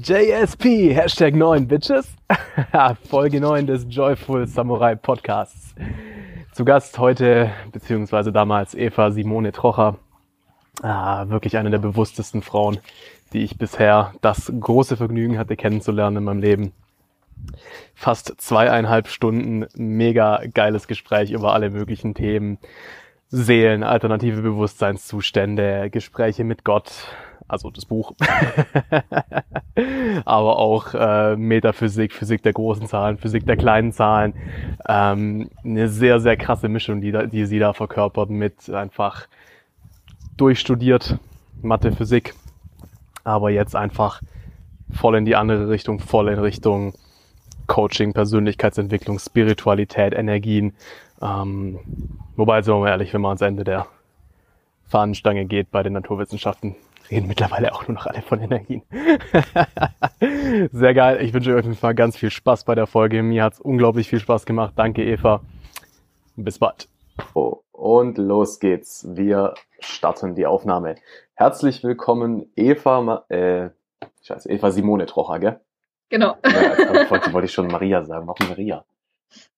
JSP, Hashtag 9 Bitches. Folge 9 des Joyful Samurai Podcasts. Zu Gast heute, beziehungsweise damals Eva Simone Trocher. Ah, wirklich eine der bewusstesten Frauen, die ich bisher das große Vergnügen hatte kennenzulernen in meinem Leben. Fast zweieinhalb Stunden mega geiles Gespräch über alle möglichen Themen. Seelen, alternative Bewusstseinszustände, Gespräche mit Gott, also das Buch, aber auch äh, Metaphysik, Physik der großen Zahlen, Physik der kleinen Zahlen. Ähm, eine sehr, sehr krasse Mischung, die, da, die sie da verkörpert mit einfach durchstudiert Mathe, Physik, aber jetzt einfach voll in die andere Richtung, voll in Richtung Coaching, Persönlichkeitsentwicklung, Spiritualität, Energien. Ähm, wobei, sind wir mal ehrlich, wenn man ans Ende der Fahnenstange geht bei den Naturwissenschaften, reden mittlerweile auch nur noch alle von Energien. Sehr geil. Ich wünsche euch auf jeden Fall ganz viel Spaß bei der Folge. Mir hat's unglaublich viel Spaß gemacht. Danke, Eva. Bis bald. Oh, und los geht's. Wir starten die Aufnahme. Herzlich willkommen, Eva, äh, scheiße, Eva Simone Trocher, gell? Genau. Ja, wollte, wollte ich schon Maria sagen. Warum Maria?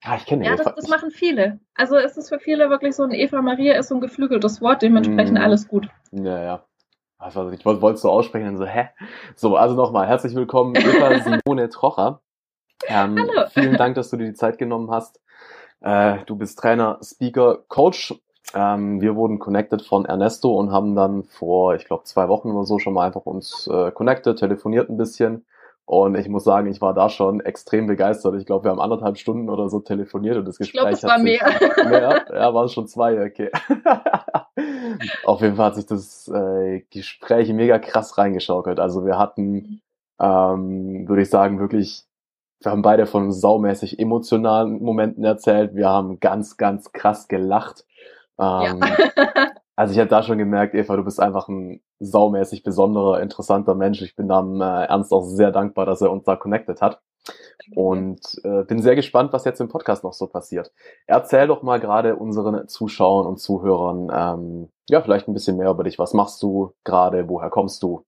Ah, ich kenne ja, Eva. Das, das machen viele. Also es ist für viele wirklich so ein Eva Maria ist so ein geflügeltes Wort, dementsprechend mm. alles gut. Ja, ja. Also ich wollte es so aussprechen und so, hä? So, also nochmal, herzlich willkommen, Eva Simone Trocher. Ähm, Hallo. Vielen Dank, dass du dir die Zeit genommen hast. Äh, du bist Trainer, Speaker, Coach. Ähm, wir wurden connected von Ernesto und haben dann vor, ich glaube, zwei Wochen oder so schon mal einfach uns äh, connected, telefoniert ein bisschen und ich muss sagen, ich war da schon extrem begeistert. Ich glaube, wir haben anderthalb Stunden oder so telefoniert und das Gespräch ich glaub, es war mehr. mehr. Ja, waren schon zwei, okay. Auf jeden Fall hat sich das äh, Gespräch mega krass reingeschaukelt. Also wir hatten, ähm, würde ich sagen, wirklich, wir haben beide von saumäßig emotionalen Momenten erzählt. Wir haben ganz, ganz krass gelacht. Ähm, ja. Also ich habe da schon gemerkt, Eva, du bist einfach ein saumäßig besonderer, interessanter Mensch. Ich bin da äh, Ernst auch sehr dankbar, dass er uns da connected hat. Und äh, bin sehr gespannt, was jetzt im Podcast noch so passiert. Erzähl doch mal gerade unseren Zuschauern und Zuhörern ähm, ja vielleicht ein bisschen mehr über dich. Was machst du gerade? Woher kommst du?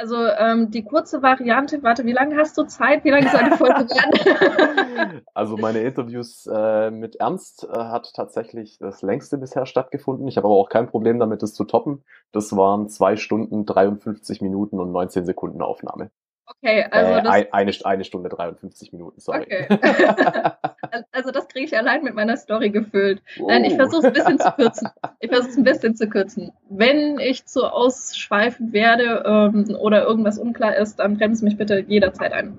Also ähm, die kurze Variante, warte, wie lange hast du Zeit? Wie lange soll die Folge werden? also meine Interviews äh, mit Ernst äh, hat tatsächlich das längste bisher stattgefunden. Ich habe aber auch kein Problem damit, das zu toppen. Das waren zwei Stunden, 53 Minuten und 19 Sekunden Aufnahme. Okay, also äh, das... eine, eine Stunde 53 Minuten, sorry. Okay. also das kriege ich allein mit meiner Story gefüllt. Oh. Nein, ich versuche es ein bisschen zu kürzen. Ich versuche es ein bisschen zu kürzen. Wenn ich zu ausschweifend werde ähm, oder irgendwas unklar ist, dann bremst mich bitte jederzeit ein.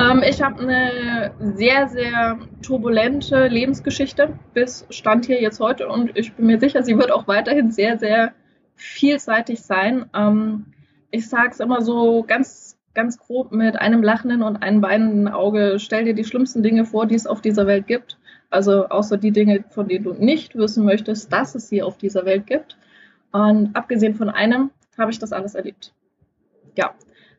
Ähm, ich habe eine sehr, sehr turbulente Lebensgeschichte bis Stand hier jetzt heute und ich bin mir sicher, sie wird auch weiterhin sehr, sehr vielseitig sein. Ähm, ich sage es immer so ganz, ganz grob mit einem lachenden und einem weinenden Auge. Stell dir die schlimmsten Dinge vor, die es auf dieser Welt gibt. Also außer die Dinge, von denen du nicht wissen möchtest, dass es sie auf dieser Welt gibt. Und abgesehen von einem habe ich das alles erlebt. Ja,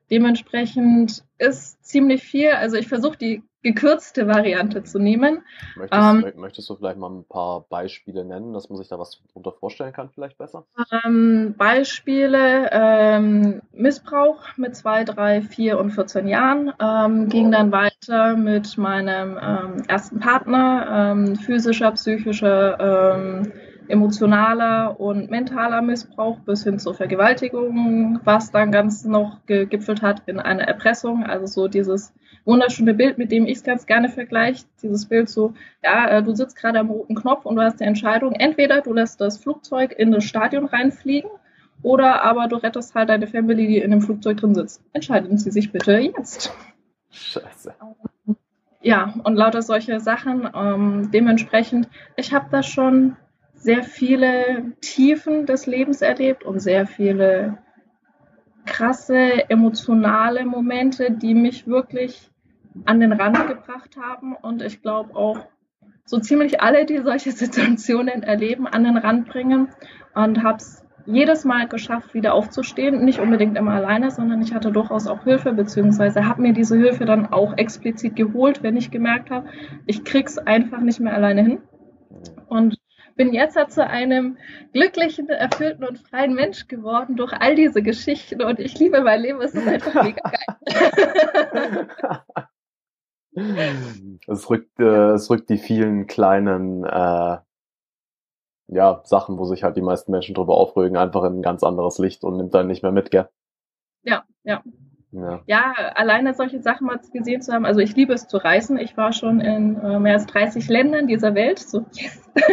dementsprechend ist ziemlich viel. Also ich versuche die gekürzte Variante zu nehmen. Möchtest, ähm, möchtest, du vielleicht mal ein paar Beispiele nennen, dass man sich da was darunter vorstellen kann, vielleicht besser? Ähm, Beispiele, ähm, Missbrauch mit 2, 3, 4 und 14 Jahren, ähm, ging dann weiter mit meinem ähm, ersten Partner, ähm, physischer, psychischer, emotionaler und mentaler Missbrauch bis hin zur Vergewaltigung, was dann ganz noch gegipfelt hat in einer Erpressung, also so dieses wunderschöne Bild, mit dem ich es ganz gerne vergleiche. Dieses Bild so, ja, äh, du sitzt gerade am roten Knopf und du hast die Entscheidung, entweder du lässt das Flugzeug in das Stadion reinfliegen oder aber du rettest halt deine Family, die in dem Flugzeug drin sitzt. Entscheiden Sie sich bitte jetzt. Scheiße. Ja, und lauter solche Sachen. Ähm, dementsprechend, ich habe da schon sehr viele Tiefen des Lebens erlebt und sehr viele krasse emotionale Momente, die mich wirklich an den Rand gebracht haben und ich glaube auch so ziemlich alle, die solche Situationen erleben, an den Rand bringen und habe es jedes Mal geschafft, wieder aufzustehen. Nicht unbedingt immer alleine, sondern ich hatte durchaus auch Hilfe, beziehungsweise habe mir diese Hilfe dann auch explizit geholt, wenn ich gemerkt habe, ich krieg's einfach nicht mehr alleine hin. Und bin jetzt zu einem glücklichen, erfüllten und freien Mensch geworden durch all diese Geschichten und ich liebe mein Leben. Es ist einfach mega geil. es, rückt, äh, es rückt die vielen kleinen äh, ja, Sachen, wo sich halt die meisten Menschen drüber aufregen, einfach in ein ganz anderes Licht und nimmt dann nicht mehr mit, gell? Ja, ja. Ja. ja, alleine solche Sachen mal gesehen zu haben. Also ich liebe es zu reisen. Ich war schon in äh, mehr als 30 Ländern dieser Welt. So, yes.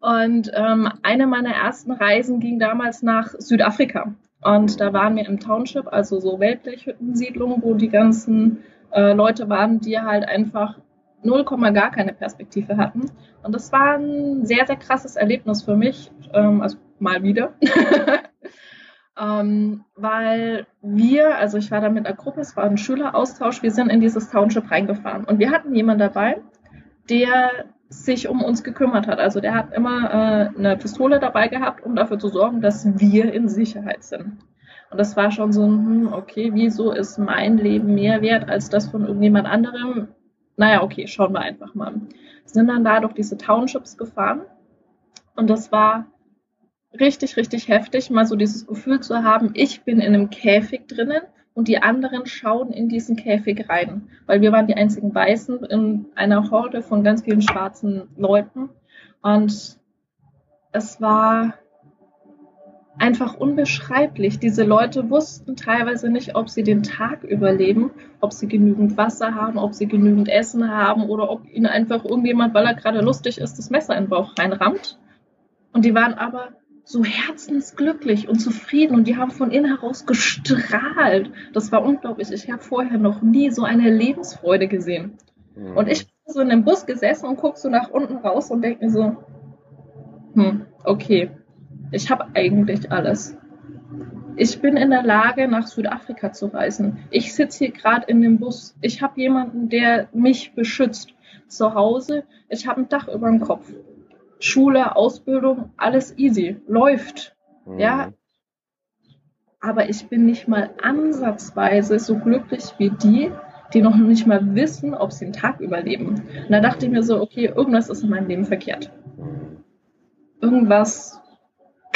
und ähm, eine meiner ersten Reisen ging damals nach Südafrika. Und da waren wir im Township, also so Weltblechhüttensiedlung, wo die ganzen äh, Leute waren, die halt einfach 0, gar keine Perspektive hatten. Und das war ein sehr, sehr krasses Erlebnis für mich, ähm, also mal wieder. ähm, weil wir, also ich war da mit einer Gruppe, es war ein Schüleraustausch, wir sind in dieses Township reingefahren und wir hatten jemanden dabei, der sich um uns gekümmert hat. Also der hat immer äh, eine Pistole dabei gehabt, um dafür zu sorgen, dass wir in Sicherheit sind. Und das war schon so, hm, okay, wieso ist mein Leben mehr wert als das von irgendjemand anderem? Naja, okay, schauen wir einfach mal. Sind dann da durch diese Townships gefahren und das war richtig, richtig heftig, mal so dieses Gefühl zu haben, ich bin in einem Käfig drinnen und die anderen schauen in diesen Käfig rein, weil wir waren die einzigen Weißen in einer Horde von ganz vielen schwarzen Leuten und es war einfach unbeschreiblich. Diese Leute wussten teilweise nicht, ob sie den Tag überleben, ob sie genügend Wasser haben, ob sie genügend Essen haben oder ob ihnen einfach irgendjemand, weil er gerade lustig ist, das Messer in den Bauch reinrammt. Und die waren aber so herzensglücklich und zufrieden und die haben von innen heraus gestrahlt. Das war unglaublich. Ich habe vorher noch nie so eine Lebensfreude gesehen. Mhm. Und ich bin so in dem Bus gesessen und gucke so nach unten raus und denke mir so, hm, okay, ich habe eigentlich alles. Ich bin in der Lage, nach Südafrika zu reisen. Ich sitze hier gerade in dem Bus. Ich habe jemanden, der mich beschützt. Zu Hause, ich habe ein Dach über dem Kopf. Schule, Ausbildung, alles easy, läuft. Mhm. Ja. Aber ich bin nicht mal ansatzweise so glücklich wie die, die noch nicht mal wissen, ob sie den Tag überleben. Und da dachte ich mir so, okay, irgendwas ist in meinem Leben verkehrt. Mhm. Irgendwas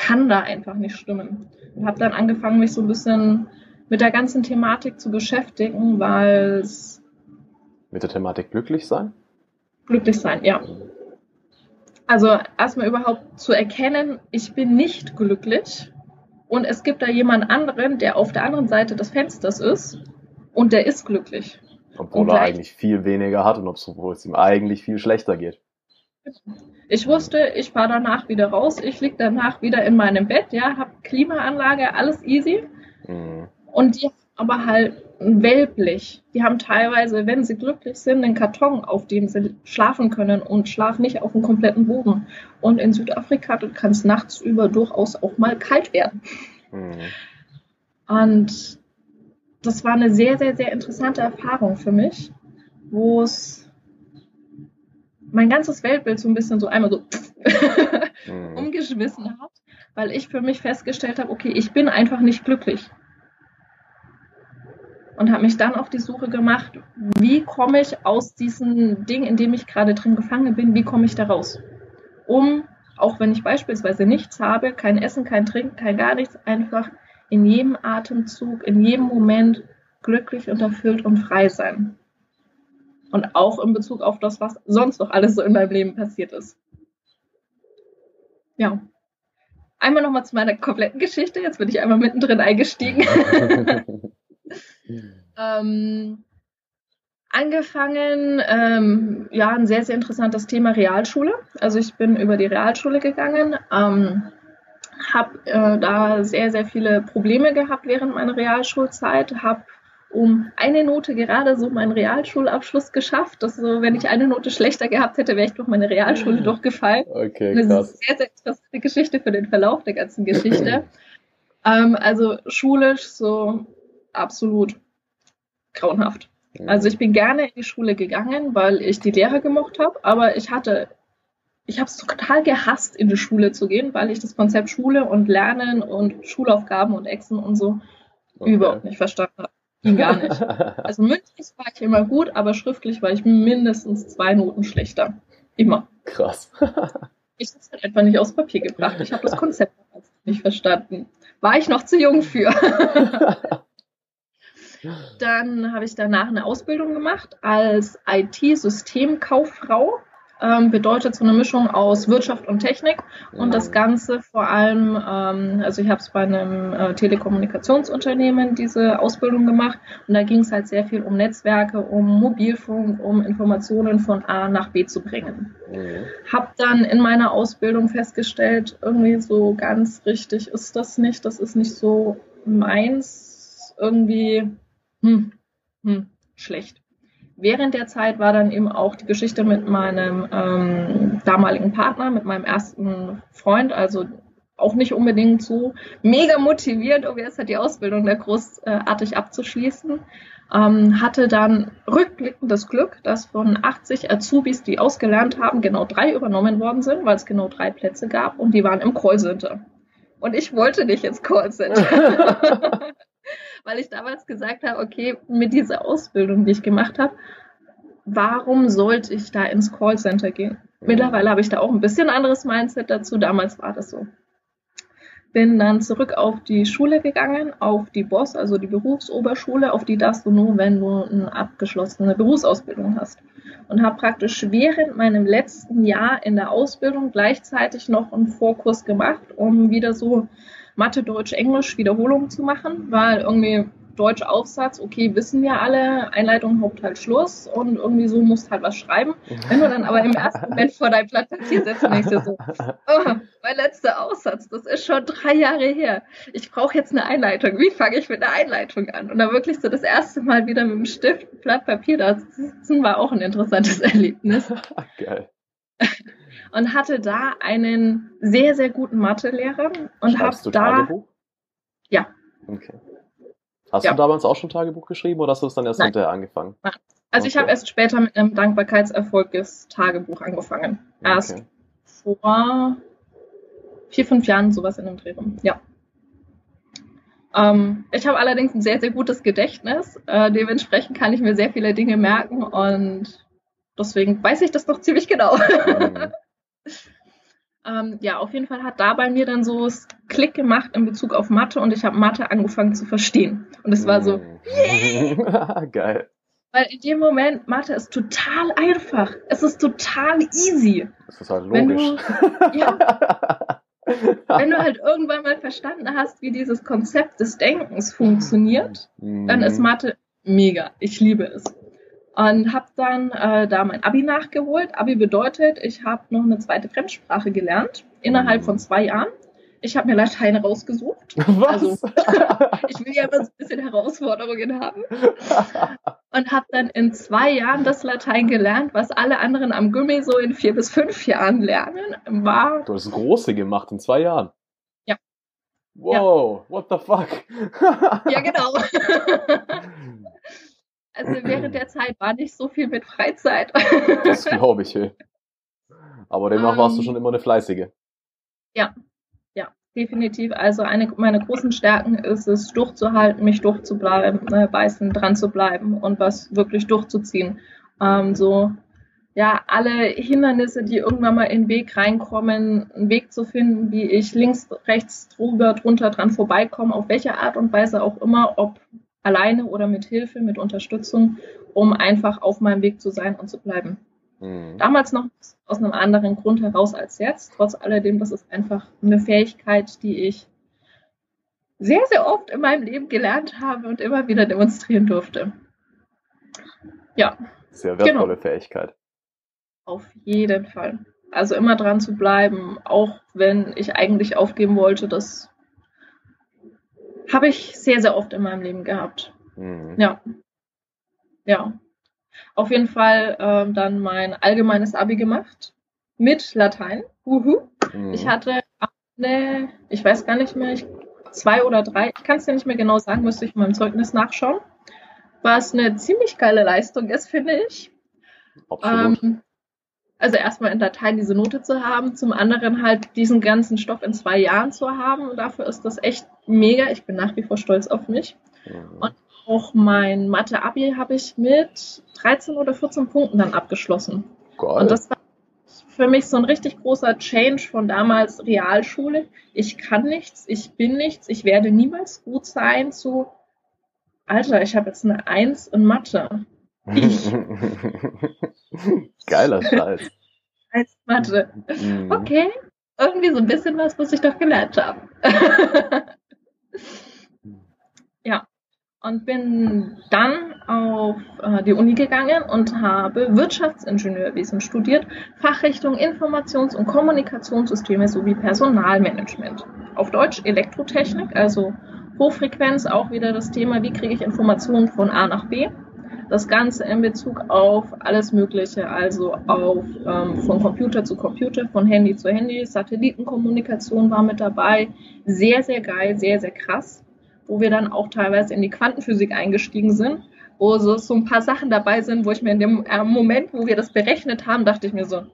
kann da einfach nicht stimmen. Und habe dann angefangen, mich so ein bisschen mit der ganzen Thematik zu beschäftigen, weil es. Mit der Thematik glücklich sein? Glücklich sein, ja. Also erstmal überhaupt zu erkennen, ich bin nicht glücklich und es gibt da jemand anderen, der auf der anderen Seite des Fensters ist und der ist glücklich. Obwohl er eigentlich viel weniger hat und obwohl es ihm eigentlich viel schlechter geht. Ich wusste, ich fahre danach wieder raus, ich liege danach wieder in meinem Bett, ja, habe Klimaanlage, alles easy. Mhm. Und die aber halt ein Wellblech. Die haben teilweise, wenn sie glücklich sind, einen Karton, auf dem sie schlafen können und schlafen nicht auf dem kompletten Boden. Und in Südafrika kann es nachts über durchaus auch mal kalt werden. Mhm. Und das war eine sehr, sehr, sehr interessante Erfahrung für mich, wo es mein ganzes Weltbild so ein bisschen so einmal so mhm. umgeschmissen hat, weil ich für mich festgestellt habe, okay, ich bin einfach nicht glücklich. Und habe mich dann auf die Suche gemacht, wie komme ich aus diesem Ding, in dem ich gerade drin gefangen bin, wie komme ich da raus? Um, auch wenn ich beispielsweise nichts habe, kein Essen, kein Trinken, kein gar nichts, einfach in jedem Atemzug, in jedem Moment glücklich und erfüllt und frei sein. Und auch in Bezug auf das, was sonst noch alles so in meinem Leben passiert ist. Ja. Einmal nochmal zu meiner kompletten Geschichte. Jetzt bin ich einmal mittendrin eingestiegen. ähm, angefangen, ähm, ja, ein sehr, sehr interessantes Thema Realschule. Also ich bin über die Realschule gegangen, ähm, habe äh, da sehr, sehr viele Probleme gehabt während meiner Realschulzeit, habe um eine Note gerade so meinen Realschulabschluss geschafft. Das so, wenn ich eine Note schlechter gehabt hätte, wäre ich durch meine Realschule durchgefallen. Okay, krass. Das ist eine sehr, sehr interessante Geschichte für den Verlauf der ganzen Geschichte. ähm, also schulisch so absolut grauenhaft. Also ich bin gerne in die Schule gegangen, weil ich die Lehrer gemocht habe, aber ich hatte, ich habe es total gehasst, in die Schule zu gehen, weil ich das Konzept Schule und Lernen und Schulaufgaben und Exen und so okay. überhaupt nicht verstanden habe. Gar nicht. Also mündlich war ich immer gut, aber schriftlich war ich mindestens zwei Noten schlechter. Immer. Krass. ich habe es halt einfach nicht aufs Papier gebracht. Ich habe das Konzept nicht verstanden. War ich noch zu jung für. Dann habe ich danach eine Ausbildung gemacht als IT-Systemkauffrau. Ähm, bedeutet so eine Mischung aus Wirtschaft und Technik und das Ganze vor allem, ähm, also ich habe es bei einem äh, Telekommunikationsunternehmen diese Ausbildung gemacht und da ging es halt sehr viel um Netzwerke, um Mobilfunk, um Informationen von A nach B zu bringen. Mhm. Hab dann in meiner Ausbildung festgestellt, irgendwie so ganz richtig ist das nicht, das ist nicht so meins, irgendwie hm, hm, schlecht. Während der Zeit war dann eben auch die Geschichte mit meinem ähm, damaligen Partner, mit meinem ersten Freund, also auch nicht unbedingt so mega motiviert, um jetzt halt die Ausbildung da großartig abzuschließen. Ähm, hatte dann rückblickend das Glück, dass von 80 Azubis, die ausgelernt haben, genau drei übernommen worden sind, weil es genau drei Plätze gab und die waren im Callcenter. Und ich wollte nicht ins Callcenter. weil ich damals gesagt habe, okay, mit dieser Ausbildung, die ich gemacht habe, warum sollte ich da ins Callcenter gehen? Mhm. Mittlerweile habe ich da auch ein bisschen anderes Mindset dazu. Damals war das so. Bin dann zurück auf die Schule gegangen, auf die BOSS, also die Berufsoberschule, auf die darfst du nur, wenn du eine abgeschlossene Berufsausbildung hast. Und habe praktisch während meinem letzten Jahr in der Ausbildung gleichzeitig noch einen Vorkurs gemacht, um wieder so Mathe, Deutsch, Englisch Wiederholung zu machen, weil irgendwie Deutsch Aufsatz, okay, wissen wir alle, Einleitung, Hauptteil, Schluss und irgendwie so musst halt was schreiben. Wenn du dann aber im ersten Moment vor dein Blatt Papier setzt denkst dir so, oh, mein letzter Aufsatz, das ist schon drei Jahre her. Ich brauche jetzt eine Einleitung. Wie fange ich mit einer Einleitung an? Und dann wirklich so das erste Mal wieder mit dem Stift, Blatt Papier da sitzen, war auch ein interessantes Erlebnis. Geil und hatte da einen sehr, sehr guten Mathelehrer und habe da. Tagebuch? Ja. Okay. Hast ja. du damals auch schon Tagebuch geschrieben oder hast du es dann erst Nein. hinterher angefangen? Also okay. ich habe erst später mit einem Dankbarkeitserfolges Tagebuch angefangen. Erst okay. vor vier, fünf Jahren sowas in dem Dreh rum. Ja. Ähm, ich habe allerdings ein sehr, sehr gutes Gedächtnis. Äh, dementsprechend kann ich mir sehr viele Dinge merken und deswegen weiß ich das noch ziemlich genau. Mhm. Ähm, ja, auf jeden Fall hat da bei mir dann so es Klick gemacht in Bezug auf Mathe und ich habe Mathe angefangen zu verstehen. Und es war so, yeah! geil. Weil in dem Moment, Mathe ist total einfach. Es ist total easy. Das ist halt logisch. Wenn du, ja, wenn du halt irgendwann mal verstanden hast, wie dieses Konzept des Denkens funktioniert, dann ist mhm. Mathe mega. Ich liebe es und habe dann äh, da mein Abi nachgeholt. Abi bedeutet, ich habe noch eine zweite Fremdsprache gelernt innerhalb von zwei Jahren. Ich habe mir Latein rausgesucht. Was? Also ich will ja immer so ein bisschen Herausforderungen haben. Und habe dann in zwei Jahren das Latein gelernt, was alle anderen am Gummi so in vier bis fünf Jahren lernen. War du hast große gemacht in zwei Jahren. Ja. Wow, ja. what the fuck? ja, genau. Also während der Zeit war nicht so viel mit Freizeit. Das glaube ich. Ey. Aber demnach um, warst du ähm. schon immer eine fleißige. Ja, ja, definitiv. Also eine meiner großen Stärken ist es, durchzuhalten, mich durchzubleiben, ne, beißen, dran zu bleiben und was wirklich durchzuziehen. Ähm, so, ja, alle Hindernisse, die irgendwann mal in den Weg reinkommen, einen Weg zu finden, wie ich links, rechts, drüber, drunter dran vorbeikomme, auf welche Art und Weise auch immer, ob alleine oder mit Hilfe, mit Unterstützung, um einfach auf meinem Weg zu sein und zu bleiben. Mhm. Damals noch aus einem anderen Grund heraus als jetzt. Trotz alledem, das ist einfach eine Fähigkeit, die ich sehr, sehr oft in meinem Leben gelernt habe und immer wieder demonstrieren durfte. Ja. Sehr wertvolle genau. Fähigkeit. Auf jeden Fall. Also immer dran zu bleiben, auch wenn ich eigentlich aufgeben wollte, das habe ich sehr, sehr oft in meinem Leben gehabt. Mhm. Ja. Ja. Auf jeden Fall ähm, dann mein allgemeines Abi gemacht mit Latein. Uhu. Mhm. Ich hatte eine, ich weiß gar nicht mehr, ich, zwei oder drei, ich kann es dir nicht mehr genau sagen, müsste ich in meinem Zeugnis nachschauen. Was eine ziemlich geile Leistung ist, finde ich. Absolut. Ähm, also erstmal in Dateien diese Note zu haben, zum anderen halt diesen ganzen Stoff in zwei Jahren zu haben. Und dafür ist das echt mega. Ich bin nach wie vor stolz auf mich. Mhm. Und auch mein Mathe-Abi habe ich mit 13 oder 14 Punkten dann abgeschlossen. Geil. Und das war für mich so ein richtig großer Change von damals Realschule. Ich kann nichts, ich bin nichts, ich werde niemals gut sein zu, Alter, ich habe jetzt eine Eins in Mathe. Ich. Geiler Scheiß. Eins Mathe. Mhm. Okay, irgendwie so ein bisschen was muss ich doch gelernt haben. ja, und bin dann auf äh, die Uni gegangen und habe Wirtschaftsingenieurwesen studiert, Fachrichtung Informations- und Kommunikationssysteme sowie Personalmanagement. Auf Deutsch Elektrotechnik, also Hochfrequenz, auch wieder das Thema, wie kriege ich Informationen von A nach B. Das Ganze in Bezug auf alles Mögliche, also auf ähm, von Computer zu Computer, von Handy zu Handy, Satellitenkommunikation war mit dabei. Sehr, sehr geil, sehr, sehr krass wo wir dann auch teilweise in die Quantenphysik eingestiegen sind, wo so, so ein paar Sachen dabei sind, wo ich mir in dem äh, Moment, wo wir das berechnet haben, dachte ich mir so,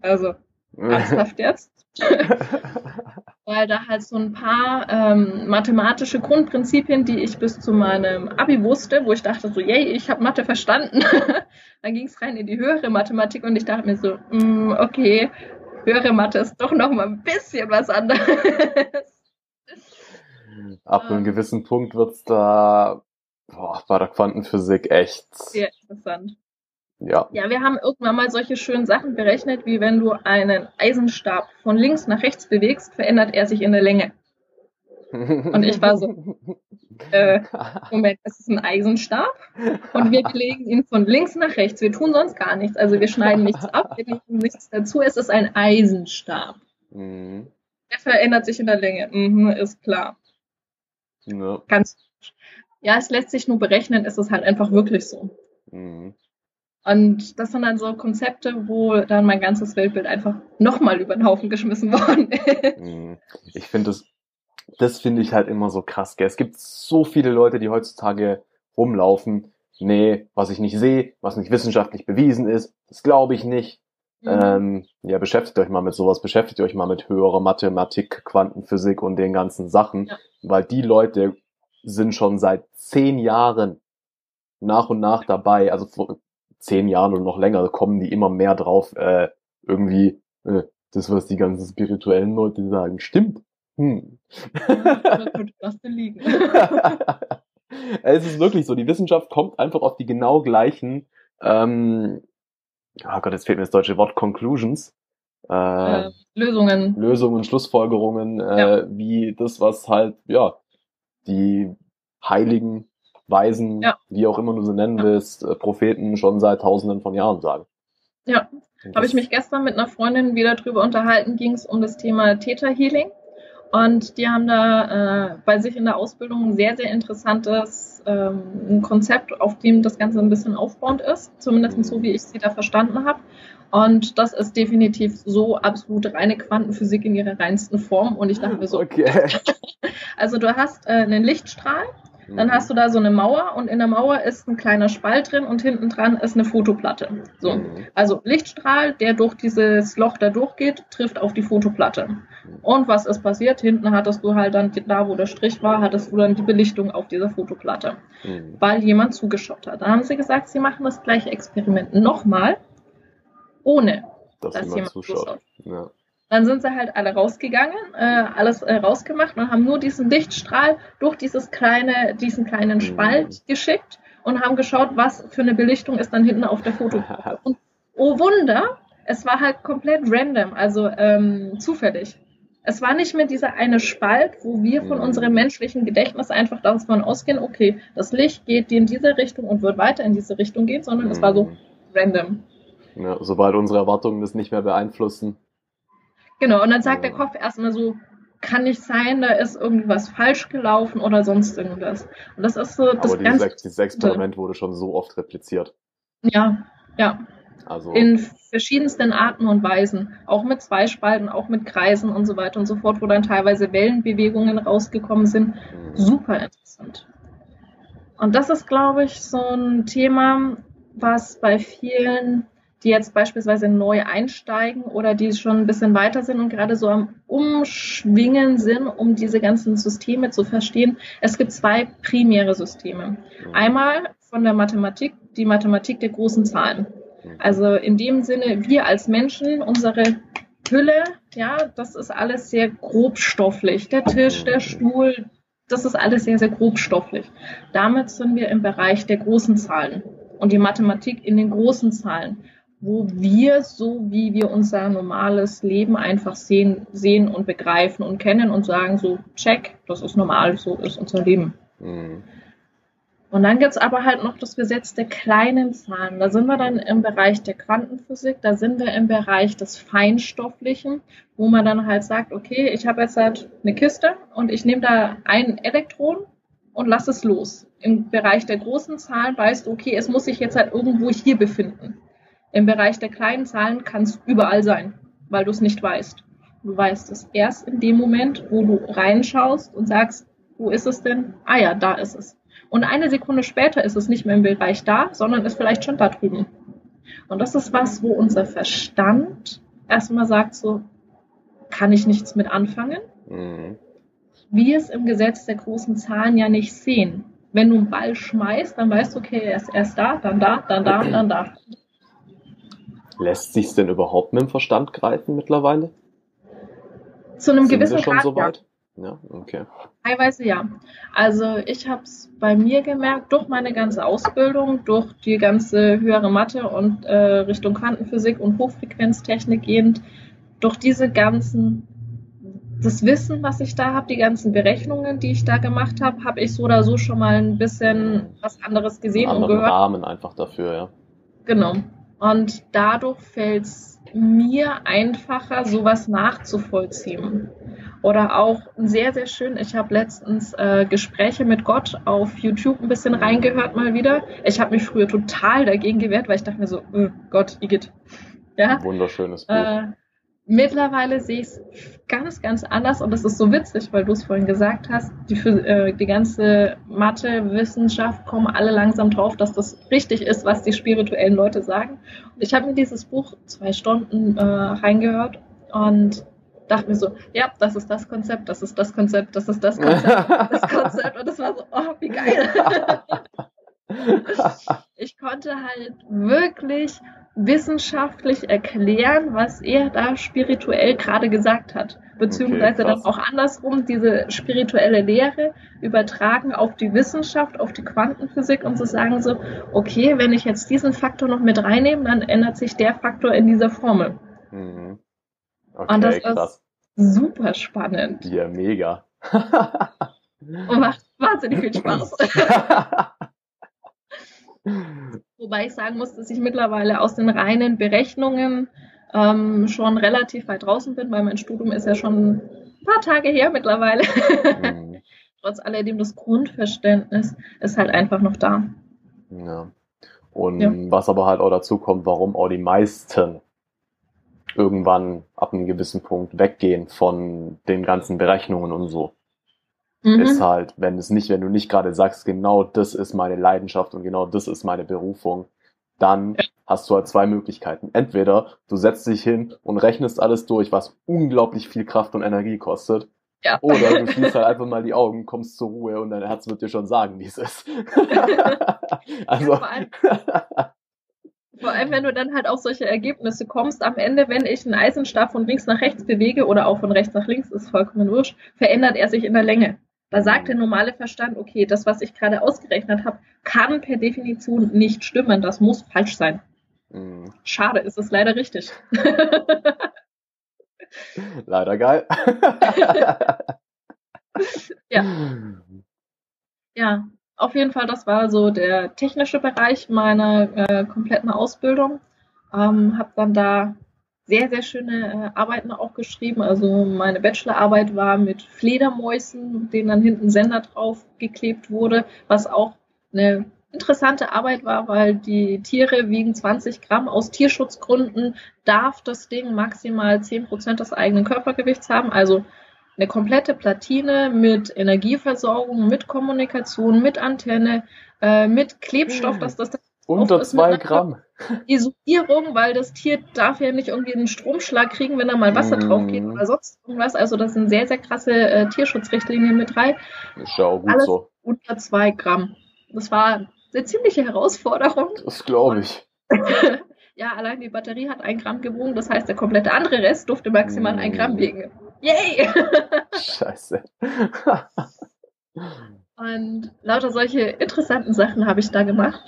also ernsthaft jetzt? Weil da halt so ein paar ähm, mathematische Grundprinzipien, die ich bis zu meinem Abi wusste, wo ich dachte so, yay, ich habe Mathe verstanden. dann ging es rein in die höhere Mathematik und ich dachte mir so, mm, okay, höhere Mathe ist doch noch mal ein bisschen was anderes. Ab einem ähm. gewissen Punkt wird's da boah, bei der Quantenphysik echt. Sehr interessant. Ja. Ja, wir haben irgendwann mal solche schönen Sachen berechnet, wie wenn du einen Eisenstab von links nach rechts bewegst, verändert er sich in der Länge. Und ich war so, äh, Moment, es ist ein Eisenstab und wir legen ihn von links nach rechts. Wir tun sonst gar nichts. Also wir schneiden nichts ab, wir legen nichts dazu. Es ist ein Eisenstab. Mhm. Er verändert sich in der Länge. Mhm, ist klar. Ja. Ganz, ja, es lässt sich nur berechnen, ist es halt einfach wirklich so. Mhm. Und das sind dann so Konzepte, wo dann mein ganzes Weltbild einfach nochmal über den Haufen geschmissen worden ist. Mhm. Ich finde das, das finde ich halt immer so krass, gell? Es gibt so viele Leute, die heutzutage rumlaufen. Nee, was ich nicht sehe, was nicht wissenschaftlich bewiesen ist, das glaube ich nicht. Mhm. Ähm, ja, beschäftigt euch mal mit sowas, beschäftigt euch mal mit höherer Mathematik, Quantenphysik und den ganzen Sachen, ja. weil die Leute sind schon seit zehn Jahren nach und nach dabei, also vor zehn Jahren oder noch länger kommen die immer mehr drauf, äh, irgendwie, äh, das, was die ganzen spirituellen Leute sagen, stimmt. Hm. Das liegen? es ist wirklich so, die Wissenschaft kommt einfach auf die genau gleichen ähm, oh Gott, jetzt fehlt mir das deutsche Wort, Conclusions. Äh, äh, Lösungen. Lösungen, Schlussfolgerungen, äh, ja. wie das, was halt, ja, die Heiligen, Weisen, ja. wie auch immer du sie nennen willst, äh, Propheten schon seit tausenden von Jahren sagen. Ja, habe ich mich gestern mit einer Freundin wieder drüber unterhalten, ging es um das Thema Theta Healing. Und die haben da äh, bei sich in der Ausbildung ein sehr, sehr interessantes ähm, Konzept, auf dem das Ganze ein bisschen aufbauend ist, zumindest so, wie ich sie da verstanden habe. Und das ist definitiv so absolut reine Quantenphysik in ihrer reinsten Form. Und ich dachte mir so, okay. also du hast äh, einen Lichtstrahl, dann hast du da so eine Mauer und in der Mauer ist ein kleiner Spalt drin und hinten dran ist eine Fotoplatte. So. Mhm. Also Lichtstrahl, der durch dieses Loch da durchgeht, trifft auf die Fotoplatte. Und was ist passiert? Hinten hattest du halt dann, da wo der Strich war, hattest du dann die Belichtung auf dieser Fotoplatte. Mhm. Weil jemand zugeschaut hat. Dann haben sie gesagt, sie machen das gleiche Experiment nochmal, ohne dass, dass jemand, jemand zuschaut. zuschaut. Ja. Dann sind sie halt alle rausgegangen, äh, alles äh, rausgemacht und haben nur diesen Lichtstrahl durch dieses kleine, diesen kleinen mhm. Spalt geschickt und haben geschaut, was für eine Belichtung ist dann hinten auf der Fotoplatte. Und oh Wunder, es war halt komplett random, also ähm, zufällig. Es war nicht mehr dieser eine Spalt, wo wir von mhm. unserem menschlichen Gedächtnis einfach davon ausgehen, okay, das Licht geht in diese Richtung und wird weiter in diese Richtung gehen, sondern es war so mhm. random. Ja, sobald unsere Erwartungen das nicht mehr beeinflussen, Genau, und dann sagt der Kopf erstmal so, kann nicht sein, da ist irgendwas falsch gelaufen oder sonst irgendwas. Und das ist so das Aber dieses, Ex dieses Experiment wurde schon so oft repliziert. Ja, ja. Also. In verschiedensten Arten und Weisen. Auch mit Zweispalten, auch mit Kreisen und so weiter und so fort, wo dann teilweise Wellenbewegungen rausgekommen sind. Mhm. Super interessant. Und das ist, glaube ich, so ein Thema, was bei vielen die jetzt beispielsweise neu einsteigen oder die schon ein bisschen weiter sind und gerade so am Umschwingen sind, um diese ganzen Systeme zu verstehen. Es gibt zwei primäre Systeme. Einmal von der Mathematik, die Mathematik der großen Zahlen. Also in dem Sinne, wir als Menschen, unsere Hülle, ja, das ist alles sehr grobstofflich. Der Tisch, der. Stuhl, das ist alles sehr, sehr grobstofflich. Damit sind wir im Bereich der großen Zahlen und die Mathematik in den großen Zahlen, wo wir so, wie wir unser normales Leben einfach sehen, sehen und begreifen und kennen und sagen so, check, das ist normal, so ist unser Leben. Mhm. Und dann gibt es aber halt noch das Gesetz der kleinen Zahlen. Da sind wir dann im Bereich der Quantenphysik, da sind wir im Bereich des Feinstofflichen, wo man dann halt sagt, okay, ich habe jetzt halt eine Kiste und ich nehme da ein Elektron und lasse es los. Im Bereich der großen Zahlen weißt du, okay, es muss sich jetzt halt irgendwo hier befinden. Im Bereich der kleinen Zahlen kann es überall sein, weil du es nicht weißt. Du weißt es erst in dem Moment, wo du reinschaust und sagst, wo ist es denn? Ah ja, da ist es. Und eine Sekunde später ist es nicht mehr im Bereich da, sondern ist vielleicht schon da drüben. Und das ist was, wo unser Verstand erstmal sagt so, kann ich nichts mit anfangen? Mhm. Wir es im Gesetz der großen Zahlen ja nicht sehen. Wenn du einen Ball schmeißt, dann weißt du, okay, er ist erst da, dann da, dann da, dann da. Lässt sich denn überhaupt mit dem Verstand greifen mittlerweile? Zu einem Sind gewissen wir schon Grad, so weit? Ja, okay. Teilweise ja. Also ich habe es bei mir gemerkt, durch meine ganze Ausbildung, durch die ganze höhere Mathe und äh, Richtung Quantenphysik und Hochfrequenztechnik gehend, durch diese ganzen, das Wissen, was ich da habe, die ganzen Berechnungen, die ich da gemacht habe, habe ich so oder so schon mal ein bisschen was anderes gesehen und gehört. Rahmen einfach dafür, ja. Genau. Und dadurch fällt es mir einfacher, sowas nachzuvollziehen. Oder auch sehr, sehr schön, ich habe letztens äh, Gespräche mit Gott auf YouTube ein bisschen reingehört mal wieder. Ich habe mich früher total dagegen gewehrt, weil ich dachte mir so, oh Gott, Igitt. Ja? Wunderschönes Buch. Äh, mittlerweile sehe ich es ganz, ganz anders und das ist so witzig, weil du es vorhin gesagt hast, die, äh, die ganze Mathe, Wissenschaft kommen alle langsam drauf, dass das richtig ist, was die spirituellen Leute sagen. Und ich habe mir dieses Buch zwei Stunden äh, reingehört und dachte mir so, ja, das ist das Konzept, das ist das Konzept, das ist das Konzept, das Konzept. Und das war so, oh, wie geil. ich konnte halt wirklich wissenschaftlich erklären, was er da spirituell gerade gesagt hat. Beziehungsweise okay, dann auch andersrum diese spirituelle Lehre übertragen auf die Wissenschaft, auf die Quantenphysik und zu sagen so, okay, wenn ich jetzt diesen Faktor noch mit reinnehme, dann ändert sich der Faktor in dieser Formel. Mhm. Okay, und das krass. ist super spannend. Ja, mega. und macht wahnsinnig viel Spaß. Wobei ich sagen muss, dass ich mittlerweile aus den reinen Berechnungen ähm, schon relativ weit draußen bin, weil mein Studium ist ja schon ein paar Tage her mittlerweile. Mhm. Trotz alledem das Grundverständnis ist halt einfach noch da. Ja. Und ja. was aber halt auch dazu kommt, warum auch die meisten irgendwann ab einem gewissen Punkt weggehen von den ganzen Berechnungen und so. Mhm. Ist halt, wenn es nicht, wenn du nicht gerade sagst, genau das ist meine Leidenschaft und genau das ist meine Berufung, dann hast du halt zwei Möglichkeiten. Entweder du setzt dich hin und rechnest alles durch, was unglaublich viel Kraft und Energie kostet. Ja. Oder du schließt halt einfach mal die Augen, kommst zur Ruhe und dein Herz wird dir schon sagen, wie es ist. also. Ja, vor allem, wenn du dann halt auf solche Ergebnisse kommst, am Ende, wenn ich einen Eisenstab von links nach rechts bewege oder auch von rechts nach links, ist vollkommen wurscht, verändert er sich in der Länge. Da sagt der normale Verstand, okay, das, was ich gerade ausgerechnet habe, kann per Definition nicht stimmen. Das muss falsch sein. Mhm. Schade, ist es leider richtig. leider geil. ja. Ja, auf jeden Fall, das war so der technische Bereich meiner äh, kompletten Ausbildung. Ähm, habe dann da sehr, sehr schöne äh, Arbeiten auch geschrieben. Also meine Bachelorarbeit war mit Fledermäusen, denen dann hinten Sender drauf geklebt wurde, was auch eine interessante Arbeit war, weil die Tiere wiegen 20 Gramm. Aus Tierschutzgründen darf das Ding maximal 10 Prozent des eigenen Körpergewichts haben. Also eine komplette Platine mit Energieversorgung, mit Kommunikation, mit Antenne, äh, mit Klebstoff, dass das unter zwei Gramm. Isolierung, weil das Tier darf ja nicht irgendwie einen Stromschlag kriegen, wenn da mal Wasser mm. drauf geht oder sonst irgendwas. Also das sind sehr, sehr krasse äh, Tierschutzrichtlinien mit rein. Ist ja auch gut Alles so. Unter zwei Gramm. Das war eine ziemliche Herausforderung. Das glaube ich. Ja, allein die Batterie hat ein Gramm gewogen, das heißt, der komplette andere Rest durfte maximal ein Gramm wiegen. Yay! Scheiße. Und lauter solche interessanten Sachen habe ich da gemacht.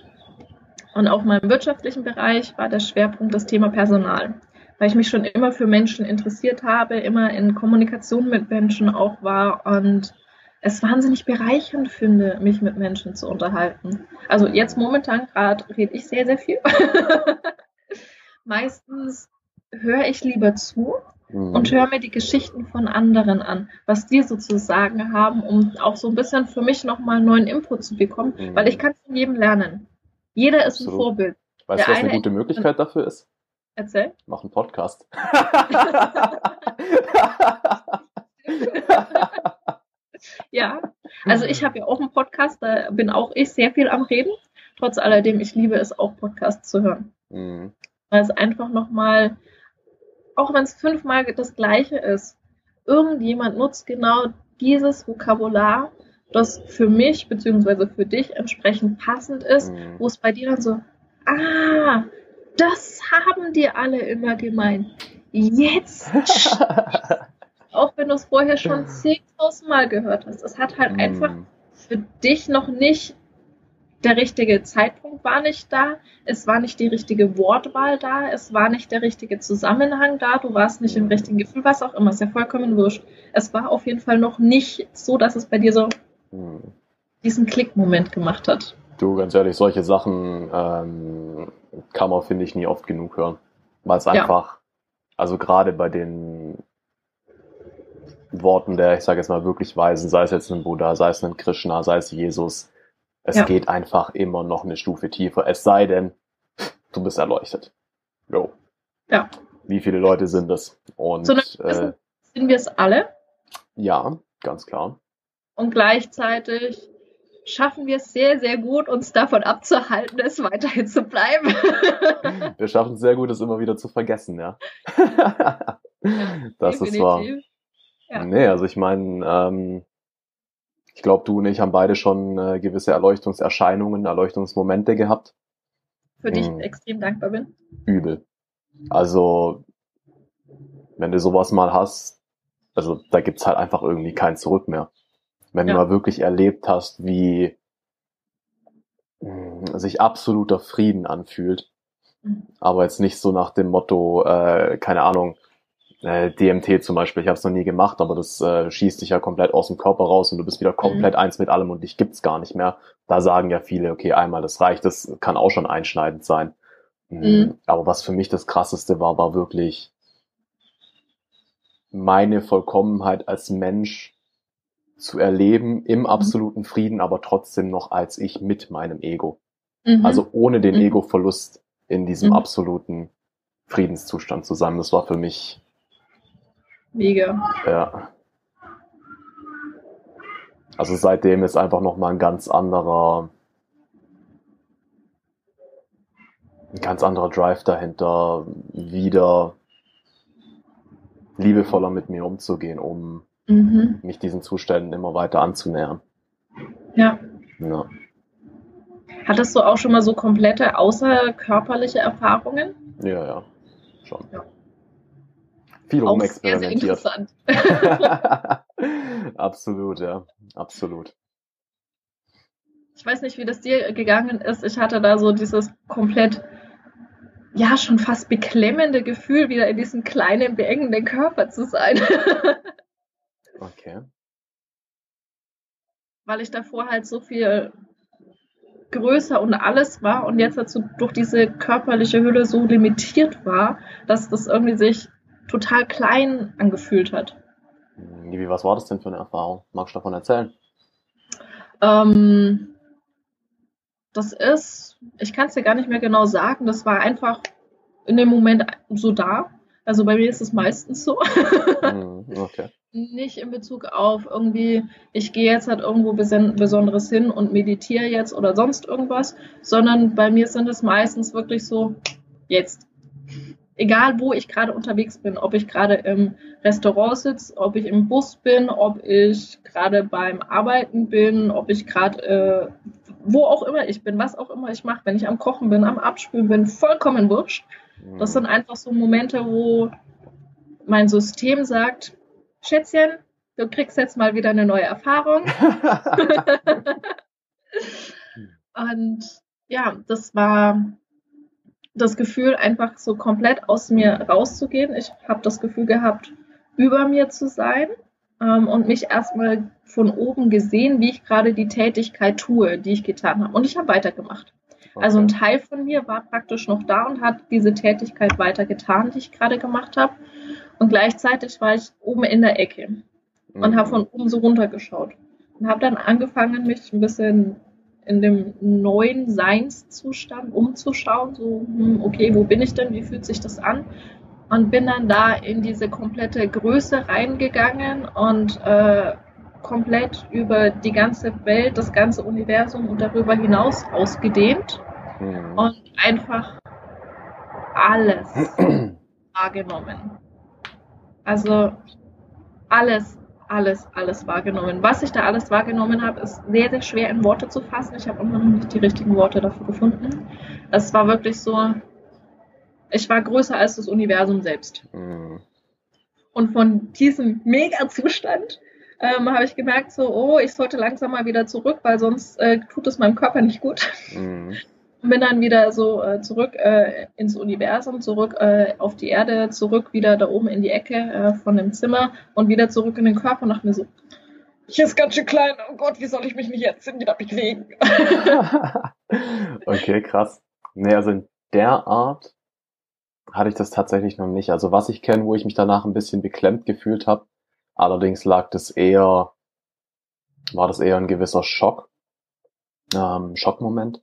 Und auf meinem wirtschaftlichen Bereich war der Schwerpunkt das Thema Personal, weil ich mich schon immer für Menschen interessiert habe, immer in Kommunikation mit Menschen auch war und es wahnsinnig bereichernd finde, mich mit Menschen zu unterhalten. Also jetzt momentan gerade rede ich sehr, sehr viel. Meistens höre ich lieber zu mhm. und höre mir die Geschichten von anderen an, was die sozusagen haben, um auch so ein bisschen für mich nochmal neuen Input zu bekommen, mhm. weil ich kann von jedem lernen. Jeder ist Absolut. ein Vorbild. Weißt du, was eine gute Möglichkeit dafür ist? Erzähl. Mach einen Podcast. ja, also ich habe ja auch einen Podcast, da bin auch ich sehr viel am Reden. Trotz alledem, ich liebe es auch, Podcasts zu hören. Mhm. Weil es einfach nochmal auch wenn es fünfmal das gleiche ist, irgendjemand nutzt genau dieses Vokabular, das für mich bzw. für dich entsprechend passend ist, mhm. wo es bei dir dann so, ah, das haben die alle immer gemeint. Jetzt. auch wenn du es vorher schon 10.000 Mal gehört hast. Es hat halt mhm. einfach für dich noch nicht der richtige Zeitpunkt war nicht da, es war nicht die richtige Wortwahl da, es war nicht der richtige Zusammenhang da, du warst nicht im richtigen Gefühl, was auch immer, ist ja vollkommen wurscht. Es war auf jeden Fall noch nicht so, dass es bei dir so hm. diesen Klickmoment gemacht hat. Du, ganz ehrlich, solche Sachen ähm, kann man, finde ich, nie oft genug hören. Weil es einfach, ja. also gerade bei den Worten der, ich sage jetzt mal, wirklich Weisen, sei es jetzt ein Buddha, sei es ein Krishna, sei es Jesus, es ja. geht einfach immer noch eine Stufe tiefer. Es sei denn, du bist erleuchtet. Jo. Ja. Wie viele Leute sind es? Und so äh, sind wir es alle? Ja, ganz klar. Und gleichzeitig schaffen wir es sehr, sehr gut, uns davon abzuhalten, es weiterhin zu bleiben. wir schaffen es sehr gut, es immer wieder zu vergessen, ja. ja das definitiv. ist wahr. Ja. Nee, also ich meine, ähm, ich glaube, du und ich haben beide schon äh, gewisse Erleuchtungserscheinungen, Erleuchtungsmomente gehabt. Für die ich hm. extrem dankbar bin. Übel. Also, wenn du sowas mal hast, also da gibt's halt einfach irgendwie kein Zurück mehr. Wenn ja. du mal wirklich erlebt hast, wie mh, hm, sich absoluter Frieden anfühlt, mhm. aber jetzt nicht so nach dem Motto, äh, keine Ahnung, äh, DMT zum Beispiel, ich habe es noch nie gemacht, aber das äh, schießt dich ja komplett aus dem Körper raus und du bist wieder mhm. komplett mhm. eins mit allem und dich gibt's gar nicht mehr. Da sagen ja viele, okay, einmal das reicht, das kann auch schon einschneidend sein. Mhm. mhm. Aber was für mich das krasseste war, war wirklich meine Vollkommenheit als Mensch zu erleben im mhm. absoluten Frieden, aber trotzdem noch als ich mit meinem Ego. Mhm. Also ohne den Ego-Verlust in diesem absoluten Friedenszustand zusammen. Das war für mich Mega. Ja. Also seitdem ist einfach nochmal ein ganz anderer, ein ganz anderer Drive dahinter, wieder liebevoller mit mir umzugehen, um mhm. mich diesen Zuständen immer weiter anzunähern. Ja. ja. Hattest du auch schon mal so komplette außerkörperliche Erfahrungen? Ja, ja, schon. Ja viel auch rumexperimentiert. Sehr, sehr interessant. absolut, ja, absolut. Ich weiß nicht, wie das dir gegangen ist. Ich hatte da so dieses komplett, ja, schon fast beklemmende Gefühl, wieder in diesem kleinen, beengenden Körper zu sein. okay. Weil ich davor halt so viel größer und alles war und jetzt dazu durch diese körperliche Hülle so limitiert war, dass das irgendwie sich total klein angefühlt hat. Wie, was war das denn für eine Erfahrung? Magst du davon erzählen? Ähm, das ist, ich kann es dir gar nicht mehr genau sagen, das war einfach in dem Moment so da. Also bei mir ist es meistens so. Mhm, okay. Nicht in Bezug auf irgendwie, ich gehe jetzt halt irgendwo Besonderes hin und meditiere jetzt oder sonst irgendwas, sondern bei mir sind es meistens wirklich so, jetzt egal wo ich gerade unterwegs bin, ob ich gerade im Restaurant sitze, ob ich im Bus bin, ob ich gerade beim Arbeiten bin, ob ich gerade äh, wo auch immer ich bin, was auch immer ich mache, wenn ich am Kochen bin, am Abspülen bin, vollkommen wurscht. Das sind einfach so Momente, wo mein System sagt, Schätzchen, du kriegst jetzt mal wieder eine neue Erfahrung. und ja, das war das Gefühl, einfach so komplett aus mir rauszugehen. Ich habe das Gefühl gehabt, über mir zu sein ähm, und mich erstmal von oben gesehen, wie ich gerade die Tätigkeit tue, die ich getan habe. Und ich habe weitergemacht. Okay. Also ein Teil von mir war praktisch noch da und hat diese Tätigkeit weitergetan, die ich gerade gemacht habe. Und gleichzeitig war ich oben in der Ecke mhm. und habe von oben so runtergeschaut. Und habe dann angefangen, mich ein bisschen in dem neuen Seinszustand umzuschauen. So, hm, okay, wo bin ich denn? Wie fühlt sich das an? Und bin dann da in diese komplette Größe reingegangen und äh, komplett über die ganze Welt, das ganze Universum und darüber hinaus ausgedehnt mhm. und einfach alles wahrgenommen. Also alles, alles, alles wahrgenommen. Was ich da alles wahrgenommen habe, ist sehr, sehr schwer in Worte zu fassen. Ich habe immer noch nicht die richtigen Worte dafür gefunden. Es war wirklich so, ich war größer als das Universum selbst. Mhm. Und von diesem Mega-Zustand ähm, habe ich gemerkt, so, oh, ich sollte langsam mal wieder zurück, weil sonst äh, tut es meinem Körper nicht gut. Mhm. Und bin dann wieder so äh, zurück äh, ins Universum, zurück äh, auf die Erde, zurück wieder da oben in die Ecke äh, von dem Zimmer und wieder zurück in den Körper und dachte mir so, hier ist ganz schön klein, oh Gott, wie soll ich mich nicht jetzt wieder bewegen? okay, krass. Nee, also in der Art hatte ich das tatsächlich noch nicht. Also was ich kenne, wo ich mich danach ein bisschen beklemmt gefühlt habe, allerdings lag das eher, war das eher ein gewisser Schock, ähm, Schockmoment.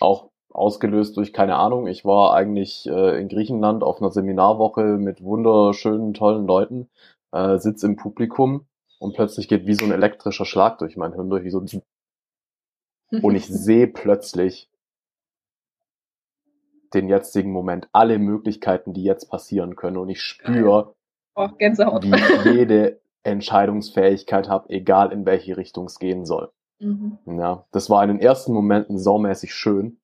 Auch ausgelöst durch keine Ahnung. Ich war eigentlich äh, in Griechenland auf einer Seminarwoche mit wunderschönen, tollen Leuten, äh, sitz im Publikum und plötzlich geht wie so ein elektrischer Schlag durch mein Hirn durch, wie so und ich sehe plötzlich den jetzigen Moment, alle Möglichkeiten, die jetzt passieren können. Und ich spüre, oh, wie ich jede Entscheidungsfähigkeit habe, egal in welche Richtung es gehen soll. Mhm. Ja, das war in den ersten Momenten saumäßig schön.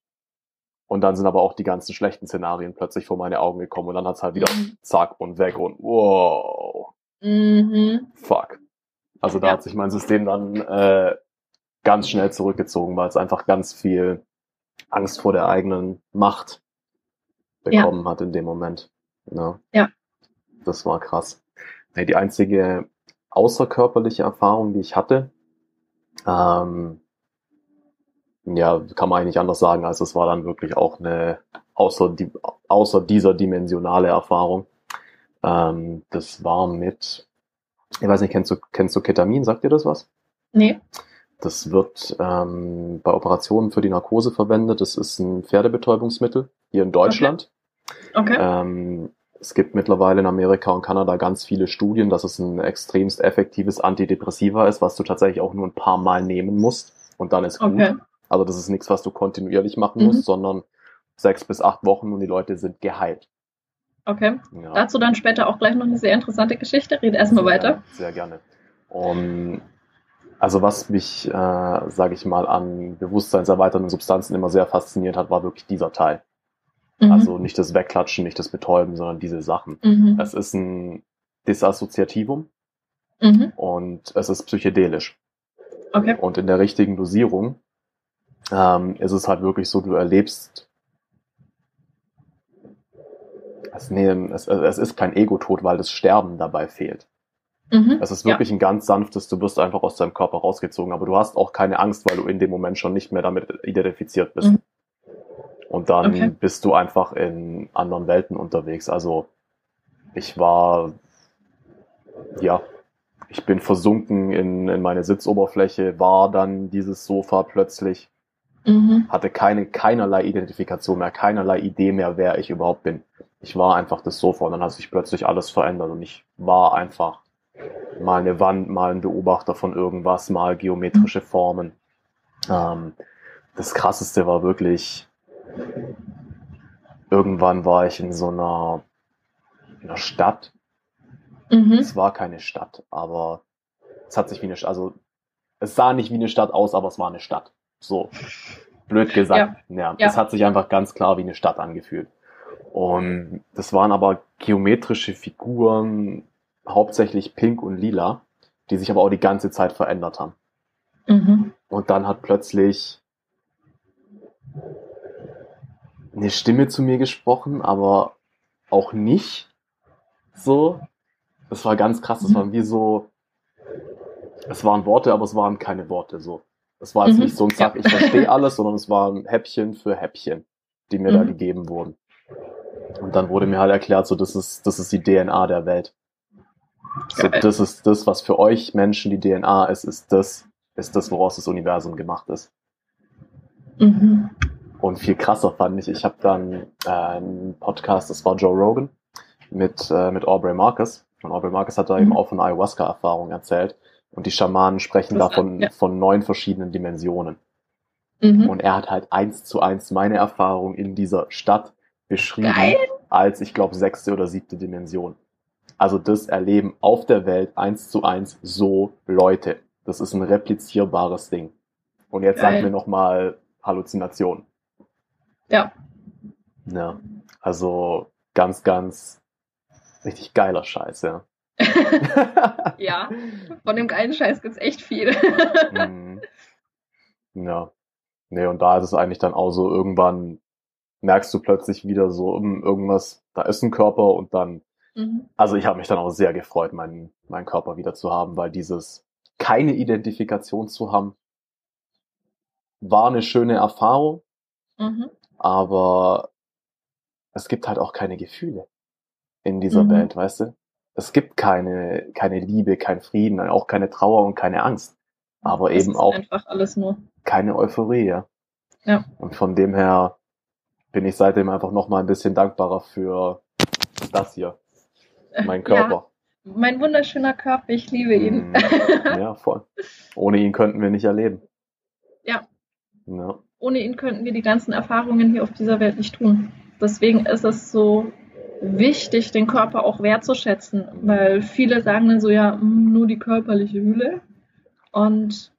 Und dann sind aber auch die ganzen schlechten Szenarien plötzlich vor meine Augen gekommen und dann hat's halt wieder mhm. zack und weg und wow. Mhm. Fuck. Also da ja. hat sich mein System dann äh, ganz schnell zurückgezogen, weil es einfach ganz viel Angst vor der eigenen Macht bekommen ja. hat in dem Moment. Ja. ja. Das war krass. Nee, die einzige außerkörperliche Erfahrung, die ich hatte, ähm, ja, kann man eigentlich anders sagen, als es war dann wirklich auch eine außer, die, außer dieser dimensionale Erfahrung. Ähm, das war mit, ich weiß nicht, kennst du, kennst du Ketamin? Sagt dir das was? Nee. Das wird ähm, bei Operationen für die Narkose verwendet. Das ist ein Pferdebetäubungsmittel hier in Deutschland. Okay. okay. Ähm, es gibt mittlerweile in Amerika und Kanada ganz viele Studien, dass es ein extremst effektives Antidepressiva ist, was du tatsächlich auch nur ein paar Mal nehmen musst und dann ist gut. Okay. Also das ist nichts, was du kontinuierlich machen mhm. musst, sondern sechs bis acht Wochen und die Leute sind geheilt. Okay. Ja. Dazu dann später auch gleich noch eine sehr interessante Geschichte. Rede erstmal weiter. Sehr gerne. Um, also was mich, äh, sage ich mal, an bewusstseinserweiternden Substanzen immer sehr fasziniert hat, war wirklich dieser Teil. Mhm. Also nicht das Wegklatschen, nicht das Betäuben, sondern diese Sachen. Mhm. Es ist ein Disassoziativum mhm. und es ist psychedelisch. Okay. Und in der richtigen Dosierung ähm, ist es halt wirklich so, du erlebst es, nee, es, es ist kein Ego-Tod, weil das Sterben dabei fehlt. Mhm, es ist wirklich ja. ein ganz sanftes, du wirst einfach aus deinem Körper rausgezogen, aber du hast auch keine Angst, weil du in dem Moment schon nicht mehr damit identifiziert bist. Mhm. Und dann okay. bist du einfach in anderen Welten unterwegs. Also ich war, ja, ich bin versunken in, in meine Sitzoberfläche, war dann dieses Sofa plötzlich, mhm. hatte keine, keinerlei Identifikation mehr, keinerlei Idee mehr, wer ich überhaupt bin. Ich war einfach das Sofa und dann hat sich plötzlich alles verändert und ich war einfach mal eine Wand, mal ein Beobachter von irgendwas, mal geometrische mhm. Formen. Ähm, das krasseste war wirklich, irgendwann war ich in so einer, in einer Stadt. Mhm. Es war keine Stadt, aber es hat sich wie eine, also es sah nicht wie eine Stadt aus, aber es war eine Stadt. So, blöd gesagt. Ja. ja, ja. es hat sich einfach ganz klar wie eine Stadt angefühlt. Und das waren aber geometrische Figuren, hauptsächlich pink und lila, die sich aber auch die ganze Zeit verändert haben. Mhm. Und dann hat plötzlich eine Stimme zu mir gesprochen, aber auch nicht so. Das war ganz krass. Das mhm. waren wie so, es waren Worte, aber es waren keine Worte so. Es war jetzt mhm. nicht so ein Zack, ich verstehe alles, sondern es waren Häppchen für Häppchen, die mir mhm. da gegeben wurden. Und dann wurde mir halt erklärt, so, das ist, das ist die DNA der Welt. So, das ist das, was für euch Menschen die DNA ist, ist das, ist das, woraus das Universum gemacht ist. Mhm. Und viel krasser fand ich, ich habe dann äh, einen Podcast, das war Joe Rogan, mit, äh, mit Aubrey Marcus. Und Aubrey Marcus hat da mhm. eben auch von Ayahuasca-Erfahrung erzählt. Und die Schamanen sprechen da von, ja. von neun verschiedenen Dimensionen. Mhm. Und er hat halt eins zu eins meine Erfahrung in dieser Stadt beschrieben Geil. als, ich glaube, sechste oder siebte Dimension. Also das Erleben auf der Welt eins zu eins so Leute. Das ist ein replizierbares Ding. Und jetzt Geil. sagen wir nochmal Halluzination. Ja. Ja. Also ganz, ganz richtig geiler Scheiß, ja. ja, von dem geilen Scheiß gibt's echt viel. mhm. Ja. Nee, und da ist es eigentlich dann auch so, irgendwann merkst du plötzlich wieder so, hm, irgendwas, da ist ein Körper und dann, mhm. also ich habe mich dann auch sehr gefreut, meinen, meinen Körper wieder zu haben, weil dieses keine Identifikation zu haben, war eine schöne Erfahrung, mhm. Aber es gibt halt auch keine Gefühle in dieser mhm. Welt, weißt du? Es gibt keine, keine Liebe, kein Frieden, auch keine Trauer und keine Angst. Aber das eben auch keine Euphorie. Ja. ja. Und von dem her bin ich seitdem einfach noch mal ein bisschen dankbarer für das hier. Mein Körper. Ja, mein wunderschöner Körper, ich liebe ihn. Mhm. ja, voll. Ohne ihn könnten wir nicht erleben. Ja. ja. Ohne ihn könnten wir die ganzen Erfahrungen hier auf dieser Welt nicht tun. Deswegen ist es so wichtig, den Körper auch wertzuschätzen, weil viele sagen dann so, ja, hm, nur die körperliche Hülle. Und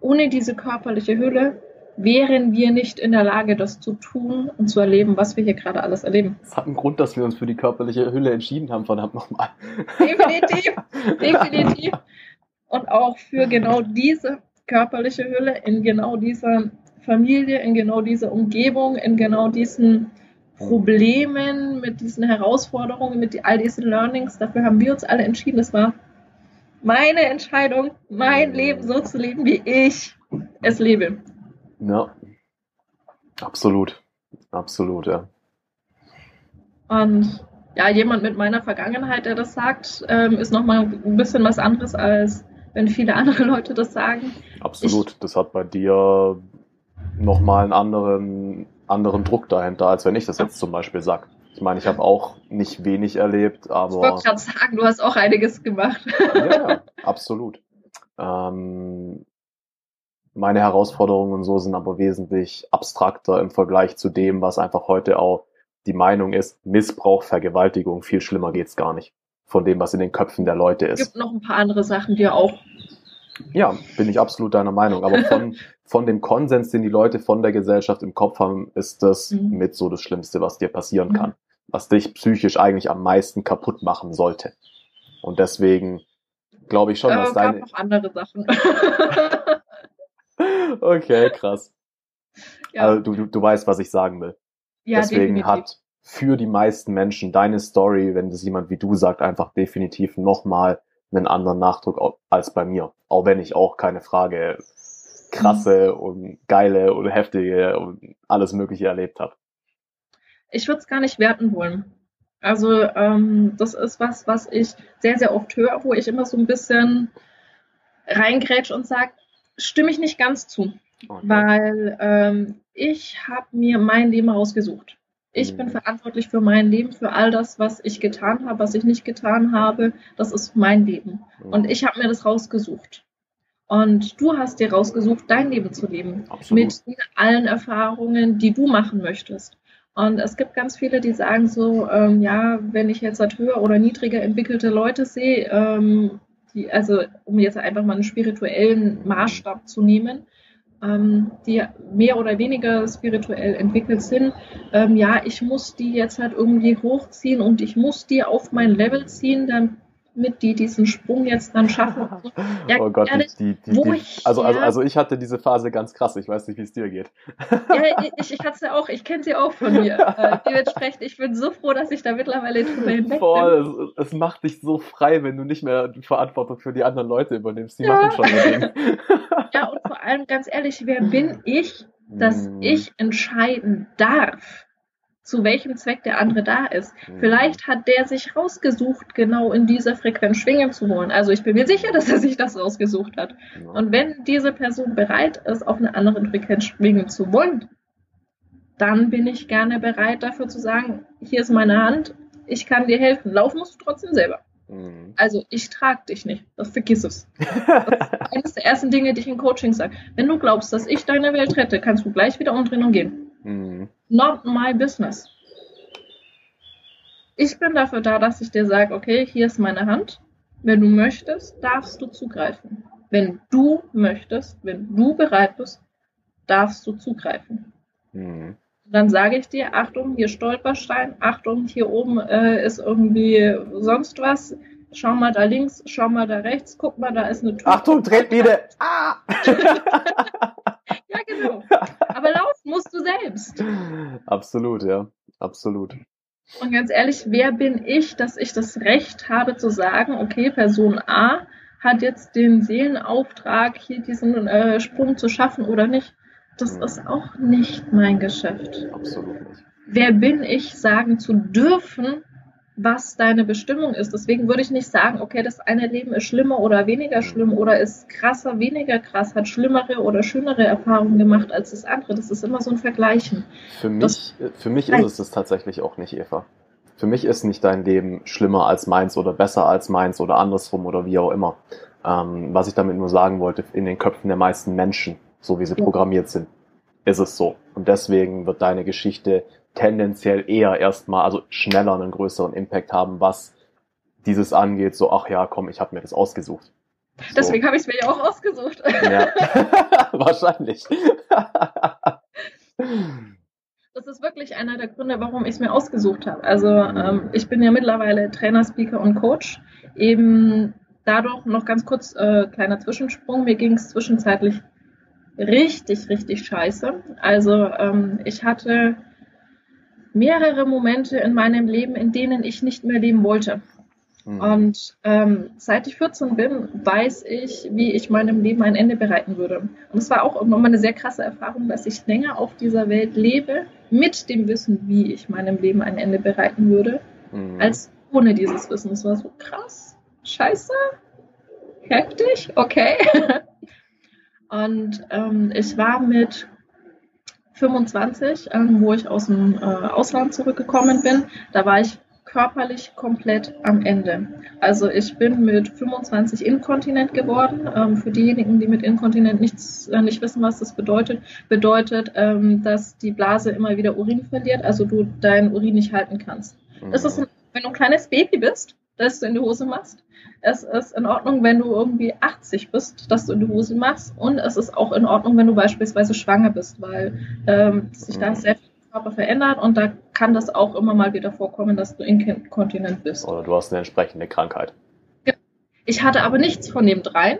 ohne diese körperliche Hülle wären wir nicht in der Lage, das zu tun und zu erleben, was wir hier gerade alles erleben. Es hat einen Grund, dass wir uns für die körperliche Hülle entschieden haben, verdammt nochmal. Definitiv, definitiv. Und auch für genau diese körperliche Hülle in genau dieser Familie, in genau dieser Umgebung, in genau diesen Problemen, mit diesen Herausforderungen, mit all diesen Learnings. Dafür haben wir uns alle entschieden. Das war meine Entscheidung, mein Leben so zu leben, wie ich es lebe. Ja, absolut. Absolut, ja. Und ja, jemand mit meiner Vergangenheit, der das sagt, ähm, ist nochmal ein bisschen was anderes, als wenn viele andere Leute das sagen. Absolut. Ich, das hat bei dir nochmal einen anderen anderen Druck dahinter, als wenn ich das jetzt zum Beispiel sag. Ich meine, ich habe auch nicht wenig erlebt, aber. Ich wollte gerade sagen, du hast auch einiges gemacht. ja, absolut. Ähm, meine Herausforderungen und so sind aber wesentlich abstrakter im Vergleich zu dem, was einfach heute auch die Meinung ist, Missbrauch, Vergewaltigung, viel schlimmer geht's gar nicht. Von dem, was in den Köpfen der Leute ist. Es gibt noch ein paar andere Sachen, die auch ja, bin ich absolut deiner Meinung. Aber von, von dem Konsens, den die Leute von der Gesellschaft im Kopf haben, ist das mhm. mit so das Schlimmste, was dir passieren mhm. kann. Was dich psychisch eigentlich am meisten kaputt machen sollte. Und deswegen glaube ich schon, dass äh, deine. noch andere Sachen. okay, krass. Ja. Also, du, du, du weißt, was ich sagen will. Ja, Deswegen definitiv. hat für die meisten Menschen deine Story, wenn das jemand wie du sagt, einfach definitiv nochmal einen anderen Nachdruck als bei mir. Auch wenn ich auch keine Frage krasse mhm. und geile und heftige und alles Mögliche erlebt habe. Ich würde es gar nicht werten wollen. Also ähm, das ist was, was ich sehr, sehr oft höre, wo ich immer so ein bisschen reingrätsch und sage, stimme ich nicht ganz zu. Okay. Weil ähm, ich habe mir mein Leben rausgesucht. Ich bin mhm. verantwortlich für mein Leben, für all das, was ich getan habe, was ich nicht getan habe. Das ist mein Leben. Mhm. Und ich habe mir das rausgesucht. Und du hast dir rausgesucht, dein Leben zu leben. Absolut. Mit allen Erfahrungen, die du machen möchtest. Und es gibt ganz viele, die sagen so, ähm, ja, wenn ich jetzt halt höher oder niedriger entwickelte Leute sehe, ähm, die, also um jetzt einfach mal einen spirituellen Maßstab zu nehmen, die mehr oder weniger spirituell entwickelt sind, ähm, ja, ich muss die jetzt halt irgendwie hochziehen und ich muss die auf mein Level ziehen, damit die diesen Sprung jetzt dann schaffen. Ja, oh Gott, ehrlich, die, die, die, also, also, also ich hatte diese Phase ganz krass. Ich weiß nicht, wie es dir geht. Ja, ich, ich hatte sie auch. Ich kenne sie auch von mir. Äh, dementsprechend, ich bin so froh, dass ich da mittlerweile drüber hinweg Voll, es, es, macht dich so frei, wenn du nicht mehr die Verantwortung für die anderen Leute übernimmst. Die ja. machen schon ihr Ja, und vor allem, ganz ehrlich, wer bin ich, dass hm. ich entscheiden darf? Zu welchem Zweck der andere da ist. Mhm. Vielleicht hat der sich rausgesucht, genau in dieser Frequenz schwingen zu wollen. Also ich bin mir sicher, dass er sich das rausgesucht hat. Ja. Und wenn diese Person bereit ist, auf einer anderen Frequenz schwingen zu wollen, dann bin ich gerne bereit dafür zu sagen, hier ist meine Hand, ich kann dir helfen. Laufen musst du trotzdem selber. Mhm. Also ich trage dich nicht. Das vergiss es. Das ist eines der ersten Dinge, die ich in Coaching sage. Wenn du glaubst, dass ich deine Welt rette, kannst du gleich wieder umdrehen und gehen. Mhm. Not my business. Ich bin dafür da, dass ich dir sage, okay, hier ist meine Hand. Wenn du möchtest, darfst du zugreifen. Wenn du möchtest, wenn du bereit bist, darfst du zugreifen. Mhm. Dann sage ich dir, Achtung, hier Stolperstein, Achtung, hier oben äh, ist irgendwie sonst was. Schau mal da links, schau mal da rechts, guck mal, da ist eine Tür. Achtung, Tretmine! Ah! ja, genau. Aber laufen musst du selbst. Absolut, ja. Absolut. Und ganz ehrlich, wer bin ich, dass ich das Recht habe zu sagen, okay, Person A hat jetzt den Seelenauftrag, hier diesen äh, Sprung zu schaffen oder nicht? Das mhm. ist auch nicht mein Geschäft. Absolut nicht. Wer bin ich, sagen zu dürfen, was deine Bestimmung ist. Deswegen würde ich nicht sagen, okay, das eine Leben ist schlimmer oder weniger schlimm oder ist krasser, weniger krass, hat schlimmere oder schönere Erfahrungen gemacht als das andere. Das ist immer so ein Vergleichen. Für mich, das, für mich ist es das tatsächlich auch nicht, Eva. Für mich ist nicht dein Leben schlimmer als meins oder besser als meins oder andersrum oder wie auch immer. Ähm, was ich damit nur sagen wollte, in den Köpfen der meisten Menschen, so wie sie ja. programmiert sind, ist es so. Und deswegen wird deine Geschichte tendenziell eher erstmal, also schneller einen größeren Impact haben, was dieses angeht, so, ach ja, komm, ich habe mir das ausgesucht. So. Deswegen habe ich es mir ja auch ausgesucht. Ja, wahrscheinlich. Das ist wirklich einer der Gründe, warum ich es mir ausgesucht habe. Also ähm, ich bin ja mittlerweile Trainer, Speaker und Coach. Eben dadurch noch ganz kurz äh, kleiner Zwischensprung. Mir ging es zwischenzeitlich richtig, richtig scheiße. Also ähm, ich hatte mehrere Momente in meinem Leben, in denen ich nicht mehr leben wollte. Mhm. Und ähm, seit ich 14 bin, weiß ich, wie ich meinem Leben ein Ende bereiten würde. Und es war auch nochmal eine sehr krasse Erfahrung, dass ich länger auf dieser Welt lebe, mit dem Wissen, wie ich meinem Leben ein Ende bereiten würde, mhm. als ohne dieses Wissen. Es war so krass, scheiße, heftig, okay. Und ähm, ich war mit 25, ähm, wo ich aus dem äh, Ausland zurückgekommen bin. Da war ich körperlich komplett am Ende. Also ich bin mit 25 inkontinent geworden. Ähm, für diejenigen, die mit inkontinent nichts, äh, nicht wissen, was das bedeutet, bedeutet, ähm, dass die Blase immer wieder Urin verliert, also du deinen Urin nicht halten kannst. Mhm. Das ist, wenn du ein kleines Baby bist, dass du in die Hose machst. Es ist in Ordnung, wenn du irgendwie 80 bist, dass du in die Hose machst. Und es ist auch in Ordnung, wenn du beispielsweise schwanger bist, weil ähm, sich da sehr viel Körper verändert und da kann das auch immer mal wieder vorkommen, dass du inkontinent bist. Oder du hast eine entsprechende Krankheit. Ich hatte aber nichts von dem dreien,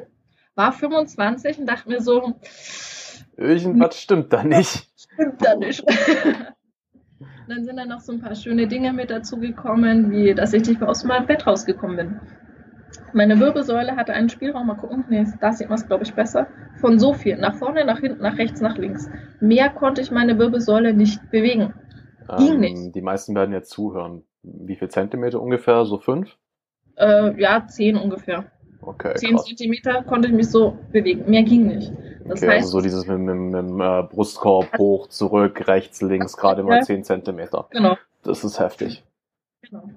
war 25 und dachte mir so, irgendwas stimmt da nicht. Stimmt da nicht. Dann sind da noch so ein paar schöne Dinge mit dazu gekommen, wie dass ich nicht mehr aus meinem Bett rausgekommen bin. Meine Wirbelsäule hatte einen Spielraum, mal gucken, nee, da sieht man es, glaube ich, besser, von so viel, nach vorne, nach hinten, nach rechts, nach links. Mehr konnte ich meine Wirbelsäule nicht bewegen. Ging ähm, nicht. Die meisten werden jetzt zuhören. Wie viel Zentimeter ungefähr? So fünf? Äh, ja, zehn ungefähr. Okay. Zehn krass. Zentimeter konnte ich mich so bewegen. Mehr ging nicht. Das okay, heißt, also so dieses mit, mit, mit dem äh, Brustkorb also, hoch, zurück, rechts, links, gerade mal 10 Zentimeter. Genau. Das ist heftig. Genau.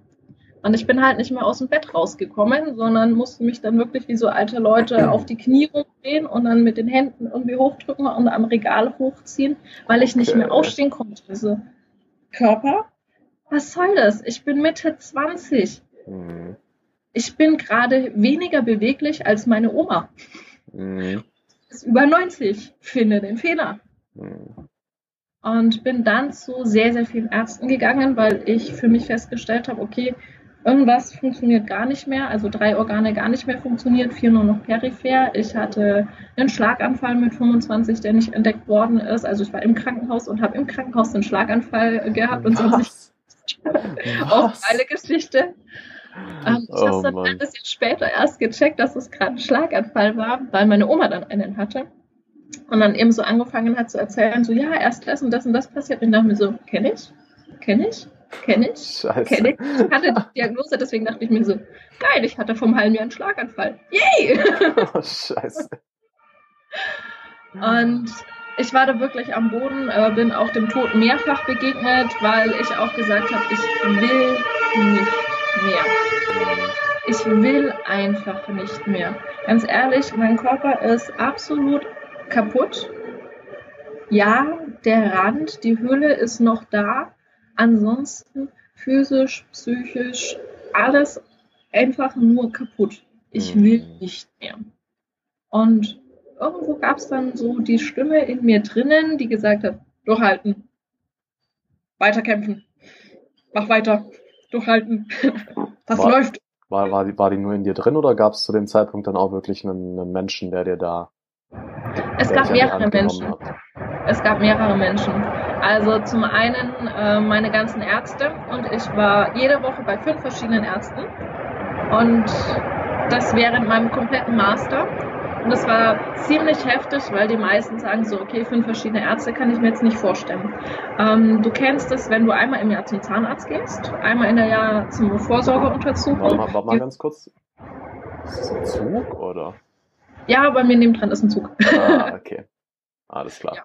Und ich bin halt nicht mehr aus dem Bett rausgekommen, sondern musste mich dann wirklich wie so alte Leute auf die Knie rumdrehen und dann mit den Händen irgendwie hochdrücken und am Regal hochziehen, weil ich nicht mehr aufstehen konnte. Also, Körper, was soll das? Ich bin Mitte 20. Mhm. Ich bin gerade weniger beweglich als meine Oma. Mhm ist über 90, finde den Fehler. Mhm. Und bin dann zu sehr, sehr vielen Ärzten gegangen, weil ich für mich festgestellt habe, okay, irgendwas funktioniert gar nicht mehr, also drei Organe gar nicht mehr funktioniert, vier nur noch peripher. Ich hatte einen Schlaganfall mit 25, der nicht entdeckt worden ist. Also ich war im Krankenhaus und habe im Krankenhaus einen Schlaganfall gehabt und sonst auch eine Geschichte. Ähm, ich habe dann ein bisschen später erst gecheckt, dass es gerade ein Schlaganfall war, weil meine Oma dann einen hatte. Und dann eben so angefangen hat zu erzählen, so ja, erst das und das und das passiert. Und ich dachte mir so, kenne ich? Kenne ich? Kenne ich? Scheiße. Kenn ich. ich hatte die Diagnose, deswegen dachte ich mir so, geil, ich hatte vom halben Jahr einen Schlaganfall. Yay! Oh, scheiße. Und ich war da wirklich am Boden, bin auch dem Tod mehrfach begegnet, weil ich auch gesagt habe, ich will nicht mehr. Ich will einfach nicht mehr. Ganz ehrlich, mein Körper ist absolut kaputt. Ja, der Rand, die Hülle ist noch da. Ansonsten physisch, psychisch, alles einfach nur kaputt. Ich will mhm. nicht mehr. Und irgendwo gab es dann so die Stimme in mir drinnen, die gesagt hat, durchhalten, weiterkämpfen, mach weiter, durchhalten, das war, läuft. War, war, die, war die nur in dir drin oder gab es zu dem Zeitpunkt dann auch wirklich einen, einen Menschen, der dir da... Es gab mehrere Menschen. Hat? Es gab mehrere Menschen. Also zum einen äh, meine ganzen Ärzte und ich war jede Woche bei fünf verschiedenen Ärzten und das während meinem kompletten Master. Und das war ziemlich heftig, weil die meisten sagen so, okay, fünf verschiedene Ärzte kann ich mir jetzt nicht vorstellen. Ähm, du kennst es, wenn du einmal im Jahr zum Zahnarzt gehst, einmal in der Jahr zum Vorsorgeuntersuchung. Warte mal, warte mal ganz kurz. Ist das ein Zug oder? Ja, bei mir neben dran ist ein Zug. Ah, okay. Alles klar. Ja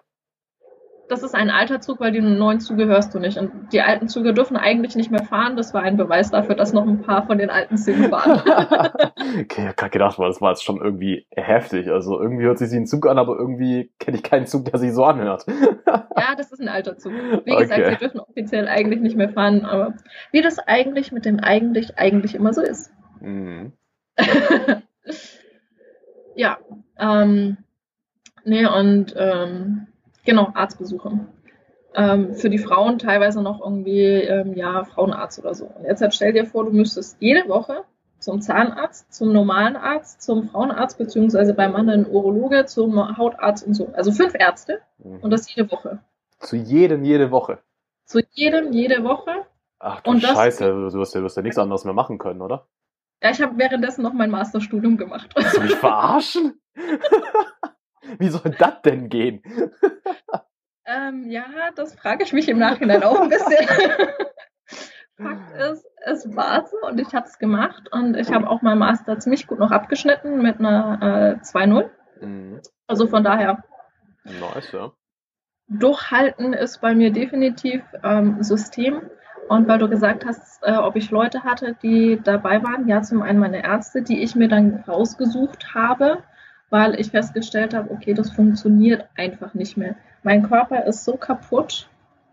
das ist ein alter Zug, weil die neuen Züge hörst du nicht. Und die alten Züge dürfen eigentlich nicht mehr fahren. Das war ein Beweis dafür, dass noch ein paar von den alten Zügen waren. okay, ich habe gerade gedacht, das war jetzt schon irgendwie heftig. Also irgendwie hört sich wie ein Zug an, aber irgendwie kenne ich keinen Zug, der sich so anhört. ja, das ist ein alter Zug. Wie gesagt, okay. sie dürfen offiziell eigentlich nicht mehr fahren, aber wie das eigentlich mit dem eigentlich eigentlich immer so ist. Mhm. ja, ähm, nee, und ähm, Genau, Arztbesuche. Ähm, für die Frauen teilweise noch irgendwie, ähm, ja, Frauenarzt oder so. Und jetzt halt stell dir vor, du müsstest jede Woche zum Zahnarzt, zum normalen Arzt, zum Frauenarzt, beziehungsweise beim Mann einen Urologe, zum Hautarzt und so. Also fünf Ärzte mhm. und das jede Woche. Zu jedem, jede Woche? Zu jedem, jede Woche. Ach du und Scheiße, das, du wirst, ja, du wirst ja nichts anderes mehr machen können, oder? Ja, ich habe währenddessen noch mein Masterstudium gemacht. Willst du mich verarschen? Wie soll das denn gehen? ähm, ja, das frage ich mich im Nachhinein auch ein bisschen. Fakt ist, es war so und ich habe es gemacht und ich habe auch meinen Master ziemlich gut noch abgeschnitten mit einer äh, 2-0. Mhm. Also von daher. Nice, ja. Durchhalten ist bei mir definitiv ähm, System. Und weil du gesagt hast, äh, ob ich Leute hatte, die dabei waren, ja, zum einen meine Ärzte, die ich mir dann rausgesucht habe, weil ich festgestellt habe, okay, das funktioniert einfach nicht mehr. Mein Körper ist so kaputt,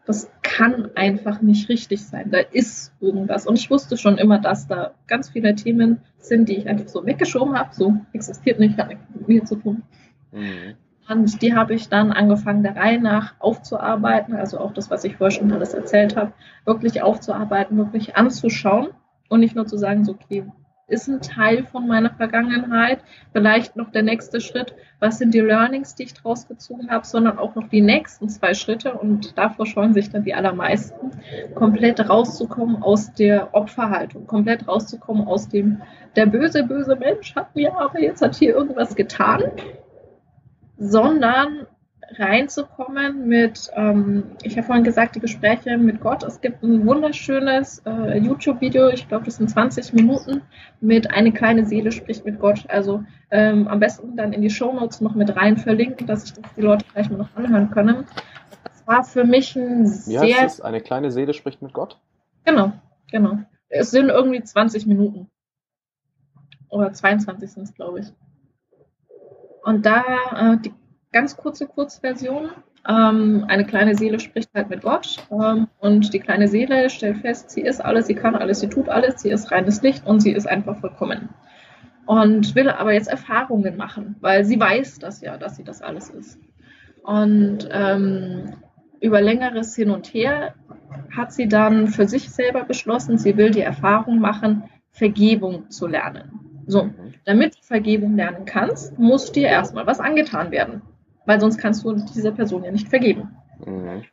das kann einfach nicht richtig sein. Da ist irgendwas. Und ich wusste schon immer, dass da ganz viele Themen sind, die ich einfach so weggeschoben habe. So existiert nicht, hat nichts mit mir zu tun. Mhm. Und die habe ich dann angefangen, der Reihe nach aufzuarbeiten. Also auch das, was ich vorher schon alles erzählt habe, wirklich aufzuarbeiten, wirklich anzuschauen und nicht nur zu sagen, so, okay, ist ein Teil von meiner Vergangenheit. Vielleicht noch der nächste Schritt, was sind die Learnings, die ich draus gezogen habe, sondern auch noch die nächsten zwei Schritte und davor scheuen sich dann die allermeisten, komplett rauszukommen aus der Opferhaltung, komplett rauszukommen aus dem, der böse, böse Mensch hat mir aber jetzt hat hier irgendwas getan, sondern reinzukommen mit, ähm, ich habe vorhin gesagt, die Gespräche mit Gott. Es gibt ein wunderschönes äh, YouTube-Video, ich glaube, das sind 20 Minuten, mit Eine kleine Seele spricht mit Gott. Also ähm, am besten dann in die Show Notes noch mit rein verlinken, dass sich das die Leute vielleicht mal noch anhören können. Das war für mich ein sehr... Wie heißt es? Eine kleine Seele spricht mit Gott? Genau, genau. Es sind irgendwie 20 Minuten. Oder 22 sind es, glaube ich. Und da, äh, die ganz kurze Kurzversion. Ähm, eine kleine Seele spricht halt mit Gott ähm, und die kleine Seele stellt fest, sie ist alles, sie kann alles, sie tut alles, sie ist reines Licht und sie ist einfach vollkommen. und will aber jetzt Erfahrungen machen, weil sie weiß das ja, dass sie das alles ist. Und ähm, über längeres Hin und Her hat sie dann für sich selber beschlossen, sie will die Erfahrung machen, Vergebung zu lernen. So, mhm. damit du Vergebung lernen kannst, muss dir erstmal was angetan werden, weil sonst kannst du dieser Person ja nicht vergeben. Mhm.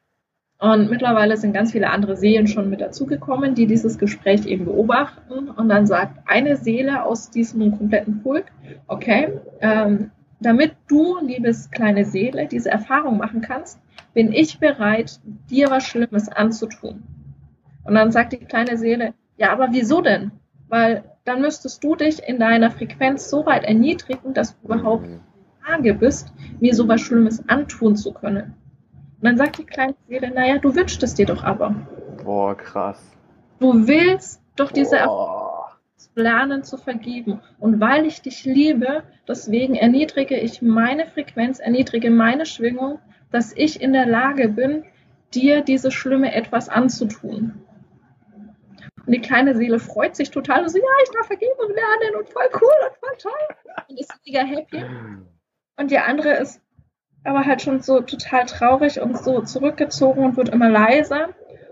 Und mittlerweile sind ganz viele andere Seelen schon mit dazugekommen, die dieses Gespräch eben beobachten. Und dann sagt eine Seele aus diesem kompletten Pulk, okay, ähm, damit du, liebes kleine Seele, diese Erfahrung machen kannst, bin ich bereit, dir was Schlimmes anzutun. Und dann sagt die kleine Seele, ja, aber wieso denn? Weil dann müsstest du dich in deiner Frequenz so weit erniedrigen, dass du überhaupt der Lage bist, mir so was Schlimmes antun zu können. Und dann sagt die kleine Seele, naja, du wünschst es dir doch aber. Boah, krass. Du willst doch diese Erfahrung lernen zu vergeben. Und weil ich dich liebe, deswegen erniedrige ich meine Frequenz, erniedrige meine Schwingung, dass ich in der Lage bin, dir dieses schlimme etwas anzutun. Und die kleine Seele freut sich total und so, ja, ich darf Vergebung lernen und voll cool und voll toll. Und ist mega happy. Und die andere ist aber halt schon so total traurig und so zurückgezogen und wird immer leiser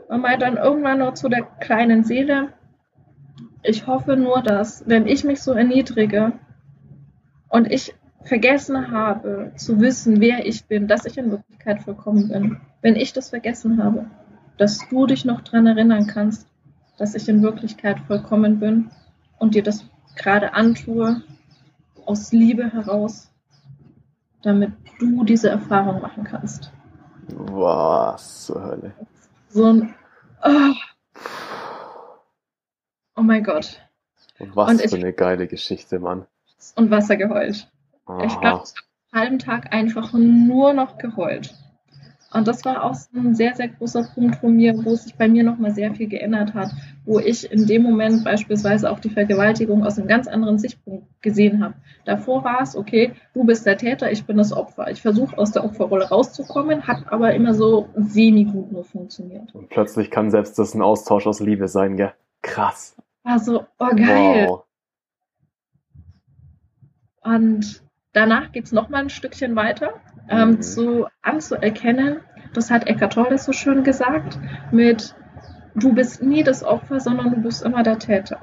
und meint dann irgendwann nur zu der kleinen Seele, ich hoffe nur, dass, wenn ich mich so erniedrige und ich vergessen habe zu wissen, wer ich bin, dass ich in Wirklichkeit vollkommen bin, wenn ich das vergessen habe, dass du dich noch daran erinnern kannst, dass ich in Wirklichkeit vollkommen bin und dir das gerade antue, aus Liebe heraus, damit du diese Erfahrung machen kannst. Was zur Hölle? So ein. Oh, oh mein Gott. Und was und für eine geile Geschichte, Mann. Und Wasser geheult. Aha. Ich glaube, ich habe einen halben Tag einfach nur noch geheult. Und das war auch ein sehr, sehr großer Punkt von mir, wo sich bei mir nochmal sehr viel geändert hat, wo ich in dem Moment beispielsweise auch die Vergewaltigung aus einem ganz anderen Sichtpunkt gesehen habe. Davor war es, okay, du bist der Täter, ich bin das Opfer. Ich versuche aus der Opferrolle rauszukommen, hat aber immer so semi-gut nur funktioniert. Und plötzlich kann selbst das ein Austausch aus Liebe sein, gell? Krass. War so, oh geil. Wow. Und danach geht es nochmal ein Stückchen weiter ähm, mhm. zu, anzuerkennen, das hat Eckart Tolle so schön gesagt, mit du bist nie das Opfer, sondern du bist immer der Täter.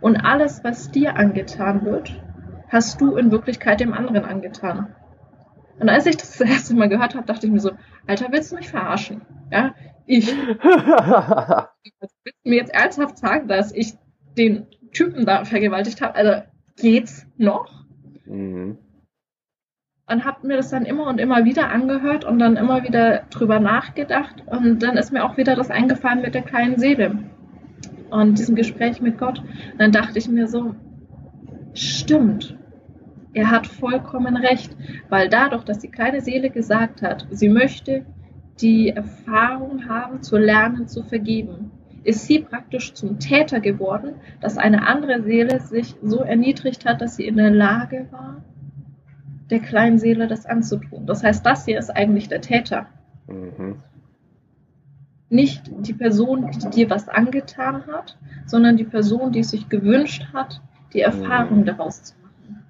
Und alles, was dir angetan wird, hast du in Wirklichkeit dem anderen angetan. Und als ich das das erste Mal gehört habe, dachte ich mir so, Alter, willst du mich verarschen? Ja, ich. willst du mir jetzt ernsthaft sagen, dass ich den Typen da vergewaltigt habe? Also, geht's noch? Mhm und habe mir das dann immer und immer wieder angehört und dann immer wieder drüber nachgedacht und dann ist mir auch wieder das eingefallen mit der kleinen Seele und diesem Gespräch mit Gott. Und dann dachte ich mir so, stimmt, er hat vollkommen recht, weil dadurch, dass die kleine Seele gesagt hat, sie möchte die Erfahrung haben, zu lernen, zu vergeben, ist sie praktisch zum Täter geworden, dass eine andere Seele sich so erniedrigt hat, dass sie in der Lage war, der kleinen Seele das anzutun. Das heißt, das hier ist eigentlich der Täter. Mhm. Nicht die Person, die dir was angetan hat, sondern die Person, die sich gewünscht hat, die Erfahrung mhm. daraus zu machen.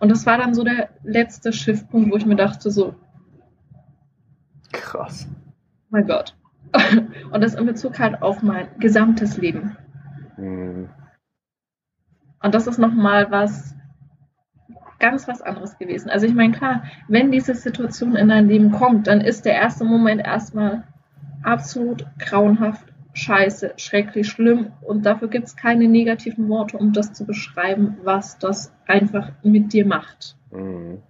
Und das war dann so der letzte Schiffpunkt, wo ich mir dachte, so. Krass. Mein Gott. Und das in Bezug halt auf mein gesamtes Leben. Mhm. Und das ist nochmal was, ganz was anderes gewesen. Also ich meine, klar, wenn diese Situation in dein Leben kommt, dann ist der erste Moment erstmal absolut grauenhaft, scheiße, schrecklich schlimm und dafür gibt es keine negativen Worte, um das zu beschreiben, was das einfach mit dir macht. Mhm.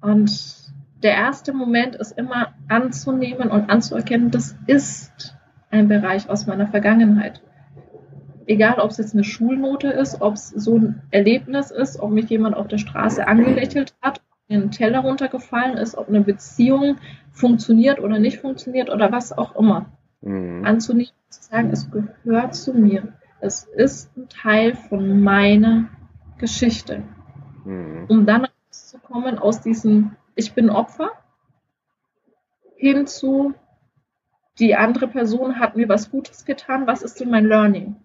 Und der erste Moment ist immer anzunehmen und anzuerkennen, das ist ein Bereich aus meiner Vergangenheit egal ob es jetzt eine Schulnote ist, ob es so ein Erlebnis ist, ob mich jemand auf der Straße angelächelt hat, mir ein Teller runtergefallen ist, ob eine Beziehung funktioniert oder nicht funktioniert oder was auch immer. Mhm. Anzunehmen, zu sagen, es gehört zu mir. Es ist ein Teil von meiner Geschichte. Mhm. Um dann rauszukommen aus diesem Ich bin Opfer hin zu die andere Person hat mir was Gutes getan, was ist denn mein Learning?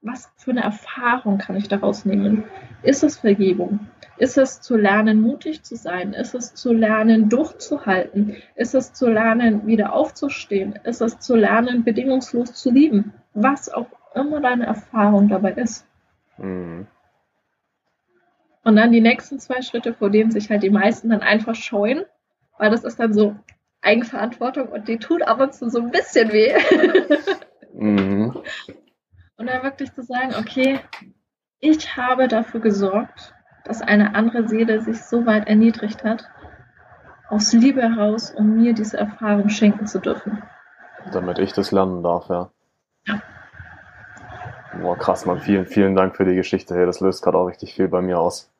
Was für eine Erfahrung kann ich daraus nehmen? Ist es Vergebung? Ist es zu lernen, mutig zu sein? Ist es zu lernen, durchzuhalten? Ist es zu lernen, wieder aufzustehen? Ist es zu lernen, bedingungslos zu lieben? Was auch immer deine Erfahrung dabei ist. Mhm. Und dann die nächsten zwei Schritte, vor denen sich halt die meisten dann einfach scheuen, weil das ist dann so Eigenverantwortung und die tut ab und zu so ein bisschen weh. mhm. Und dann wirklich zu sagen, okay, ich habe dafür gesorgt, dass eine andere Seele sich so weit erniedrigt hat, aus Liebe heraus, um mir diese Erfahrung schenken zu dürfen. Damit ich das lernen darf, ja. Ja. Boah, krass, Mann. Vielen, vielen Dank für die Geschichte. Hey, das löst gerade auch richtig viel bei mir aus.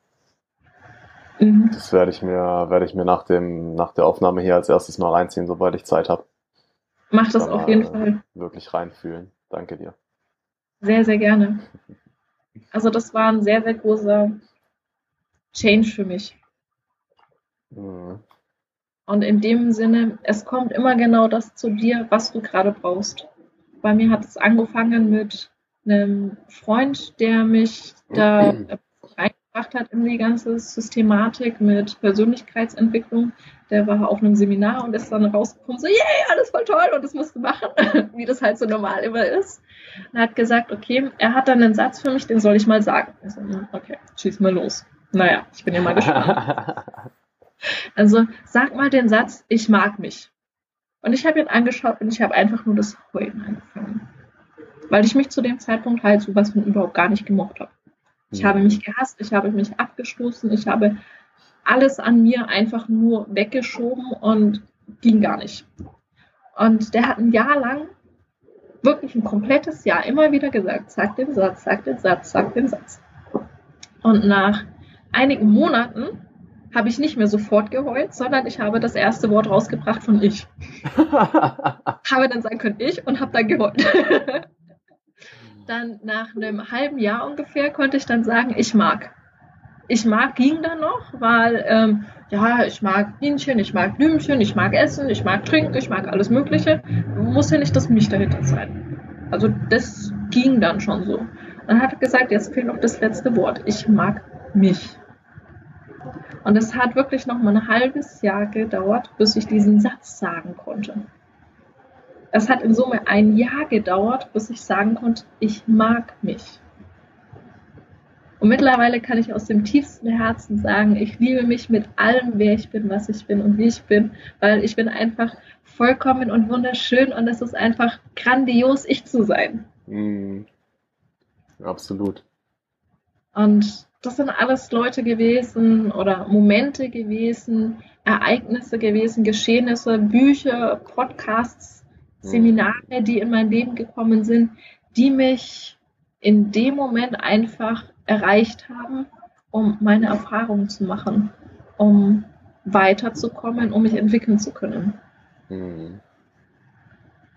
Mhm. Das werde ich mir, werde ich mir nach dem, nach der Aufnahme hier als erstes mal reinziehen, sobald ich Zeit habe. Mach das auf jeden Fall. Wirklich reinfühlen. Danke dir. Sehr, sehr gerne. Also das war ein sehr, sehr großer Change für mich. Mhm. Und in dem Sinne, es kommt immer genau das zu dir, was du gerade brauchst. Bei mir hat es angefangen mit einem Freund, der mich da reingebracht hat in die ganze Systematik mit Persönlichkeitsentwicklung. Der war auf einem Seminar und ist dann rausgekommen, so, yeah, alles voll toll und das musst du machen, wie das halt so normal immer ist. Und hat gesagt, okay, er hat dann einen Satz für mich, den soll ich mal sagen. Ich so, hm, okay, schieß mal los. Naja, ich bin ja mal gespannt. also, sag mal den Satz, ich mag mich. Und ich habe ihn angeschaut und ich habe einfach nur das Heulen angefangen. Weil ich mich zu dem Zeitpunkt halt sowas von überhaupt gar nicht gemocht habe. Ich habe mich gehasst, ich habe mich abgestoßen, ich habe alles an mir einfach nur weggeschoben und ging gar nicht. Und der hat ein Jahr lang, wirklich ein komplettes Jahr, immer wieder gesagt, sag den Satz, sag den Satz, sag den Satz. Und nach einigen Monaten habe ich nicht mehr sofort geheult, sondern ich habe das erste Wort rausgebracht von ich. habe dann sagen können ich und habe dann geheult. dann nach einem halben Jahr ungefähr konnte ich dann sagen, ich mag. Ich mag ging dann noch, weil ähm, ja, ich mag Bienchen, ich mag Blümchen, ich mag Essen, ich mag Trinken, ich mag alles Mögliche. Muss ja nicht das Mich dahinter sein. Also das ging dann schon so. Dann hat er gesagt, jetzt fehlt noch das letzte Wort. Ich mag mich. Und es hat wirklich noch mal ein halbes Jahr gedauert, bis ich diesen Satz sagen konnte. Es hat in Summe ein Jahr gedauert, bis ich sagen konnte, ich mag mich. Und mittlerweile kann ich aus dem tiefsten Herzen sagen, ich liebe mich mit allem, wer ich bin, was ich bin und wie ich bin, weil ich bin einfach vollkommen und wunderschön und es ist einfach grandios, ich zu sein. Mm, absolut. Und das sind alles Leute gewesen oder Momente gewesen, Ereignisse gewesen, Geschehnisse, Bücher, Podcasts, Seminare, die in mein Leben gekommen sind, die mich in dem Moment einfach erreicht haben, um meine Erfahrungen zu machen, um weiterzukommen, um mich entwickeln zu können. Mhm.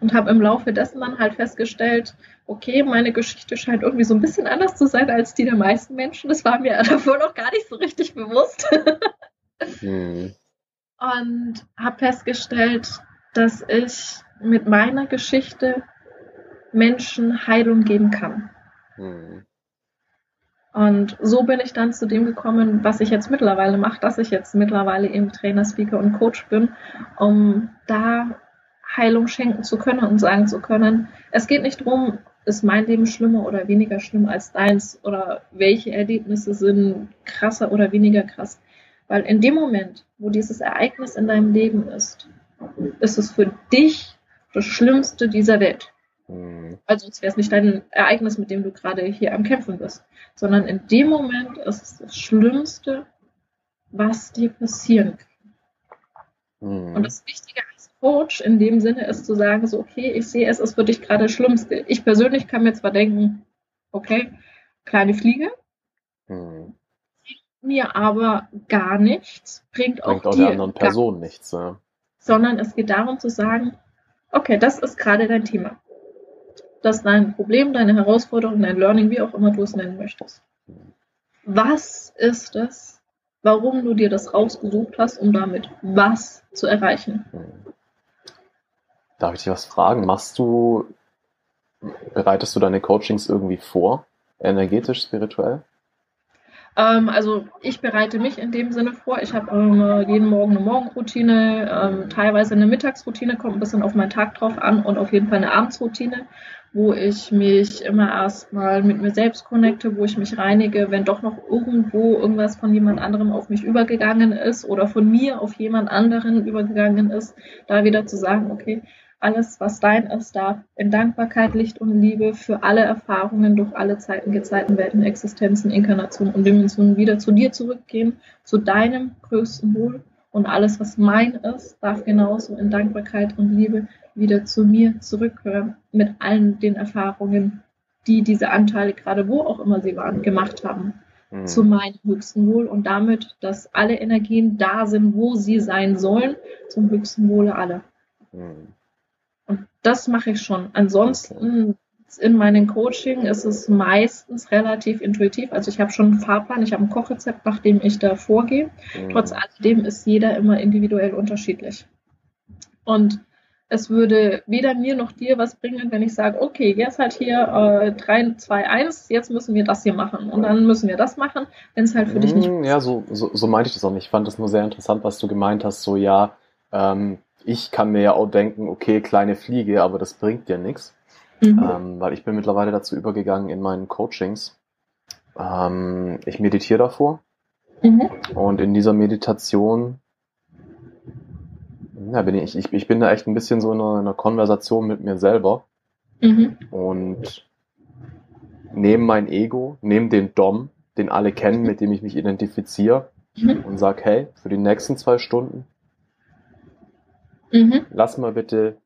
Und habe im Laufe dessen dann halt festgestellt, okay, meine Geschichte scheint irgendwie so ein bisschen anders zu sein als die der meisten Menschen. Das war mir davor noch gar nicht so richtig bewusst. mhm. Und habe festgestellt, dass ich mit meiner Geschichte Menschen Heilung geben kann. Mhm. Und so bin ich dann zu dem gekommen, was ich jetzt mittlerweile mache, dass ich jetzt mittlerweile eben Trainer, Speaker und Coach bin, um da Heilung schenken zu können und sagen zu können, es geht nicht darum, ist mein Leben schlimmer oder weniger schlimm als deins oder welche Erlebnisse sind krasser oder weniger krass. Weil in dem Moment, wo dieses Ereignis in deinem Leben ist, ist es für dich das Schlimmste dieser Welt. Mhm. Also es wäre nicht dein Ereignis, mit dem du gerade hier am Kämpfen bist, sondern in dem Moment ist es das Schlimmste, was dir passieren kann. Mhm. Und das Wichtige als Coach in dem Sinne ist zu sagen, so okay, ich sehe, es ist für dich gerade das Schlimmste. Ich persönlich kann mir zwar denken, okay, kleine Fliege, mhm. mir aber gar nichts, bringt auch, bringt auch der anderen Person nichts. Ja. Sondern es geht darum zu sagen, Okay, das ist gerade dein Thema. Das ist dein Problem, deine Herausforderung, dein Learning, wie auch immer du es nennen möchtest. Was ist es, warum du dir das rausgesucht hast, um damit was zu erreichen? Darf ich dich was fragen? Machst du Bereitest du deine Coachings irgendwie vor? Energetisch, spirituell? Ähm, also ich bereite mich in dem Sinne vor. Ich habe ähm, jeden Morgen eine Morgenroutine, ähm, teilweise eine Mittagsroutine, kommt ein bisschen auf meinen Tag drauf an und auf jeden Fall eine Abendsroutine, wo ich mich immer erstmal mit mir selbst connecte, wo ich mich reinige, wenn doch noch irgendwo irgendwas von jemand anderem auf mich übergegangen ist oder von mir auf jemand anderen übergegangen ist, da wieder zu sagen, okay, alles, was dein ist, darf in Dankbarkeit, Licht und Liebe für alle Erfahrungen durch alle Zeiten, Gezeiten, Welten, Existenzen, Inkarnationen und Dimensionen wieder zu dir zurückgehen, zu deinem größten Wohl. Und alles, was mein ist, darf genauso in Dankbarkeit und Liebe wieder zu mir zurückhören, mit allen den Erfahrungen, die diese Anteile, gerade wo auch immer sie waren, gemacht haben, mhm. zu meinem höchsten Wohl und damit, dass alle Energien da sind, wo sie sein sollen, zum höchsten Wohle aller. Mhm. Und das mache ich schon. Ansonsten in meinen Coaching ist es meistens relativ intuitiv. Also ich habe schon einen Fahrplan, ich habe ein Kochrezept, nach dem ich da vorgehe. Mhm. Trotz alledem ist jeder immer individuell unterschiedlich. Und es würde weder mir noch dir was bringen, wenn ich sage, okay, jetzt halt hier äh, 3, 2, 1, jetzt müssen wir das hier machen und dann müssen wir das machen, wenn es halt für dich nicht. Mm, ja, so, so, so meinte ich das auch nicht. Ich fand das nur sehr interessant, was du gemeint hast. So, ja, ähm, ich kann mir ja auch denken, okay, kleine Fliege, aber das bringt dir nichts. Mhm. Ähm, weil ich bin mittlerweile dazu übergegangen in meinen Coachings. Ähm, ich meditiere davor. Mhm. Und in dieser Meditation ja, bin ich, ich, ich bin da echt ein bisschen so in einer, in einer Konversation mit mir selber. Mhm. Und nehme mein Ego, nehme den Dom, den alle kennen, mit dem ich mich identifiziere, mhm. und sag, hey, für die nächsten zwei Stunden Mhm. Lass mal bitte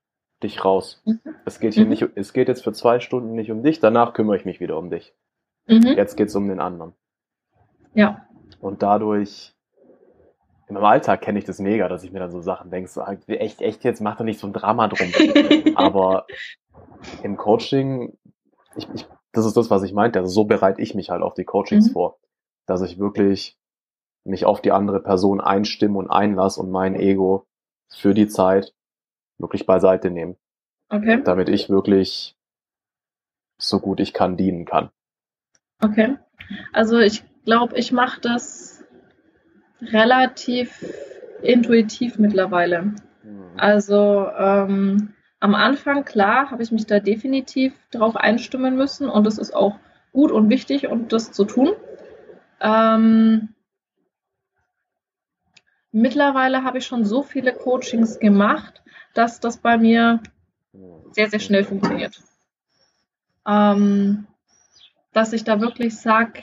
dich raus. Mhm. Es geht hier mhm. nicht, es geht jetzt für zwei Stunden nicht um dich, danach kümmere ich mich wieder um dich. Mhm. Jetzt geht's um den anderen. Ja. Und dadurch, in meinem Alltag kenne ich das mega, dass ich mir dann so Sachen denke, so, echt, echt, jetzt mach doch nicht so ein Drama drum. Aber im Coaching, ich, ich, das ist das, was ich meinte, also so bereite ich mich halt auf die Coachings mhm. vor, dass ich wirklich mich auf die andere Person einstimme und einlasse und mein Ego für die Zeit wirklich beiseite nehmen. Okay. Damit ich wirklich so gut ich kann dienen kann. Okay. Also ich glaube, ich mache das relativ intuitiv mittlerweile. Mhm. Also ähm, am Anfang, klar, habe ich mich da definitiv darauf einstimmen müssen und es ist auch gut und wichtig, um das zu tun. Ähm, Mittlerweile habe ich schon so viele Coachings gemacht, dass das bei mir sehr, sehr schnell funktioniert. Ähm, dass ich da wirklich sage,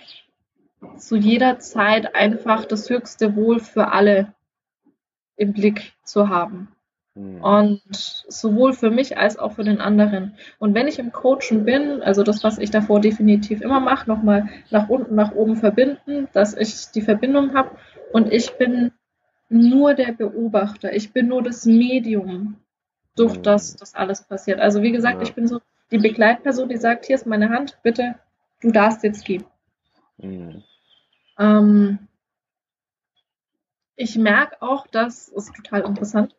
zu jeder Zeit einfach das höchste Wohl für alle im Blick zu haben. Mhm. Und sowohl für mich als auch für den anderen. Und wenn ich im Coachen bin, also das, was ich davor definitiv immer mache, nochmal nach unten, nach oben verbinden, dass ich die Verbindung habe und ich bin nur der Beobachter. Ich bin nur das Medium, durch mhm. das das alles passiert. Also wie gesagt, ich bin so die Begleitperson, die sagt, hier ist meine Hand, bitte, du darfst jetzt gehen. Mhm. Ähm, ich merke auch, das ist total interessant,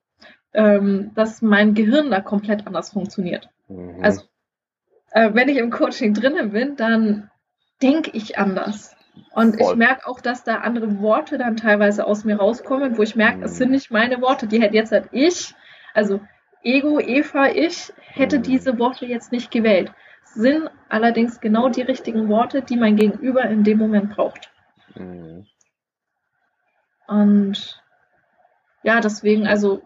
ähm, dass mein Gehirn da komplett anders funktioniert. Mhm. Also äh, wenn ich im Coaching drinnen bin, dann denke ich anders. Und Voll. ich merke auch, dass da andere Worte dann teilweise aus mir rauskommen, wo ich merke, mhm. es sind nicht meine Worte, die hätte jetzt halt ich, also Ego, Eva, ich, hätte mhm. diese Worte jetzt nicht gewählt. Sind allerdings genau die richtigen Worte, die mein Gegenüber in dem Moment braucht. Mhm. Und ja, deswegen, also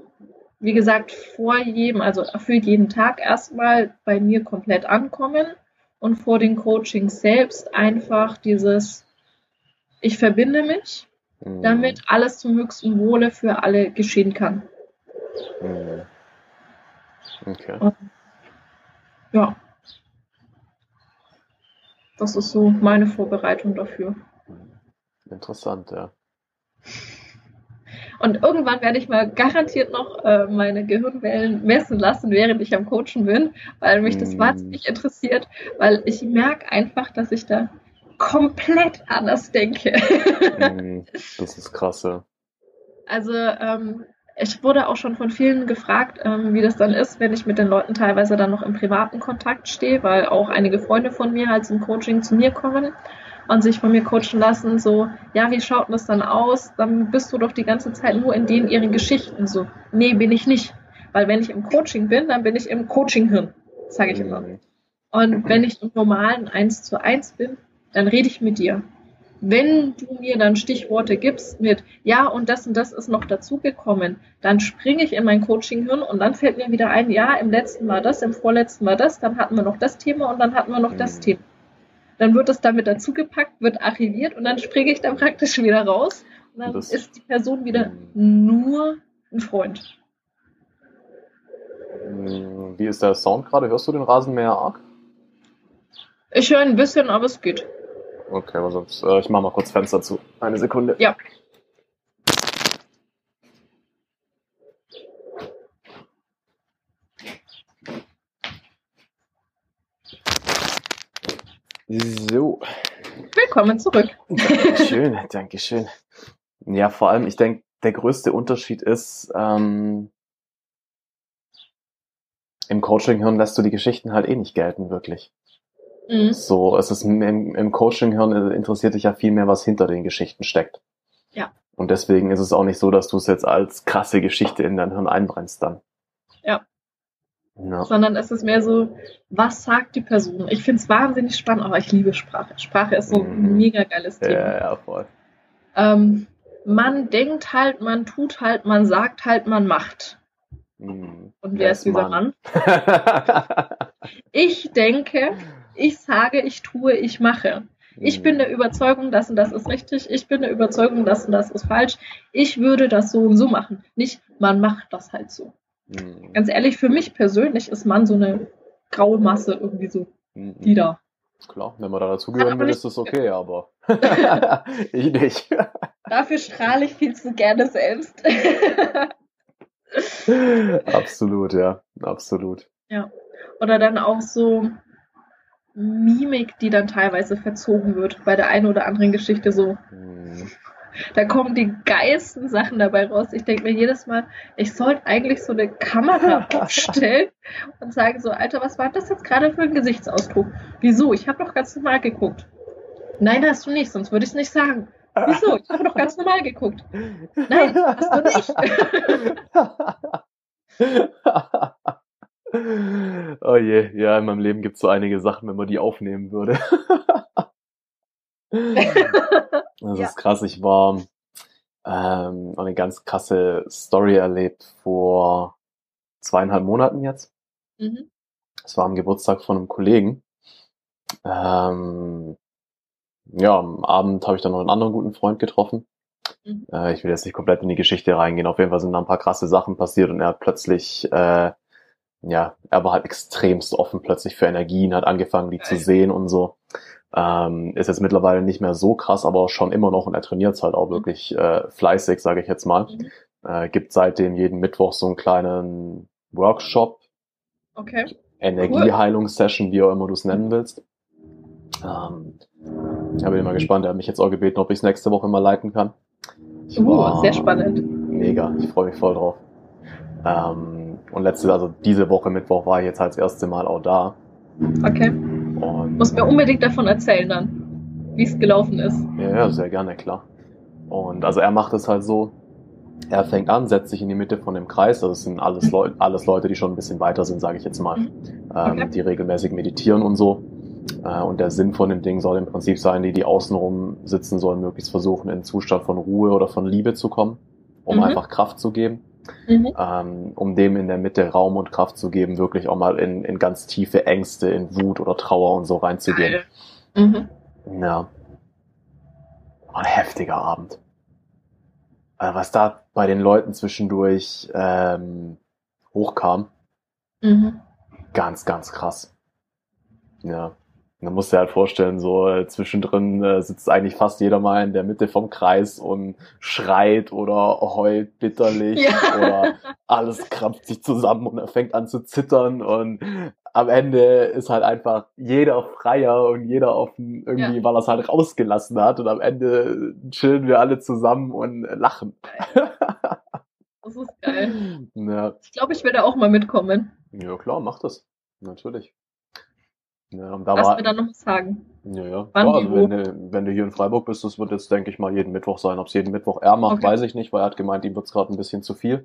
wie gesagt, vor jedem, also für jeden Tag erstmal bei mir komplett ankommen und vor den Coachings selbst einfach dieses ich verbinde mich, mhm. damit alles zum höchsten Wohle für alle geschehen kann. Mhm. Okay. Und, ja. Das ist so meine Vorbereitung dafür. Interessant, ja. Und irgendwann werde ich mal garantiert noch äh, meine Gehirnwellen messen lassen, während ich am Coachen bin, weil mich das mm. wahnsinnig interessiert, weil ich merke einfach, dass ich da komplett anders denke. Mhm, das ist krass, ja. Also ähm, ich wurde auch schon von vielen gefragt, ähm, wie das dann ist, wenn ich mit den Leuten teilweise dann noch im privaten Kontakt stehe, weil auch einige Freunde von mir halt zum Coaching zu mir kommen und sich von mir coachen lassen, so, ja, wie schaut denn das dann aus? Dann bist du doch die ganze Zeit nur in denen ihren Geschichten. So, nee, bin ich nicht. Weil wenn ich im Coaching bin, dann bin ich im Coaching-Hirn, sage ich immer. Mhm. Und wenn ich im normalen 1 zu 1 bin, dann rede ich mit dir. Wenn du mir dann Stichworte gibst mit, ja, und das und das ist noch dazugekommen, dann springe ich in mein Coaching-Hirn und dann fällt mir wieder ein, ja, im letzten war das, im vorletzten war das, dann hatten wir noch das Thema und dann hatten wir noch das Mhm. Thema. Dann wird es damit dazugepackt, wird archiviert und dann springe ich da praktisch wieder raus und dann Das- ist die Person wieder Mhm. nur ein Freund. Mm, Wie ist der Sound gerade? Hörst du den Rasenmäher arg? Ich höre ein bisschen, aber es geht. Okay, aber sonst, äh, ich mach mal kurz Fenster zu. Eine Sekunde. Ja. So. Willkommen zurück. Dankeschön, Dankeschön. Ja, vor allem, ich denke, der größte Unterschied ist, ähm, im Coaching-Hirn lässt du die Geschichten halt eh nicht gelten, wirklich. Mhm. So, es ist im, im Coaching-Hirn interessiert dich ja viel mehr, was hinter den Geschichten steckt. Ja. Und deswegen ist es auch nicht so, dass du es jetzt als krasse Geschichte in dein Hirn einbrennst dann. Ja. Ja. sondern es ist mehr so, was sagt die Person? Ich finde es wahnsinnig spannend, aber ich liebe Sprache. Sprache ist so ein Mhm. mega geiles Thema. Ja, ja, voll. Ähm, man denkt halt, man tut halt, man sagt halt, man macht. Hm. Und wer ist dieser Mann? Ich denke, ich sage, ich tue, ich mache. Ich bin der Überzeugung, das und das ist richtig. Ich bin der Überzeugung, das und das ist falsch. Ich würde das so und so machen. Nicht, man macht das halt so. Hm. Ganz ehrlich, für mich persönlich ist man so eine graue Masse irgendwie so, Hm. die da. Klar, wenn man da dazugehören will, ist das okay, aber ich nicht. Dafür strahle ich viel zu gerne selbst. absolut, ja, absolut. Oder dann auch so Mimik, die dann teilweise verzogen wird bei der einen oder anderen Geschichte so. Hm. Da kommen die geilsten Sachen dabei raus. Ich denke mir jedes Mal, ich sollte eigentlich so eine Kamera aufstellen und sagen so, Alter, was war das jetzt gerade für ein Gesichtsausdruck? Wieso? Ich habe doch ganz normal geguckt. Nein, hast du nicht, sonst würde ich es nicht sagen. Wieso? Ich habe doch ganz normal geguckt. Nein, hast du nicht. oh je, ja, in meinem Leben gibt es so einige Sachen, wenn man die aufnehmen würde. Das Ja. ist krass. Ich war ähm, eine ganz krasse Story erlebt vor zweieinhalb Monaten jetzt. Mhm. Es war am Geburtstag von einem Kollegen. Ähm, ja, am Abend habe ich dann noch einen anderen guten Freund getroffen. Mhm. Äh, ich will jetzt nicht komplett in die Geschichte reingehen. Auf jeden Fall sind da ein paar krasse Sachen passiert und er hat plötzlich, äh, ja, er war halt extremst offen plötzlich für Energien, hat angefangen, die zu Geil. sehen und so. Ähm, ist jetzt mittlerweile nicht mehr so krass, aber schon immer noch und er trainiert halt auch Mhm. wirklich äh, fleißig, sage ich jetzt mal. Mhm. Äh, gibt seitdem jeden Mittwoch so einen kleinen Workshop, Okay. Energieheilungssession, wie auch immer du es nennen willst. Ähm, ja, bin mal gespannt. Er hat mich jetzt auch gebeten, ob ich es nächste Woche mal leiten kann. Ich Uh, war- sehr spannend. Mega, ich freue mich voll drauf. Ähm, und letzte, also diese Woche Mittwoch war ich jetzt halt das erste Mal auch da. Okay. Und Muss mir unbedingt davon erzählen dann, wie es gelaufen ist. Ja, ja, sehr gerne, klar. Und also er macht es halt so, er fängt an, setzt sich in die Mitte von dem Kreis, also es sind alles, Leu alles Leute, die schon ein bisschen weiter sind, sage ich jetzt mal, ähm, Okay. die regelmäßig meditieren und so. Äh, und der Sinn von dem Ding soll im Prinzip sein, die, die außenrum sitzen, sollen möglichst versuchen, in einen Zustand von Ruhe oder von Liebe zu kommen, um Mhm. einfach Kraft zu geben, Mhm. ähm, um dem in der Mitte Raum und Kraft zu geben, wirklich auch mal in, in ganz tiefe Ängste, in Wut oder Trauer und so reinzugehen. Mhm. Ja. Ein heftiger Abend. Also was da bei den Leuten zwischendurch ähm, hochkam, Mhm. ganz, ganz krass. Ja. Man muss dir halt vorstellen, so äh, zwischendrin äh, sitzt eigentlich fast jeder mal in der Mitte vom Kreis und schreit oder heult bitterlich Ja. oder alles krampft sich zusammen und er fängt an zu zittern und am Ende ist halt einfach jeder freier und jeder offen irgendwie, Ja. weil er es halt rausgelassen hat und am Ende chillen wir alle zusammen und lachen. Das ist Geil. Ja. Ich glaube, ich da auch mal mitkommen. Ja, klar, mach das. Natürlich. Ja, da Lass war, mir dann noch was sagen. Ja, ja. Wann, ja also wenn, du, wenn du hier in Freiburg bist, das wird jetzt, denke ich mal, jeden Mittwoch sein. Ob es jeden Mittwoch er macht, okay. weiß ich nicht, weil er hat gemeint, ihm wird es gerade ein bisschen zu viel,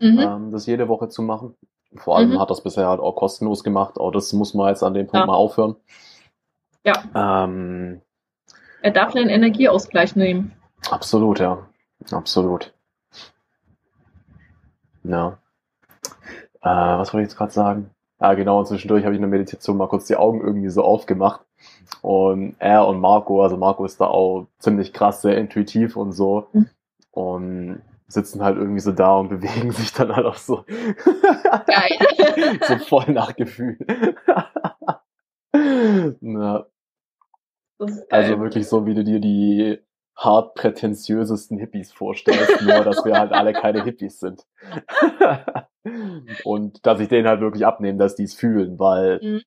mhm. ähm, das jede Woche zu machen. Vor allem mhm. hat das bisher halt auch kostenlos gemacht. Auch das muss man jetzt an dem Punkt ja. mal aufhören. Ja. Ähm, er darf einen Energieausgleich nehmen. Absolut, ja. Absolut. Ja. Äh, was wollte ich jetzt gerade sagen? Ja, genau, und zwischendurch habe ich in der Meditation mal kurz die Augen irgendwie so aufgemacht. Und er und Marco, also Marco ist da auch ziemlich krass, sehr intuitiv und so. Mhm. Und sitzen halt irgendwie so da und bewegen sich dann halt auch so. Geil. so voll nach Gefühl. ja. Also wirklich so, wie du dir die hart prätentiösesten Hippies vorstellst, nur dass wir halt alle keine Hippies sind. und dass ich denen halt wirklich abnehme, dass die es fühlen, weil, mhm.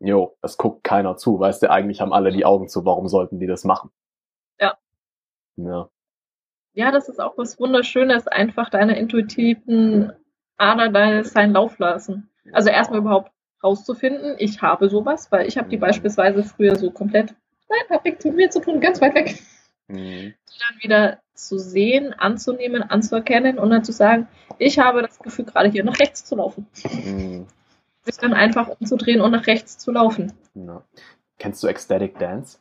jo, es guckt keiner zu, weißt du, eigentlich haben alle die Augen zu, warum sollten die das machen? Ja. Ja. Ja, das ist auch was Wunderschönes, einfach deine intuitiven Ader deines seinen Lauf lassen. Also erstmal überhaupt rauszufinden, ich habe sowas, weil ich habe die mhm. beispielsweise früher so komplett, nein, hab nichts mit mir zu tun, ganz weit weg. Mhm. Dann wieder zu sehen, anzunehmen, anzuerkennen und dann zu sagen, ich habe das Gefühl, gerade hier nach rechts zu laufen. Mhm. Sich dann einfach umzudrehen und nach rechts zu laufen. Ja. Kennst du Ecstatic Dance?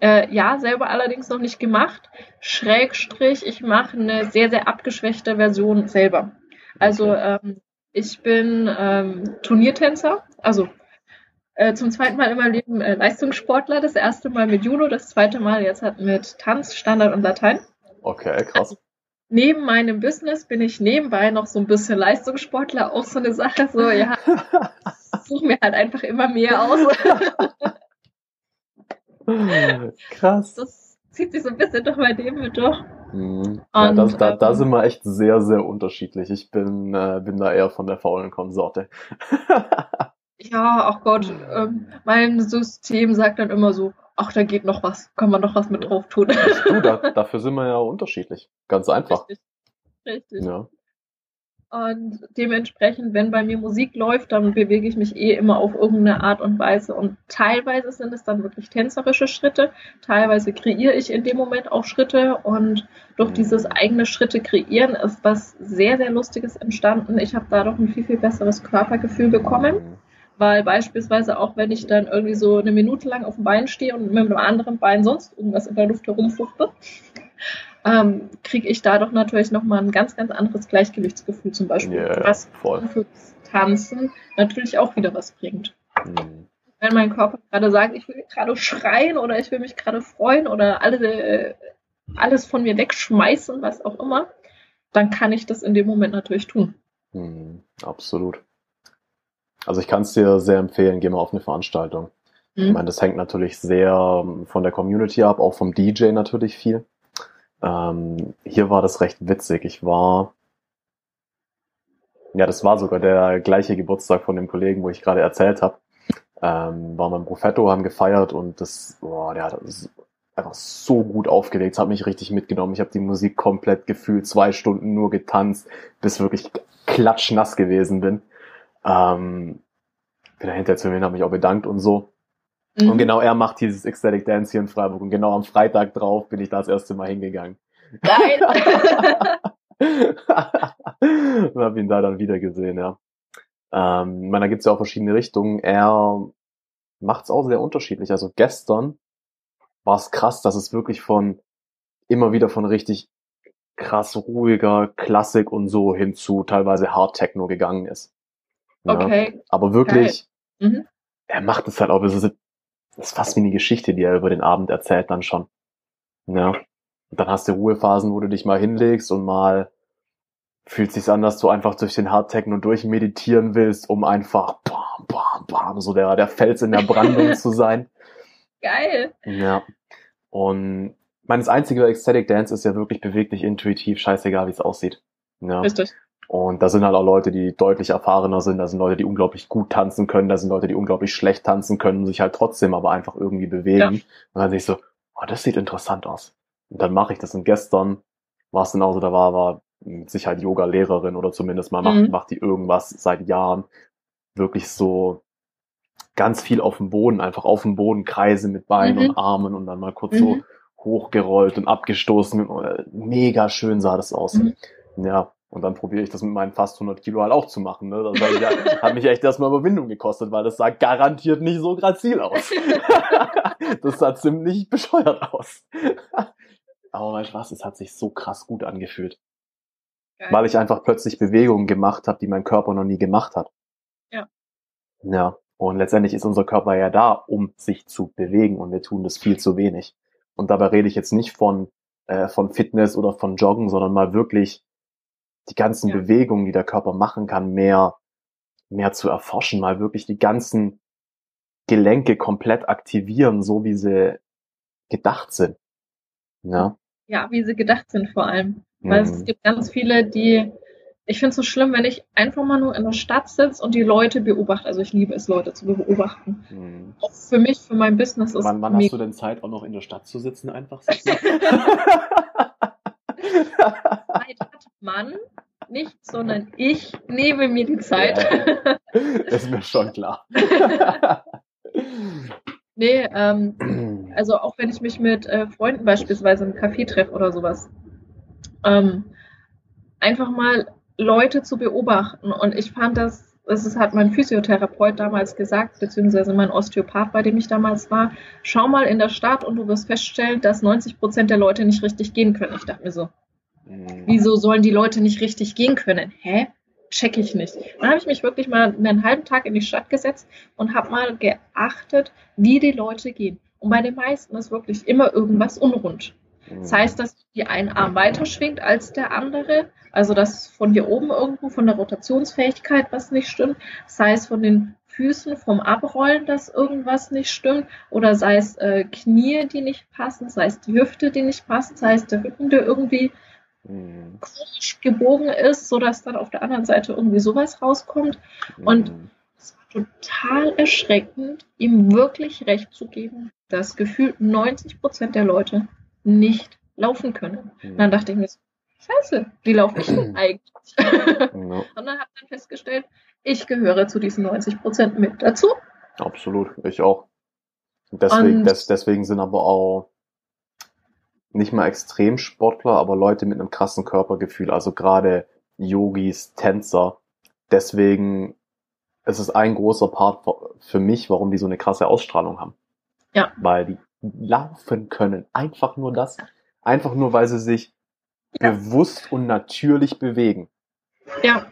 Äh, ja, selber allerdings noch nicht gemacht. Schrägstrich, ich mache eine sehr, sehr abgeschwächte Version selber. Also okay. ähm, ich bin ähm, Turniertänzer, also äh, zum zweiten Mal in meinem Leben äh, Leistungssportler. Das erste Mal mit Judo, das zweite Mal jetzt hat mit Tanz, Standard und Latein. Okay, krass. Also, neben meinem Business bin ich nebenbei noch so ein bisschen Leistungssportler, auch so eine Sache. So, ja, suche mir halt einfach immer mehr aus. krass. Das zieht sich so ein bisschen durch mein Leben mit durch. Mhm. Ja, und, das, da, da ähm, sind wir echt sehr, sehr unterschiedlich. Ich bin, äh, bin da eher von der faulen Konsorte. Ja, ach Gott, ähm, mein System sagt dann immer so, ach, da geht noch was, kann man noch was mit drauf tun. Du, da, dafür sind wir ja unterschiedlich. Ganz einfach. Richtig. Richtig. Ja. Und dementsprechend, wenn bei mir Musik läuft, dann bewege ich mich eh immer auf irgendeine Art und Weise. Und teilweise sind es dann wirklich tänzerische Schritte, teilweise kreiere ich in dem Moment auch Schritte. Und durch dieses eigene Schritte kreieren ist was sehr, sehr Lustiges entstanden. Ich habe dadurch ein viel, viel besseres Körpergefühl bekommen. Weil beispielsweise auch wenn ich dann irgendwie so eine Minute lang auf dem Bein stehe und mit dem anderen Bein sonst irgendwas in der Luft herumfuchte, ähm, kriege ich dadurch natürlich nochmal ein ganz, ganz anderes Gleichgewichtsgefühl zum Beispiel, yeah, was voll. für Tanzen natürlich auch wieder was bringt. Mhm. Wenn mein Körper gerade sagt, ich will gerade schreien oder ich will mich gerade freuen oder alle, alles von mir wegschmeißen, was auch immer, dann kann ich das in dem Moment natürlich tun. Mhm, absolut. Also ich kann es dir sehr empfehlen, geh mal auf eine Veranstaltung. Mhm. Ich meine, das hängt natürlich sehr ähm, von der Community ab, auch vom DJ natürlich viel. Ähm, hier war das recht witzig. Ich war, ja, das war sogar der gleiche Geburtstag von dem Kollegen, wo ich gerade erzählt habe. Ähm, war mein Profetto, haben gefeiert und das, boah, der hat einfach so gut aufgelegt, hat mich richtig mitgenommen. Ich habe die Musik komplett gefühlt, zwei Stunden nur getanzt, bis wirklich klatschnass gewesen bin. Ähm, bin dahinter zu mir, habe mich auch bedankt und so. Mhm. Und genau er macht dieses Ecstatic Dance hier in Freiburg. Und genau am Freitag drauf bin ich da das erste Mal hingegangen. Geil! und habe ihn da dann wieder gesehen, ja. Ähm, meine, da gibt's ja auch verschiedene Richtungen. Er macht's auch sehr unterschiedlich. Also gestern war es krass, dass es wirklich von immer wieder von richtig krass ruhiger Klassik und so hin zu teilweise Hard Techno gegangen ist. Okay. Aber wirklich, mhm. er macht es halt auch, das ist, fast wie eine Geschichte, die er über den Abend erzählt dann schon. Ja. Und dann hast du Ruhephasen, wo du dich mal hinlegst und mal fühlt sich's an, dass du einfach durch den Hardtechno durchmeditieren willst, um einfach bam, bam, bam, so der, der Fels in der Brandung zu sein. Geil. Ja. Und meines einzige Ecstatic Dance ist ja wirklich beweglich, intuitiv, scheißegal, wie es aussieht. Ja. Richtig. Und da sind halt auch Leute, die deutlich erfahrener sind, da sind Leute, die unglaublich gut tanzen können, da sind Leute, die unglaublich schlecht tanzen können, sich halt trotzdem aber einfach irgendwie bewegen. Ja. Und dann sehe ich so, oh, das sieht interessant aus. Und dann mache ich das. Und gestern war es genauso, da war, war mit Sicherheit Yoga-Lehrerin oder zumindest mal macht, Mhm. macht die irgendwas seit Jahren. Wirklich so ganz viel auf dem Boden, einfach auf dem Boden Kreise mit Beinen Mhm. und Armen und dann mal kurz so Mhm. hochgerollt und abgestoßen. Äh, Mega schön sah das aus. Mhm. Ja, und dann probiere ich das mit meinen fast 100 Kilo halt auch zu machen. Ne? Das ja, hat mich echt erstmal Überwindung gekostet, weil das sah garantiert nicht so grazil aus. das sah ziemlich bescheuert aus. Aber weißt du was, es hat sich so krass gut angefühlt, Geil. weil ich einfach plötzlich Bewegungen gemacht habe, die mein Körper noch nie gemacht hat. Ja. Ja, und letztendlich ist unser Körper ja da, um sich zu bewegen und wir tun das viel zu wenig. Und dabei rede ich jetzt nicht von, äh, von Fitness oder von Joggen, sondern mal wirklich die ganzen Ja. Bewegungen, die der Körper machen kann, mehr, mehr zu erforschen, mal wirklich die ganzen Gelenke komplett aktivieren, so wie sie gedacht sind. Ja. Ja, wie sie gedacht sind vor allem. Weil es Mhm. gibt ganz viele, die, ich finde es so schlimm, wenn ich einfach mal nur in der Stadt sitze und die Leute beobachte. Also ich liebe es, Leute zu beobachten. Mhm. Auch für mich, für mein Business ist Wann, wann hast du denn Zeit, auch noch in der Stadt zu sitzen, einfach sitzen? Zeit hat man nicht, sondern ich nehme mir die Zeit. ist mir schon klar. nee, ähm, also auch wenn ich mich mit äh, Freunden beispielsweise im Café treffe oder sowas, ähm, einfach mal Leute zu beobachten. Und ich fand das, das hat mein Physiotherapeut damals gesagt, beziehungsweise mein Osteopath, bei dem ich damals war, schau mal in der Stadt und du wirst feststellen, dass 90 Prozent der Leute nicht richtig gehen können. Ich dachte mir so, Mhm. wieso sollen die Leute nicht richtig gehen können? Hä? Check ich nicht. Dann habe ich mich wirklich mal einen halben Tag in die Stadt gesetzt und habe mal geachtet, wie die Leute gehen. Und bei den meisten ist wirklich immer irgendwas unrund. Das heißt, dass die ein Arm weiter schwingt als der andere. Also dass von hier oben irgendwo von der Rotationsfähigkeit was nicht stimmt. Sei es von den Füßen vom Abrollen, dass irgendwas nicht stimmt. Oder sei es äh, Knie, die nicht passen. Sei es die Hüfte, die nicht passt. Sei es der Rücken, der irgendwie Mhm. komisch gebogen ist, sodass dann auf der anderen Seite irgendwie sowas rauskommt. Und Mhm. es war total erschreckend, ihm wirklich recht zu geben, dass gefühlt 90 Prozent der Leute nicht laufen können. Und dann dachte ich mir so, scheiße, wie laufe ich denn eigentlich? Ja, Und dann habe ich dann festgestellt, ich gehöre zu diesen 90 Prozent mit dazu. absolut, ich auch. Deswegen, Und- des, deswegen sind aber auch nicht mal Extremsportler, aber Leute mit einem krassen Körpergefühl, also gerade Yogis, Tänzer. Deswegen ist es ein großer Part für mich, warum die so eine krasse Ausstrahlung haben. Ja. Weil die laufen können. Einfach nur das. Einfach nur, weil sie sich Ja. bewusst und natürlich bewegen. Ja.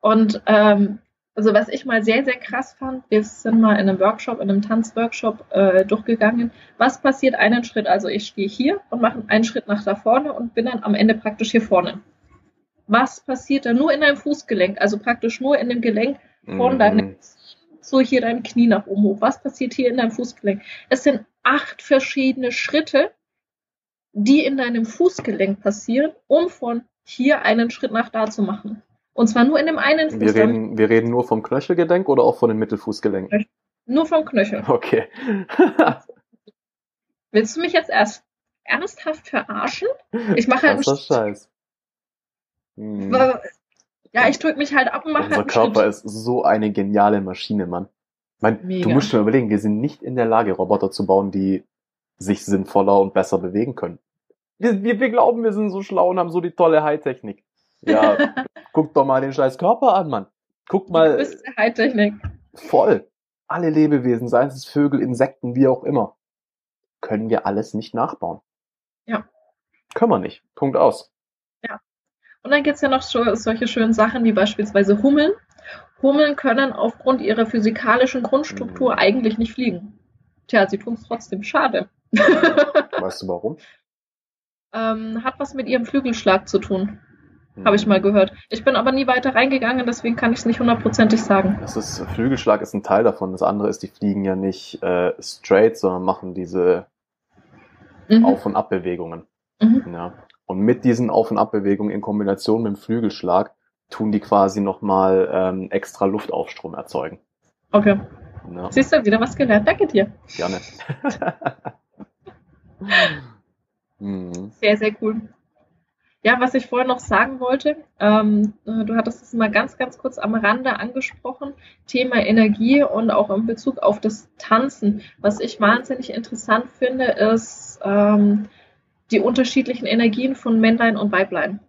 Und ähm, also was ich mal sehr, sehr krass fand, wir sind mal in einem Workshop, in einem Tanzworkshop äh, durchgegangen. Was passiert einen Schritt? Also ich stehe hier und mache einen Schritt nach da vorne und bin dann am Ende praktisch hier vorne. Was passiert da nur in deinem Fußgelenk? Also praktisch nur in dem Gelenk von Mhm. deinem so hier dein Knie nach oben hoch. Was passiert hier in deinem Fußgelenk? Es sind acht verschiedene Schritte, die in deinem Fußgelenk passieren, um von hier einen Schritt nach da zu machen. Und zwar nur in dem einen Fuß, Wir reden, wir reden nur vom Knöchelgelenk oder auch von den Mittelfußgelenken? nur vom Knöchel. Okay. Willst du mich jetzt erst ernsthaft verarschen? Ich mache halt einen Krasser Schritt. Scheiß. Hm. Ja, ich drücke mich halt ab und mache Unser halt Körper Schritt. ist so eine geniale Maschine, Mann. Mein, du musst dir überlegen, wir sind nicht in der Lage, Roboter zu bauen, die sich sinnvoller und besser bewegen können. Wir, wir, wir glauben, wir sind so schlau und haben so die tolle Hightechnik. Ja, guck doch mal den scheiß Körper an, Mann. Guck mal, größte Hightechnik. voll. Alle Lebewesen, seien es Vögel, Insekten, wie auch immer, können wir alles nicht nachbauen. Ja. Können wir nicht. Punkt aus. Und dann gibt's ja noch so, solche schönen Sachen wie beispielsweise Hummeln. Hummeln können aufgrund ihrer physikalischen Grundstruktur Mhm. eigentlich nicht fliegen. Tja, sie tun's trotzdem. Schade. Weißt du warum? ähm, hat was mit ihrem Flügelschlag zu tun, habe ich mal gehört. Ich bin aber nie weiter reingegangen, deswegen kann ich es nicht hundertprozentig sagen. Das ist, Flügelschlag ist ein Teil davon. Das andere ist, die fliegen ja nicht äh, straight, sondern machen diese Mhm. Auf- und Abbewegungen. Mhm. Ja. Und mit diesen Auf- und Abbewegungen in Kombination mit dem Flügelschlag tun die quasi nochmal ähm, extra Luftaufstrom erzeugen. Okay. Ja, Siehst du, wieder was gelernt. Danke dir. gerne. mhm. Sehr, sehr cool. Ja, was ich vorher noch sagen wollte, ähm, äh, du hattest es mal ganz, ganz kurz am Rande angesprochen, Thema Energie und auch in Bezug auf das Tanzen. Was ich wahnsinnig interessant finde, ist ähm, die unterschiedlichen Energien von Männlein und Weiblein.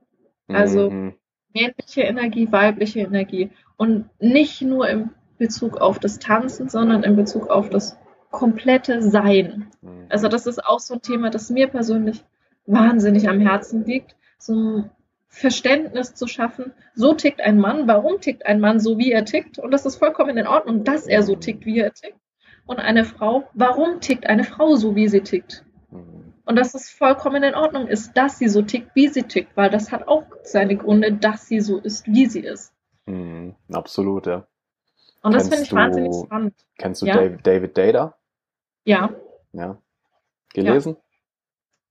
Also mhm. männliche Energie, weibliche Energie. Und nicht nur im Bezug auf das Tanzen, sondern in Bezug auf das komplette Sein. Mhm. Also das ist auch so ein Thema, das mir persönlich wahnsinnig am Herzen liegt, so ein Verständnis zu schaffen, so tickt ein Mann, warum tickt ein Mann so, wie er tickt und das ist vollkommen in Ordnung, dass er so tickt, wie er tickt. Und eine Frau, warum tickt eine Frau so, wie sie tickt? Und dass es vollkommen in Ordnung ist, dass sie so tickt, wie sie tickt, weil das hat auch seine Gründe, dass sie so ist, wie sie ist. Mhm, absolut, ja. Und das finde ich wahnsinnig spannend. Kennst du ja? David, David Data? Ja. Ja. Gelesen? Ja.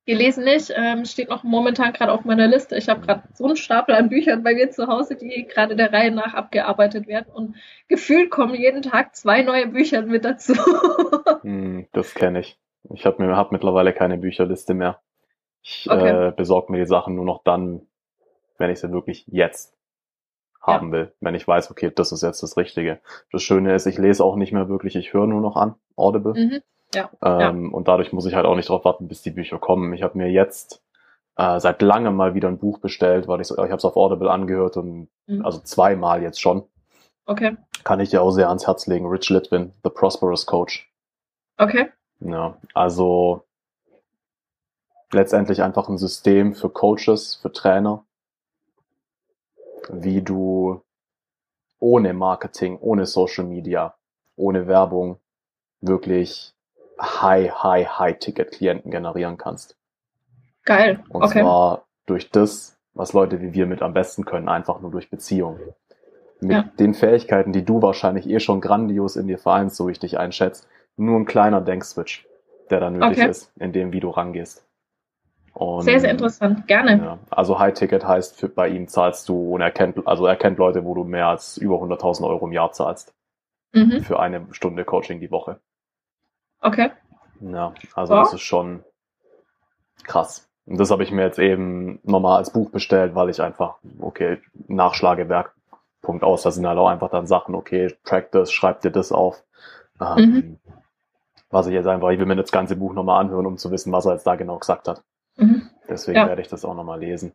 Gelesen nicht, ähm, steht noch momentan gerade auf meiner Liste. Ich habe gerade so einen Stapel an Büchern bei mir zu Hause, die gerade der Reihe nach abgearbeitet werden. Und gefühlt kommen jeden Tag zwei neue Bücher mit dazu. hm, das kenne ich. Ich habe mir hab mittlerweile keine Bücherliste mehr. Ich okay. äh, besorge mir die Sachen nur noch dann, wenn ich sie wirklich jetzt haben ja. will, wenn ich weiß, okay, das ist jetzt das Richtige. Das Schöne ist, ich lese auch nicht mehr wirklich, ich höre nur noch an, Audible. Mhm. Ja. Ähm, ja. Und dadurch muss ich halt auch nicht drauf warten, bis die Bücher kommen. Ich habe mir jetzt äh, seit langem mal wieder ein Buch bestellt, weil ich so, ich habe es auf Audible angehört und mhm. also zweimal jetzt schon. Okay. Kann ich dir auch sehr ans Herz legen. Rich Litvin, The Prosperous Coach. Okay. Ja, also letztendlich einfach ein System für Coaches, für Trainer, wie du ohne Marketing, ohne Social Media, ohne Werbung wirklich High, High, High-Ticket-Klienten generieren kannst. Geil. Und okay. zwar durch das, was Leute wie wir mit am besten können, einfach nur durch Beziehungen. Mit ja. den Fähigkeiten, die du wahrscheinlich eh schon grandios in dir vereinst, so wie ich dich einschätze, nur ein kleiner Denkswitch, der da nötig okay. ist, in dem, wie du rangehst. Und, sehr, sehr interessant, gerne. Ja, also High Ticket heißt, für, bei ihm zahlst du und er kennt, also er kennt Leute, wo du mehr als über 100.000 Euro im Jahr zahlst. Mhm. Für eine Stunde Coaching die Woche. Okay. Ja, also ja. das ist schon krass. Und das habe ich mir jetzt eben nochmal als Buch bestellt, weil ich einfach, okay, Nachschlagewerk, Punkt aus, da sind halt auch einfach dann Sachen, okay, track das, schreib dir das auf. Ähm, mhm. Was ich jetzt einfach, ich will mir das ganze Buch nochmal anhören, um zu wissen, was er jetzt da genau gesagt hat. Mhm. Deswegen ja. werde ich das auch nochmal lesen.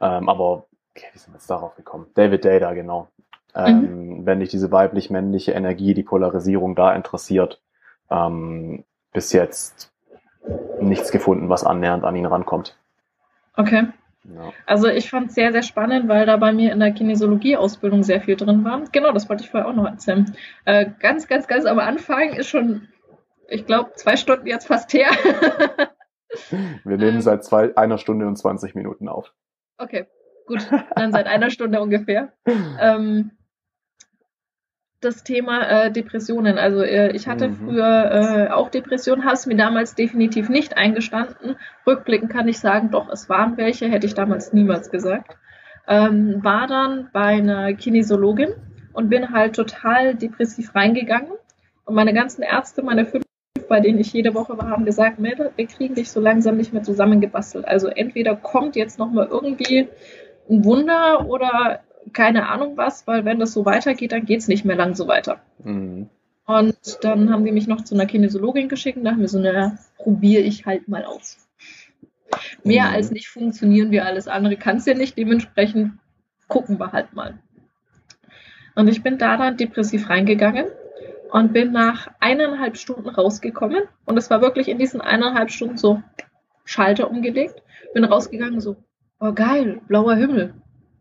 Ähm, aber, okay, wie sind wir jetzt darauf gekommen? David Data, genau. Ähm, mhm. Wenn dich diese weiblich-männliche Energie, die Polarisierung da interessiert, ähm, bis jetzt nichts gefunden, was annähernd an ihn rankommt. Okay. Ja. Also ich fand es sehr, sehr spannend, weil da bei mir in der Kinesiologie-Ausbildung sehr viel drin war. Genau, das wollte ich vorher auch noch erzählen. Äh, ganz, ganz, ganz am Anfang ist schon, ich glaube, zwei Stunden jetzt fast her. Wir nehmen ähm, seit zwei, einer Stunde und 20 Minuten auf. Okay, gut. Dann seit einer Stunde ungefähr. Ähm, das Thema äh, Depressionen. Also äh, ich hatte mhm. früher äh, auch Depressionen, habe es mir damals definitiv nicht eingestanden. Rückblickend kann ich sagen, doch, es waren welche, hätte ich damals niemals gesagt. Ähm, war dann bei einer Kinesiologin und bin halt total depressiv reingegangen. Und meine ganzen Ärzte, meine fünf, bei denen ich jede Woche war, haben gesagt, Mädel, wir kriegen dich so langsam nicht mehr zusammengebastelt. Also entweder kommt jetzt nochmal irgendwie ein Wunder oder keine Ahnung was, weil wenn das so weitergeht, dann geht es nicht mehr lang so weiter. Mhm. Und dann haben die mich noch zu einer Kinesiologin geschickt und da haben wir so, eine, probiere ich halt mal aus. Mehr mhm. als nicht funktionieren wir alles andere kann es ja nicht, dementsprechend gucken wir halt mal. Und ich bin da dann depressiv reingegangen und bin nach eineinhalb Stunden rausgekommen. Und es war wirklich in diesen eineinhalb Stunden so Schalter umgelegt, bin rausgegangen so, oh geil, blauer Himmel,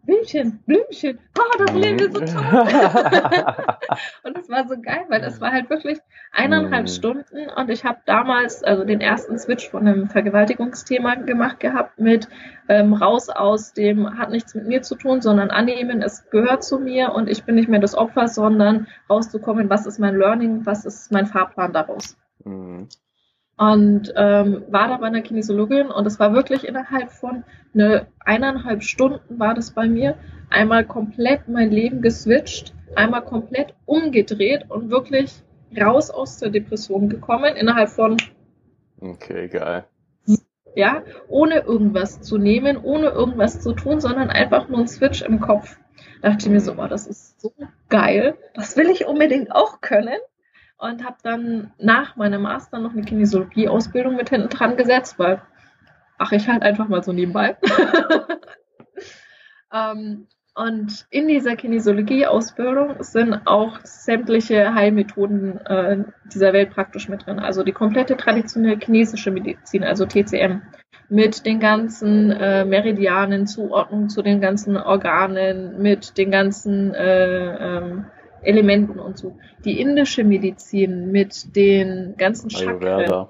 Blümchen, Blümchen, oh, das Leben ist so toll. und es war so geil, weil es war halt wirklich eineinhalb. Stunden. Und ich habe damals also den ersten Switch von einem Vergewaltigungsthema gemacht gehabt mit ähm, raus aus dem hat nichts mit mir zu tun, sondern annehmen, es gehört zu mir und ich bin nicht mehr das Opfer, sondern rauszukommen, was ist mein Learning, was ist mein Fahrplan daraus. Mhm. Und ähm, war da bei einer Kinesiologin und es war wirklich innerhalb von eine eineinhalb Stunden war das bei mir. Einmal komplett mein Leben geswitcht, einmal komplett umgedreht und wirklich raus aus der Depression gekommen innerhalb von okay geil ja, ohne irgendwas zu nehmen, ohne irgendwas zu tun, sondern einfach nur ein Switch im Kopf. Da dachte ich mir so, oh, das ist so geil, das will ich unbedingt auch können. Und habe dann nach meinem Master noch eine Kinesiologie-Ausbildung mit hinten dran gesetzt, weil, ach, ich halt einfach mal so nebenbei. ähm, und in dieser Kinesiologie-Ausbildung sind auch sämtliche Heilmethoden äh, dieser Welt praktisch mit drin. Also die komplette traditionelle chinesische Medizin, also TCM, mit den ganzen äh, Meridianen, Zuordnung zu den ganzen Organen, mit den ganzen äh, ähm, Elementen und so. Die indische Medizin mit den ganzen Chakren.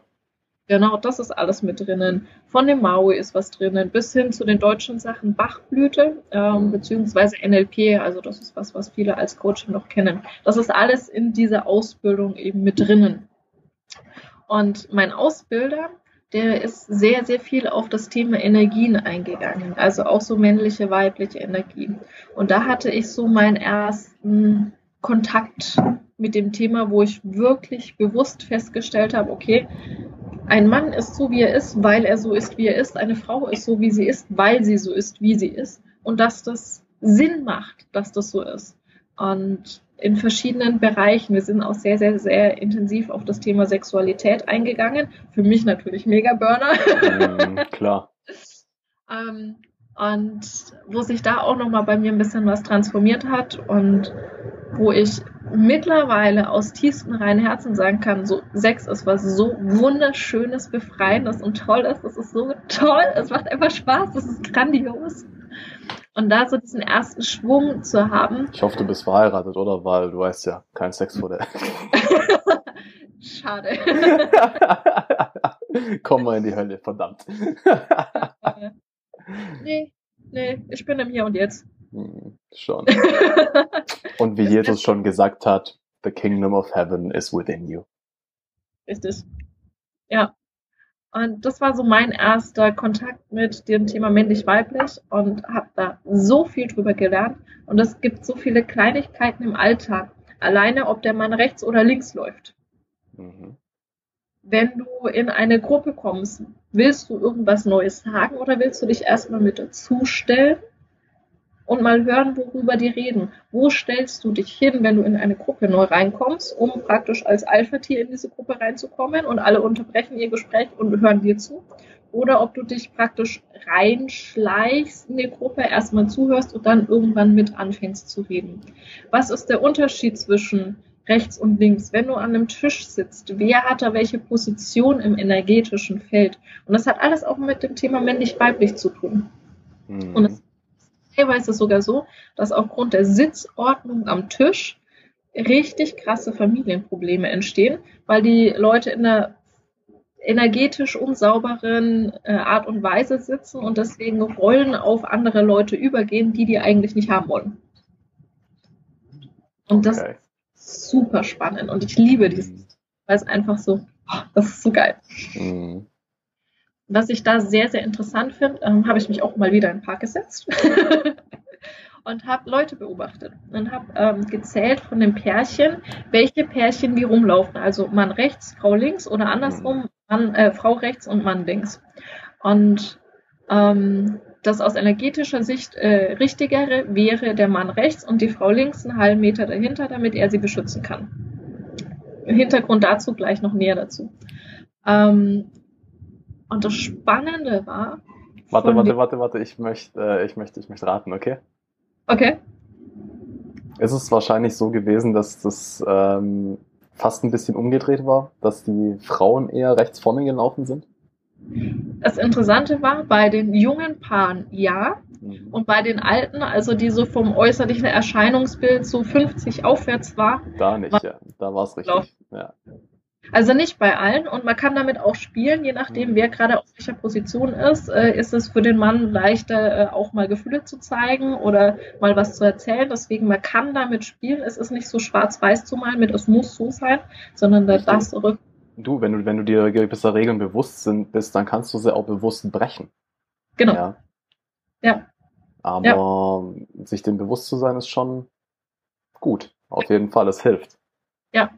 Genau, das ist alles mit drinnen. Von dem Maui ist was drinnen, bis hin zu den deutschen Sachen Bachblüte, ähm, beziehungsweise NLP, also das ist was, was viele als Coaching noch kennen. Das ist alles in dieser Ausbildung eben mit drinnen. Und mein Ausbilder, der ist sehr, sehr viel auf das Thema Energien eingegangen, also auch so männliche, weibliche Energien. Und da hatte ich so meinen ersten Kontakt mit dem Thema, wo ich wirklich bewusst festgestellt habe, okay, ein Mann ist so, wie er ist, weil er so ist, wie er ist. Eine Frau ist so, wie sie ist, weil sie so ist, wie sie ist. Und dass das Sinn macht, dass das so ist. Und in verschiedenen Bereichen. Wir sind auch sehr, sehr, sehr intensiv auf das Thema Sexualität eingegangen. Für mich natürlich mega Burner. Mm, klar. ähm, und wo sich da auch nochmal bei mir ein bisschen was transformiert hat und wo ich mittlerweile aus tiefstem reinen Herzen sagen kann, so Sex ist was so wunderschönes, befreiendes und tolles. Das ist so toll. Es macht einfach Spaß. Das ist grandios. Und da so diesen ersten Schwung zu haben. Ich hoffe, du bist verheiratet, oder? Weil du weißt ja, kein Sex vor der. Schade. Komm mal in die Hölle, verdammt. nee, nee, ich bin im Hier und Jetzt. Hm, schon. Und wie Jesus schon gesagt hat, the kingdom of heaven is within you. Richtig. Ja. Und das war so mein erster Kontakt mit dem Thema männlich-weiblich und habe da so viel drüber gelernt. Und es gibt so viele Kleinigkeiten im Alltag. Alleine, ob der Mann rechts oder links läuft. Mhm. Wenn du in eine Gruppe kommst, willst du irgendwas Neues sagen oder willst du dich erstmal mit dazustellen und mal hören, worüber die reden. Wo stellst du dich hin, wenn du in eine Gruppe neu reinkommst, um praktisch als Alpha-Tier in diese Gruppe reinzukommen und alle unterbrechen ihr Gespräch und hören dir zu? Oder ob du dich praktisch reinschleichst in die Gruppe, erstmal zuhörst und dann irgendwann mit anfängst zu reden. Was ist der Unterschied zwischen rechts und links? Wenn du an einem Tisch sitzt, wer hat da welche Position im energetischen Feld? Und das hat alles auch mit dem Thema männlich-weiblich zu tun. Mhm. Und es teilweise sogar so, dass aufgrund der Sitzordnung am Tisch richtig krasse Familienprobleme entstehen, weil die Leute in einer energetisch unsauberen äh, Art und Weise sitzen und deswegen Rollen auf andere Leute übergehen, die die eigentlich nicht haben wollen. Und das okay. ist super spannend und ich liebe dieses, weil es einfach so, oh, das ist so geil. Mhm. Was ich da sehr, sehr interessant finde, ähm, habe ich mich auch mal wieder in den Park gesetzt und habe Leute beobachtet und habe ähm, gezählt von den Pärchen, welche Pärchen wie rumlaufen. Also Mann rechts, Frau links oder andersrum, Mann, äh, Frau rechts und Mann links. Und ähm, das aus energetischer Sicht äh, richtigere wäre der Mann rechts und die Frau links einen halben Meter dahinter, damit er sie beschützen kann. Hintergrund dazu gleich noch näher dazu. Ähm, und das Spannende war. Warte, warte, warte, warte, ich möchte, äh, ich möchte, ich möchte raten, okay? Okay. Ist es wahrscheinlich so gewesen, dass das ähm, fast ein bisschen umgedreht war, dass die Frauen eher rechts vorne gelaufen sind? Das Interessante war, bei den jungen Paaren ja. Mhm. Und bei den alten, also die so vom äußerlichen Erscheinungsbild so 50 aufwärts war. Da nicht, war ja. Da war es richtig. Ja. Also nicht bei allen und man kann damit auch spielen, je nachdem, wer gerade auf welcher Position ist. Äh, ist es für den Mann leichter, äh, auch mal Gefühle zu zeigen oder mal was zu erzählen. Deswegen, man kann damit spielen. Es ist nicht so schwarz-weiß zu malen mit, es muss so sein, sondern da das zurück. Du, wenn du, wenn du dir gewisser Regeln bewusst sind, bist, dann kannst du sie auch bewusst brechen. Genau. Ja. ja. Aber ja. sich dem bewusst zu sein, ist schon gut. Auf jeden Fall, es hilft. Ja,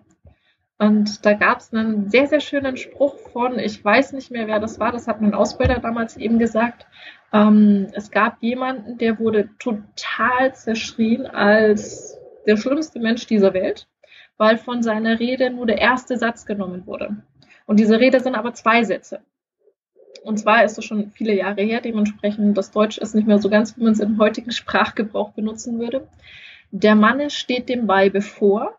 Und da gab es einen sehr, sehr schönen Spruch von, ich weiß nicht mehr, wer das war, das hat mein Ausbilder damals eben gesagt. Ähm, es gab jemanden, der wurde total zerschrien als der schlimmste Mensch dieser Welt, weil von seiner Rede nur der erste Satz genommen wurde. Und diese Rede sind aber zwei Sätze. Und zwar ist es schon viele Jahre her, dementsprechend das Deutsch ist nicht mehr so ganz, wie man es im heutigen Sprachgebrauch benutzen würde. Der Manne steht dem Weibe vor.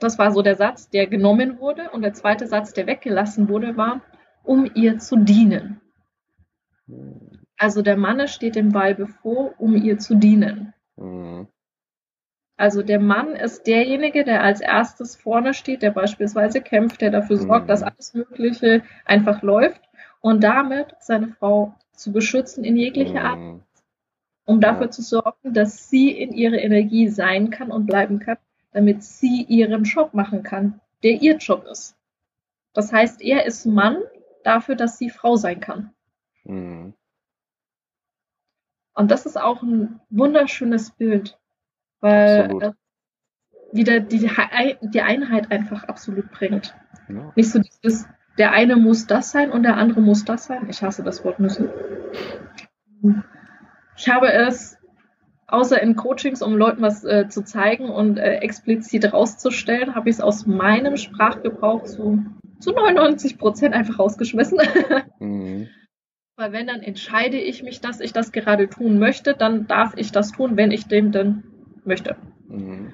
Das war so der Satz, der genommen wurde. Und der zweite Satz, der weggelassen wurde, war, um ihr zu dienen. Also der Manne steht dem Weibe vor, um ihr zu dienen. Mhm. Also der Mann ist derjenige, der als erstes vorne steht, der beispielsweise kämpft, der dafür sorgt, mhm. dass alles Mögliche einfach läuft und damit seine Frau zu beschützen in jeglicher Art, mhm. um dafür zu sorgen, dass sie in ihre Energie sein kann und bleiben kann, damit sie ihren Job machen kann, der ihr Job ist. Das heißt, er ist Mann dafür, dass sie Frau sein kann. Mhm. Und das ist auch ein wunderschönes Bild weil es wieder die, die Einheit einfach absolut bringt. Ja. Nicht so dieses, der eine muss das sein und der andere muss das sein. Ich hasse das Wort müssen. Ich habe es außer in Coachings, um Leuten was äh, zu zeigen und äh, explizit rauszustellen, habe ich es aus meinem Sprachgebrauch zu, zu 99 Prozent einfach rausgeschmissen. Mhm. Weil wenn, dann entscheide ich mich, dass ich das gerade tun möchte, dann darf ich das tun, wenn ich dem dann möchte. Mhm.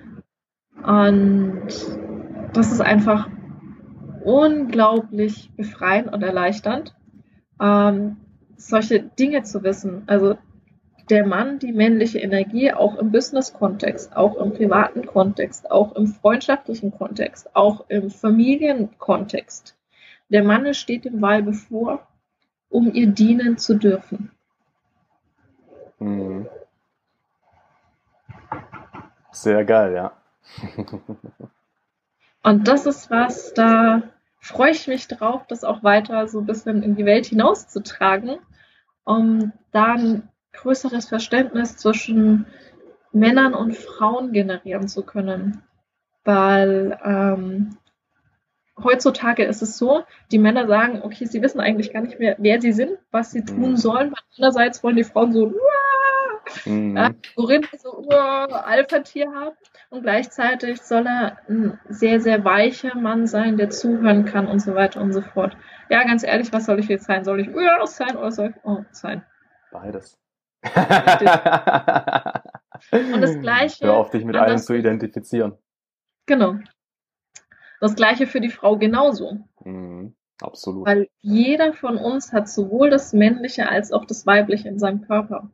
Und das ist einfach unglaublich befreiend und erleichternd, ähm, solche Dinge zu wissen. Also der Mann, die männliche Energie, auch im Business-Kontext, auch im privaten Kontext, auch im freundschaftlichen Kontext, auch im Familienkontext. Der Mann steht dem Weibe vor, um ihr dienen zu dürfen. Mhm. Sehr geil, ja. Und das ist was, da freue ich mich drauf, das auch weiter so ein bisschen in die Welt hinauszutragen, um da ein größeres Verständnis zwischen Männern und Frauen generieren zu können. Weil ähm, heutzutage ist es so, die Männer sagen, okay, sie wissen eigentlich gar nicht mehr, wer sie sind, was sie tun mhm. sollen. Andererseits wollen die Frauen so, mhm. ja, worin so Alpha-Tier haben. Und gleichzeitig soll er ein sehr, sehr weicher Mann sein, der zuhören kann und so weiter und so fort. Ja, ganz ehrlich, was soll ich jetzt sein? Soll ich Uranus sein oder soll ich oh, sein? Beides. und das Gleiche. Hör auf, dich mit einem zu identifizieren. Genau. Das Gleiche für die Frau genauso. Mhm, absolut. Weil jeder von uns hat sowohl das Männliche als auch das Weibliche in seinem Körper.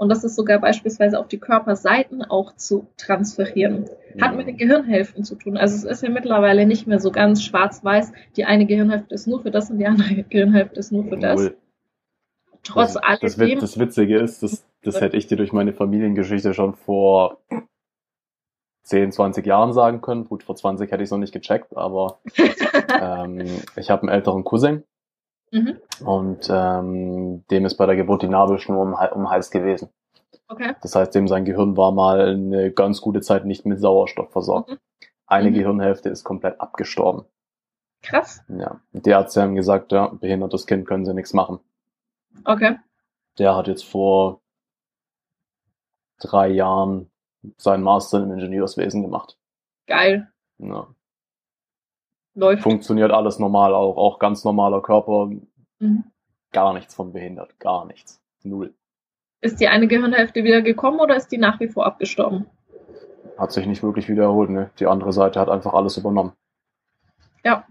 Und das ist sogar beispielsweise auf die Körperseiten auch zu transferieren. Hat mit den Gehirnhälften zu tun. Also es ist ja mittlerweile nicht mehr so ganz schwarz-weiß. Die eine Gehirnhälfte ist nur für das und die andere Gehirnhälfte ist nur für das. Trotz das, alledem. Das, das Witzige ist, das, das hätte ich dir durch meine Familiengeschichte schon vor 10, 20 Jahren sagen können. Gut, vor 20 hätte ich es noch nicht gecheckt, aber ähm, ich habe einen älteren Cousin, Mhm. Und ähm, dem ist bei der Geburt die Nabelschnur um, um Hals gewesen. Okay. Das heißt, dem sein Gehirn war mal eine ganz gute Zeit nicht mit Sauerstoff versorgt. Mhm. Eine mhm. Gehirnhälfte ist komplett abgestorben. Krass. Ja. Die Ärzte haben gesagt, ja, behindertes Kind können sie nichts machen. Okay. Der hat jetzt vor drei Jahren seinen Master im Ingenieurswesen gemacht. Geil. Ja. Läuft. Funktioniert alles normal auch, auch ganz normaler Körper. Mhm. Gar nichts von behindert, gar nichts. Null. Ist die eine Gehirnhälfte wieder gekommen oder ist die nach wie vor abgestorben? Hat sich nicht wirklich wiederholt, ne? Die andere Seite hat einfach alles übernommen. Ja.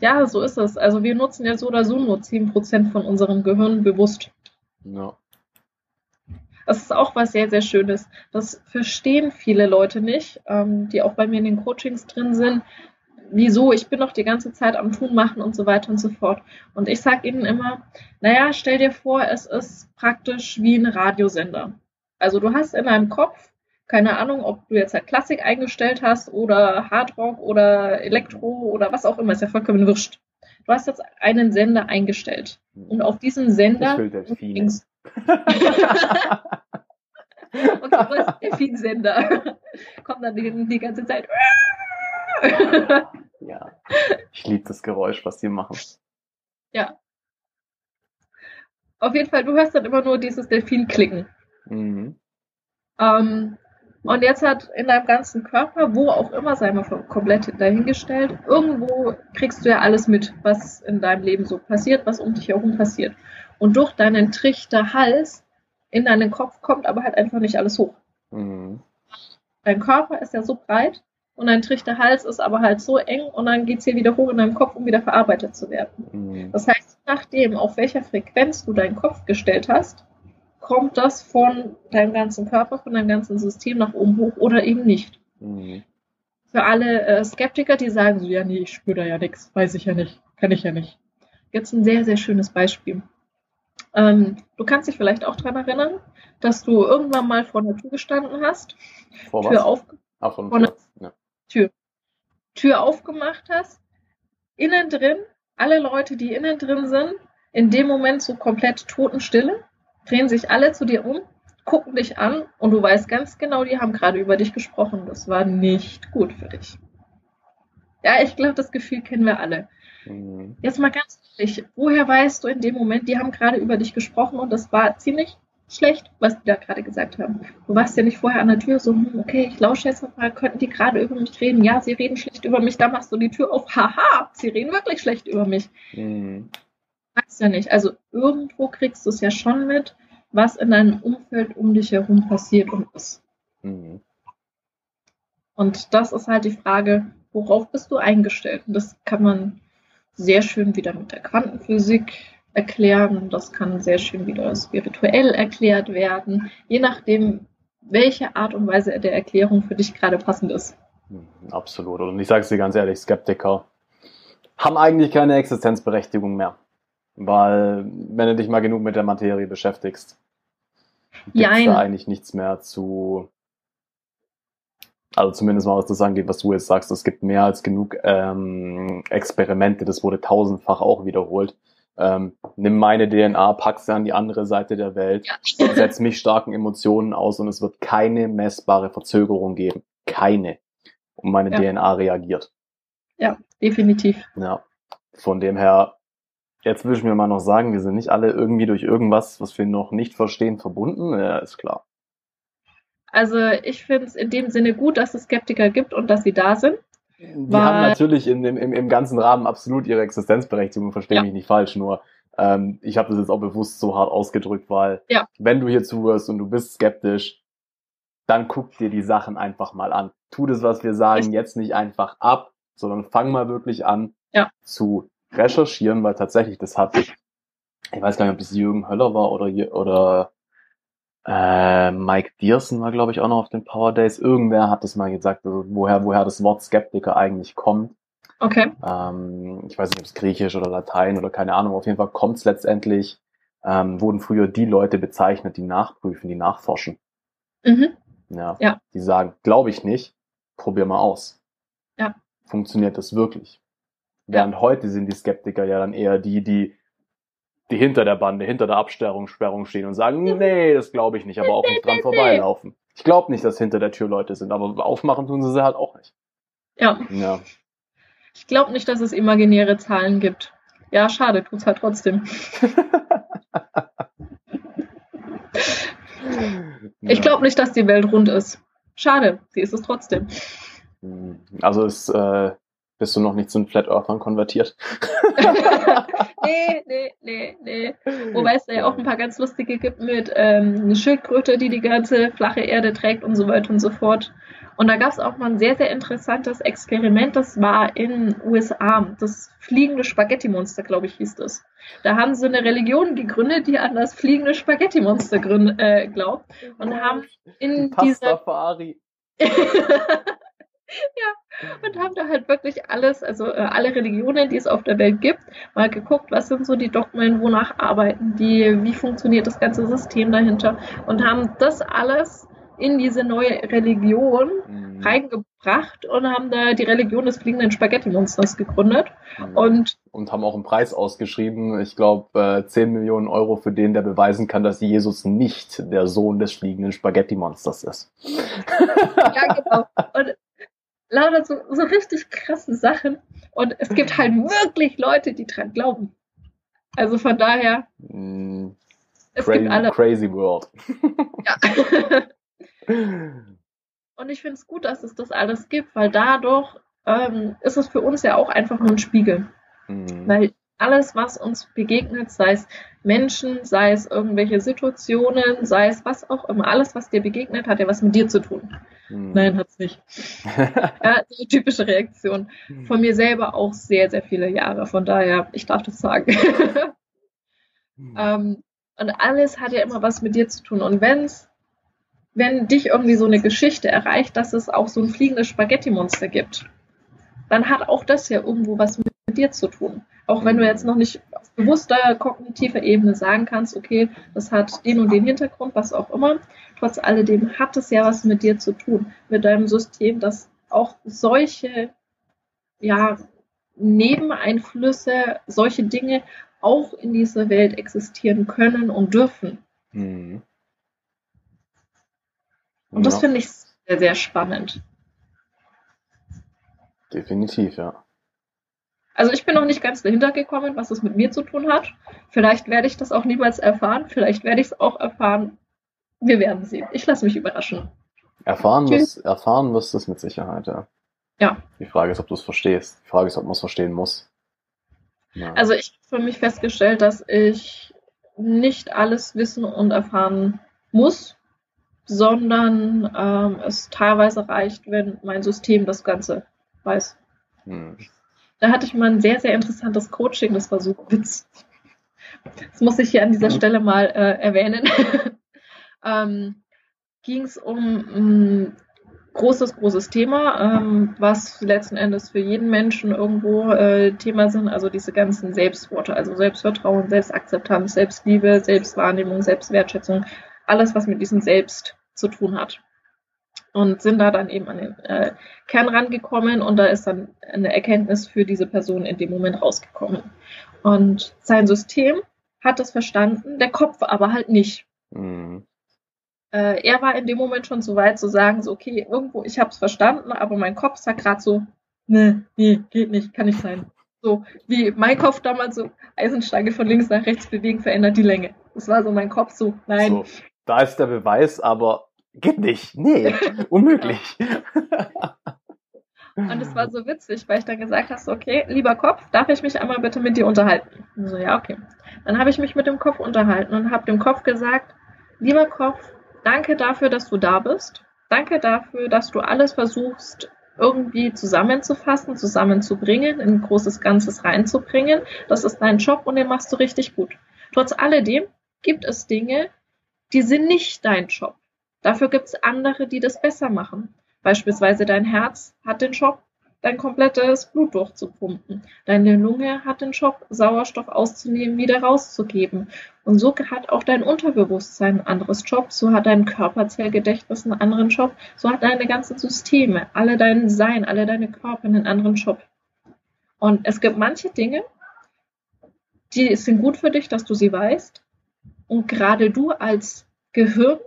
Ja, so ist es. Also wir nutzen ja so oder so nur 10% von unserem Gehirn bewusst. Ja. Das ist auch was sehr, sehr Schönes. Das verstehen viele Leute nicht, ähm, die auch bei mir in den Coachings drin sind. Wieso? Ich bin doch die ganze Zeit am Tun machen und so weiter und so fort. Und ich sage ihnen immer, naja, stell dir vor, es ist praktisch wie ein Radiosender. Also du hast in deinem Kopf, keine Ahnung, ob du jetzt halt Klassik eingestellt hast oder Hardrock oder Elektro oder was auch immer, ist ja vollkommen wurscht. Du hast jetzt einen Sender eingestellt. Und auf diesem Sender okay, das Delfinsender. Kommt dann die, die ganze Zeit. ja. Ich liebe das Geräusch, was die machen. Ja. Auf jeden Fall, du hörst dann immer nur dieses Delfin klicken. Mhm. Ähm, und jetzt hat in deinem ganzen Körper, wo auch immer, sei mal komplett dahingestellt, irgendwo kriegst du ja alles mit, was in deinem Leben so passiert, was um dich herum passiert. Und durch deinen Trichterhals in deinen Kopf kommt aber halt einfach nicht alles hoch. Mhm. Dein Körper ist ja so breit und dein Trichterhals ist aber halt so eng und dann geht es hier wieder hoch in deinem Kopf, um wieder verarbeitet zu werden. Mhm. Das heißt, nachdem, auf welcher Frequenz du deinen Kopf gestellt hast, kommt das von deinem ganzen Körper, von deinem ganzen System nach oben hoch oder eben nicht. Mhm. Für alle äh, Skeptiker, die sagen so, ja, nee, ich spüre da ja nichts, weiß ich ja nicht, kann ich ja nicht. Jetzt ein sehr, sehr schönes Beispiel. Ähm, du kannst dich vielleicht auch daran erinnern, dass du irgendwann mal vor der Tür gestanden hast, vor Tür, auf, ah, vor einer ja. Tür. Tür aufgemacht hast, innen drin, alle Leute, die innen drin sind, in dem Moment so komplett Totenstille drehen sich alle zu dir um, gucken dich an und du weißt ganz genau, die haben gerade über dich gesprochen. Das war nicht gut für dich. Ja, ich glaube, das Gefühl kennen wir alle. Mhm. Jetzt mal ganz ehrlich, woher weißt du in dem Moment, die haben gerade über dich gesprochen und das war ziemlich schlecht, was die da gerade gesagt haben. Du warst ja nicht vorher an der Tür so, hm, okay, ich lausche jetzt mal, könnten die gerade über mich reden? Ja, sie reden schlecht über mich, da machst du die Tür auf. Haha, sie reden wirklich schlecht über mich. Mhm weißt ja nicht. Also irgendwo kriegst du es ja schon mit, was in deinem Umfeld um dich herum passiert und ist. Mhm. Und das ist halt die Frage, worauf bist du eingestellt? Und das kann man sehr schön wieder mit der Quantenphysik erklären. Das kann sehr schön wieder spirituell erklärt werden, je nachdem, welche Art und Weise der Erklärung für dich gerade passend ist. Mhm, absolut. Und ich sage es dir ganz ehrlich, Skeptiker haben eigentlich keine Existenzberechtigung mehr. Weil, wenn du dich mal genug mit der Materie beschäftigst, gibt es da eigentlich nichts mehr zu. Also zumindest mal was das angeht, was du jetzt sagst, es gibt mehr als genug ähm, Experimente, das wurde tausendfach auch wiederholt. Ähm, nimm meine DNA, pack sie an die andere Seite der Welt, ja. setz mich starken Emotionen aus und es wird keine messbare Verzögerung geben. Keine. Und meine ja. DNA reagiert. Ja, definitiv. Ja. Von dem her, Jetzt würde ich mir mal noch sagen, wir sind nicht alle irgendwie durch irgendwas, was wir noch nicht verstehen, verbunden. Ja, ist klar. Also ich finde es in dem Sinne gut, dass es Skeptiker gibt und dass sie da sind. Die haben natürlich in dem, im, im ganzen Rahmen absolut ihre Existenzberechtigung, verstehe ja. mich nicht falsch, nur ähm, ich habe das jetzt auch bewusst so hart ausgedrückt, weil ja. wenn du hier zuhörst und du bist skeptisch, dann guck dir die Sachen einfach mal an. Tu das, was wir sagen, Richtig. jetzt nicht einfach ab, sondern fang mal wirklich an ja. zu recherchieren, weil tatsächlich das hat, ich weiß gar nicht, ob das Jürgen Höller war oder, oder äh, Mike Diersen war, glaube ich, auch noch auf den Power Days. Irgendwer hat das mal gesagt, also woher, woher das Wort Skeptiker eigentlich kommt. Okay. Ähm, ich weiß nicht, ob es Griechisch oder Latein oder keine Ahnung, auf jeden Fall kommt es letztendlich, ähm, wurden früher die Leute bezeichnet, die nachprüfen, die nachforschen. Mhm. Ja, ja. Die sagen, glaube ich nicht, probier mal aus. Ja. Funktioniert das wirklich? Während ja. heute sind die Skeptiker ja dann eher die, die, die hinter der Bande, hinter der Absperrung Sperrung stehen und sagen, nee, das glaube ich nicht, aber auch nicht dran vorbeilaufen. Ich glaube nicht, dass hinter der Tür Leute sind, aber aufmachen tun sie sie halt auch nicht. Ja. ja. Ich glaube nicht, dass es imaginäre Zahlen gibt. Ja, schade, tut's halt trotzdem. ich glaube nicht, dass die Welt rund ist. Schade, sie ist es trotzdem. Also es äh, bist du noch nicht zu den Flat Earthern konvertiert? nee, nee, nee, nee. Wobei es da ja auch ein paar ganz lustige gibt mit ähm, eine Schildkröte, die die ganze flache Erde trägt und so weiter und so fort. Und da gab es auch mal ein sehr, sehr interessantes Experiment. Das war in USA. Das fliegende Spaghetti-Monster, glaube ich, hieß das. Da haben sie eine Religion gegründet, die an das fliegende Spaghetti-Monster äh, glaubt. Und haben in die dieser... Ja, und haben da halt wirklich alles, also äh, alle Religionen, die es auf der Welt gibt, mal geguckt, was sind so die Dogmen, wonach arbeiten die, wie funktioniert das ganze System dahinter und haben das alles in diese neue Religion mhm. reingebracht und haben da die Religion des fliegenden Spaghetti-Monsters gegründet. Mhm. Und, und haben auch einen Preis ausgeschrieben, ich glaube äh, 10 Millionen Euro für den, der beweisen kann, dass Jesus nicht der Sohn des fliegenden Spaghetti-Monsters ist. ja, genau. Und lauter so, so richtig krasse Sachen. Und es gibt halt wirklich Leute, die dran glauben. Also von daher. Mm, es crazy, gibt alle. Crazy World. ja. Und ich finde es gut, dass es das alles gibt, weil dadurch ähm, ist es für uns ja auch einfach nur ein Spiegel. Mhm. Weil alles, was uns begegnet, sei es Menschen, sei es irgendwelche Situationen, sei es was auch immer, alles, was dir begegnet, hat ja was mit dir zu tun. Hm. Nein, hat's nicht. ja, die typische Reaktion. Hm. Von mir selber auch sehr, sehr viele Jahre. Von daher, ich darf das sagen. hm. ähm, und alles hat ja immer was mit dir zu tun. Und wenn's, wenn dich irgendwie so eine Geschichte erreicht, dass es auch so ein fliegendes Spaghetti-Monster gibt, dann hat auch das ja irgendwo was mit dir zu tun. Auch wenn du jetzt noch nicht auf bewusster kognitiver Ebene sagen kannst, okay, das hat den und den Hintergrund, was auch immer. Trotz alledem hat es ja was mit dir zu tun, mit deinem System, dass auch solche, ja, Nebeneinflüsse, solche Dinge auch in dieser Welt existieren können und dürfen. Mhm. Und das finde ich sehr, sehr spannend. Definitiv, ja. Also ich bin noch nicht ganz dahinter gekommen, was es mit mir zu tun hat. Vielleicht werde ich das auch niemals erfahren. Vielleicht werde ich es auch erfahren. Wir werden sehen. Ich lasse mich überraschen. Erfahren, wirst, erfahren wirst du es mit Sicherheit, ja. Ja. Die Frage ist, ob du es verstehst. Die Frage ist, ob man es verstehen muss. Ja. Also ich habe für mich festgestellt, dass ich nicht alles wissen und erfahren muss, sondern ähm, es teilweise reicht, wenn mein System das Ganze weiß. Hm. Da hatte ich mal ein sehr, sehr interessantes Coaching, das war so witzig. Das muss ich hier an dieser Stelle mal äh, erwähnen. ähm, Ging es um ein großes, großes Thema, ähm, was letzten Endes für jeden Menschen irgendwo äh, Thema sind, also diese ganzen Selbstworte, also Selbstvertrauen, Selbstakzeptanz, Selbstliebe, Selbstwahrnehmung, Selbstwertschätzung, alles, was mit diesem Selbst zu tun hat und sind da dann eben an den äh, Kern rangekommen und da ist dann eine Erkenntnis für diese Person in dem Moment rausgekommen. Und sein System hat das verstanden, der Kopf aber halt nicht. Mhm. Äh, er war in dem Moment schon so weit zu sagen, so okay, irgendwo, ich habe es verstanden, aber mein Kopf sagt gerade so, nee, nee, geht nicht, kann nicht sein. So wie mein Kopf damals so Eisensteine von links nach rechts bewegen, verändert die Länge. Das war so mein Kopf so, nein. So, da ist der Beweis, aber Geht nicht. Nee, unmöglich. Und es war so witzig, weil ich dann gesagt habe, so, okay, lieber Kopf, darf ich mich einmal bitte mit dir unterhalten? Und so, ja, okay. Dann habe ich mich mit dem Kopf unterhalten und habe dem Kopf gesagt, lieber Kopf, danke dafür, dass du da bist. Danke dafür, dass du alles versuchst, irgendwie zusammenzufassen, zusammenzubringen, in ein großes Ganzes reinzubringen. Das ist dein Job und den machst du richtig gut. Trotz alledem gibt es Dinge, die sind nicht dein Job. Dafür gibt es andere, die das besser machen. Beispielsweise dein Herz hat den Job, dein komplettes Blut durchzupumpen. Deine Lunge hat den Job, Sauerstoff auszunehmen, wieder rauszugeben. Und so hat auch dein Unterbewusstsein ein anderes Job, so hat dein Körperzellgedächtnis einen anderen Job, so hat deine ganzen Systeme, alle dein Sein, alle deine Körper einen anderen Job. Und es gibt manche Dinge, die sind gut für dich, dass du sie weißt. Und gerade du als Gehirn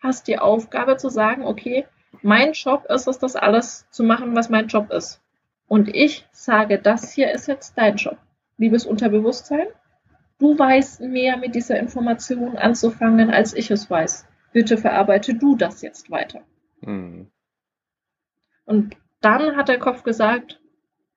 hast die Aufgabe zu sagen, okay, mein Job ist es, das alles zu machen, was mein Job ist. Und ich sage, das hier ist jetzt dein Job. Liebes Unterbewusstsein, du weißt mehr mit dieser Information anzufangen, als ich es weiß. Bitte verarbeite du das jetzt weiter. Mhm. Und dann hat der Kopf gesagt,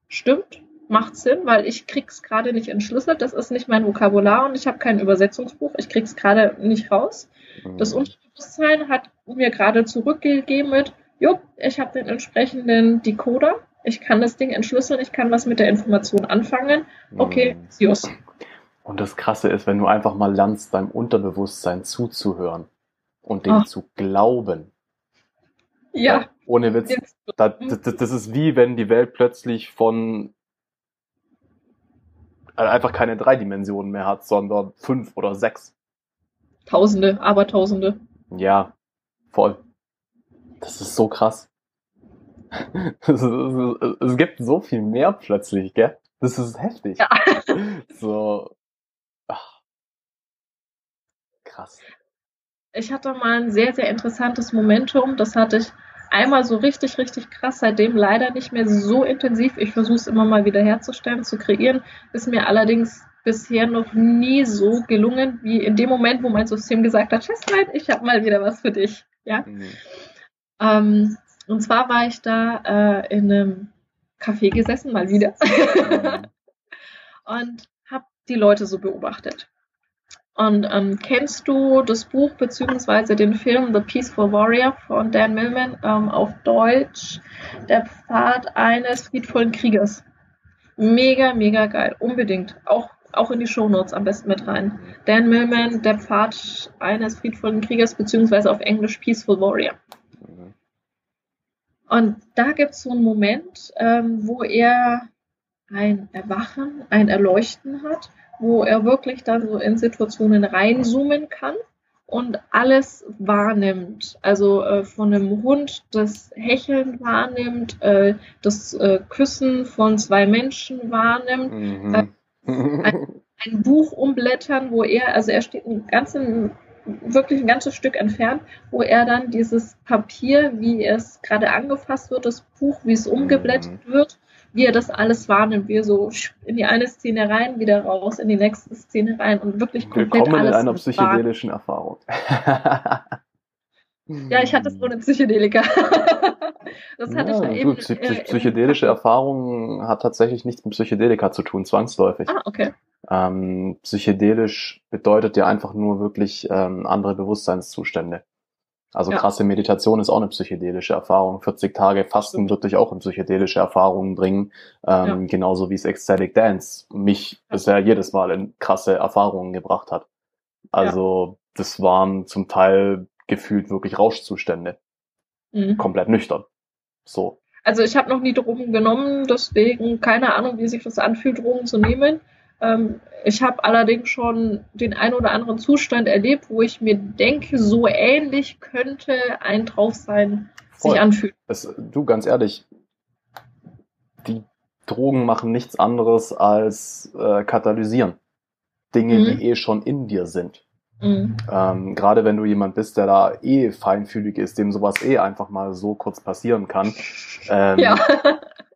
stimmt, macht Sinn, weil ich krieg's gerade nicht entschlüsselt. Das ist nicht mein Vokabular und ich habe kein Übersetzungsbuch. Ich krieg's gerade nicht raus. Das mhm. Unterbewusstsein hat mir gerade zurückgegeben mit, jo, ich habe den entsprechenden Decoder, ich kann das Ding entschlüsseln, ich kann was mit der Information anfangen. Okay, mhm. Sios. Und das Krasse ist, wenn du einfach mal lernst, deinem Unterbewusstsein zuzuhören und dem Ach. zu glauben. Ja. Ohne Witz. Das, das, das ist wie wenn die Welt plötzlich von einfach keine drei Dimensionen mehr hat, sondern fünf oder sechs. Tausende, aber Tausende. Ja, voll. Das ist so krass. es gibt so viel mehr plötzlich, gell? Das ist heftig. Ja. So. Ach. Krass. Ich hatte mal ein sehr, sehr interessantes Momentum. Das hatte ich einmal so richtig, richtig krass. Seitdem leider nicht mehr so intensiv. Ich versuche es immer mal wieder herzustellen, zu kreieren. Ist mir allerdings bisher noch nie so gelungen, wie in dem Moment, wo mein System gesagt hat, Chestline, ich habe mal wieder was für dich. Ja. Mhm. Ähm, und zwar war ich da äh, in einem Café gesessen, mal wieder. Und habe die Leute so beobachtet. Und ähm, kennst du das Buch bzw. den Film The Peaceful Warrior von Dan Millman ähm, auf Deutsch? Der Pfad eines friedvollen Kriegers. Mega, mega geil. Unbedingt. Auch, auch in die Shownotes am besten mit rein. Dan Millman, der Pfad eines friedvollen Kriegers bzw. auf Englisch Peaceful Warrior. Und da gibt es so einen Moment, ähm, wo er ein Erwachen, ein Erleuchten hat, wo er wirklich dann so in Situationen reinzoomen kann und alles wahrnimmt. Also äh, von einem Hund das Hecheln wahrnimmt, äh, das äh, Küssen von zwei Menschen wahrnimmt, mhm. Ein, ein, Buch umblättern, wo er, also er steht einen ganzen wirklich ein ganzes Stück entfernt, wo er dann dieses Papier, wie es gerade angefasst wird, das Buch, wie es umgeblättert mhm. wird, wie er das alles wahrnimmt, wie er so in die eine Szene rein, wieder raus, in die nächste Szene rein und wirklich komplett Willkommen alles in einer psychedelischen Erfahrung. ja, ich hatte es ohne Psychedelika. das hatte ja, ich ja eben. Psy psychedelische Erfahrung hat tatsächlich nichts mit Psychedelika zu tun, zwangsläufig. Ah, okay. Ähm, psychedelisch bedeutet ja einfach nur wirklich ähm, andere Bewusstseinszustände. Also ja. krasse Meditation ist auch eine psychedelische Erfahrung. 40 Tage Fasten wird dich auch in psychedelische Erfahrungen bringen. Ähm, ja. Genauso wie es Ecstatic Dance mich bisher jedes Mal in krasse Erfahrungen gebracht hat. Also das waren zum Teil gefühlt wirklich Rauschzustände. Mhm. Komplett nüchtern. So. Also ich habe noch nie Drogen genommen, deswegen keine Ahnung, wie sich das anfühlt, Drogen zu nehmen. Ähm, ich habe allerdings schon den ein oder anderen Zustand erlebt, wo ich mir denke, so ähnlich könnte ein drauf sein, Voll. sich anfühlen. Es, du, ganz ehrlich, die Drogen machen nichts anderes als äh, katalysieren. Dinge, mhm. die eh schon in dir sind. Mhm. Ähm, Gerade wenn du jemand bist, der da eh feinfühlig ist, dem sowas eh einfach mal so kurz passieren kann. Ähm, ja.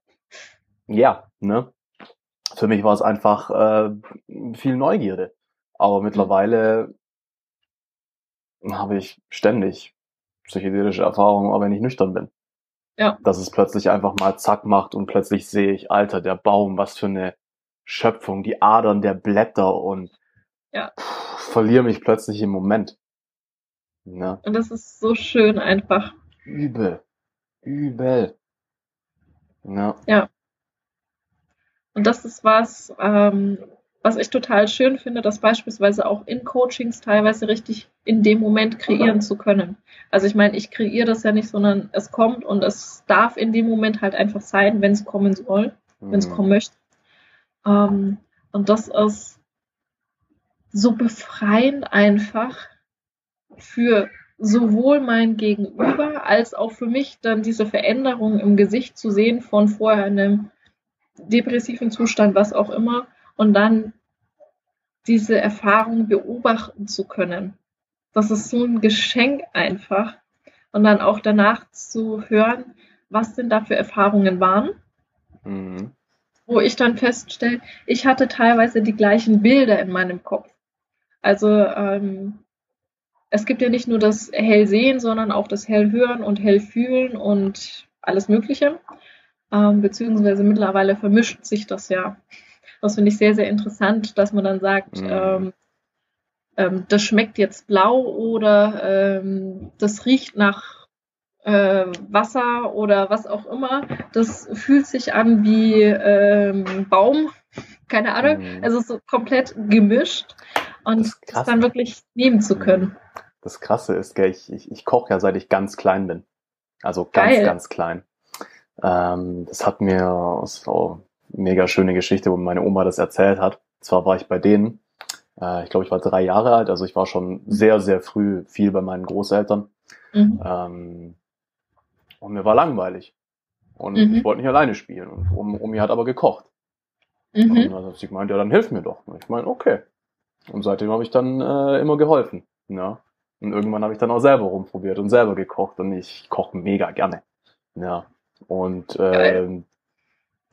ja, ne? Für mich war es einfach äh, viel Neugierde. Aber mittlerweile habe ich ständig psychedelische Erfahrungen, auch wenn ich nüchtern bin. Ja. Dass es plötzlich einfach mal zack macht und plötzlich sehe ich, Alter, der Baum, was für eine Schöpfung, die Adern der Blätter und ja. pff, verliere mich plötzlich im Moment. Ja. Und das ist so schön einfach. Übel. Übel. Ja. ja. Und das ist was, ähm, was ich total schön finde, das beispielsweise auch in Coachings teilweise richtig in dem Moment kreieren zu können. Also ich meine, ich kreiere das ja nicht, sondern es kommt und es darf in dem Moment halt einfach sein, wenn es kommen soll, mhm. wenn es kommen möchte. Ähm, und das ist so befreiend einfach für sowohl mein Gegenüber als auch für mich dann diese Veränderung im Gesicht zu sehen von vorher einem depressiven Zustand, was auch immer, und dann diese Erfahrung beobachten zu können. Das ist so ein Geschenk einfach. Und dann auch danach zu hören, was denn da für Erfahrungen waren. Mhm. Wo ich dann feststelle, ich hatte teilweise die gleichen Bilder in meinem Kopf. Also ähm, es gibt ja nicht nur das Hellsehen, sondern auch das Hellhören und Hellfühlen und alles Mögliche ähm, beziehungsweise mittlerweile vermischt sich das ja. Das finde ich sehr, sehr interessant, dass man dann sagt, mhm. ähm, ähm, das schmeckt jetzt blau oder ähm, das riecht nach äh, Wasser oder was auch immer. Das fühlt sich an wie ähm, Baum, keine Ahnung. Mhm. Also so komplett gemischt und das, das, dann wirklich nehmen zu können. Das Krasse ist, gell, ich, ich, ich koche ja seit ich ganz klein bin. Also ganz, Geil. ganz klein. Ähm, das hat mir, das war eine mega schöne Geschichte, wo meine Oma das erzählt hat. Zwar war ich bei denen, äh, ich glaube, ich war drei Jahre alt, also ich war schon sehr, sehr früh viel bei meinen Großeltern. Mhm. Ähm, Und mir war langweilig. Und Mhm. ich wollte nicht alleine spielen. Und um, Omi hat aber gekocht. Mhm. Und dann hat sie gemeint, ja, dann hilf mir doch. Und ich meine, okay. Und seitdem habe ich dann äh, immer geholfen. Ja. Und irgendwann habe ich dann auch selber rumprobiert und selber gekocht. Und ich koche mega gerne. Ja. Und ähm,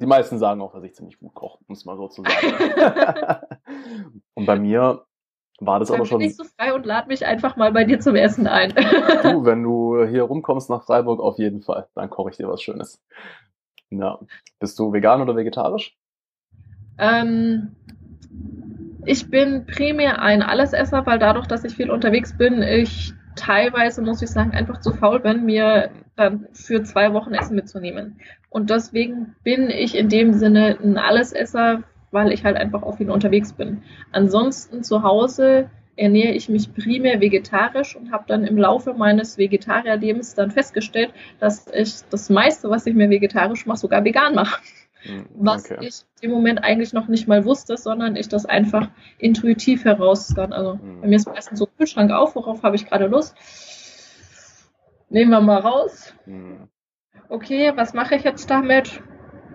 die meisten sagen auch, dass ich ziemlich gut koche, um es mal so zu sagen. und bei mir war das Dann aber bin schon ich so frei und lade mich einfach mal bei dir zum Essen ein. du, wenn du hier rumkommst nach Freiburg, auf jeden Fall. Dann koche ich dir was Schönes. Ja. Bist du vegan oder vegetarisch? Ähm, ich bin primär ein Allesesser, weil dadurch, dass ich viel unterwegs bin, ich teilweise, muss ich sagen, einfach zu faul bin, mir dann für zwei Wochen Essen mitzunehmen. Und deswegen bin ich in dem Sinne ein Allesesser, weil ich halt einfach auch viel unterwegs bin. Ansonsten zu Hause ernähre ich mich primär vegetarisch und habe dann im Laufe meines Vegetarierlebens dann festgestellt, dass ich das meiste, was ich mir vegetarisch mache, sogar vegan mache Was okay. ich im Moment eigentlich noch nicht mal wusste, sondern ich das einfach intuitiv heraus kann. Also Mhm. bei mir ist meistens so Kühlschrank auf, worauf habe ich gerade Lust. Nehmen wir mal raus. Hm, Okay, was mache ich jetzt damit?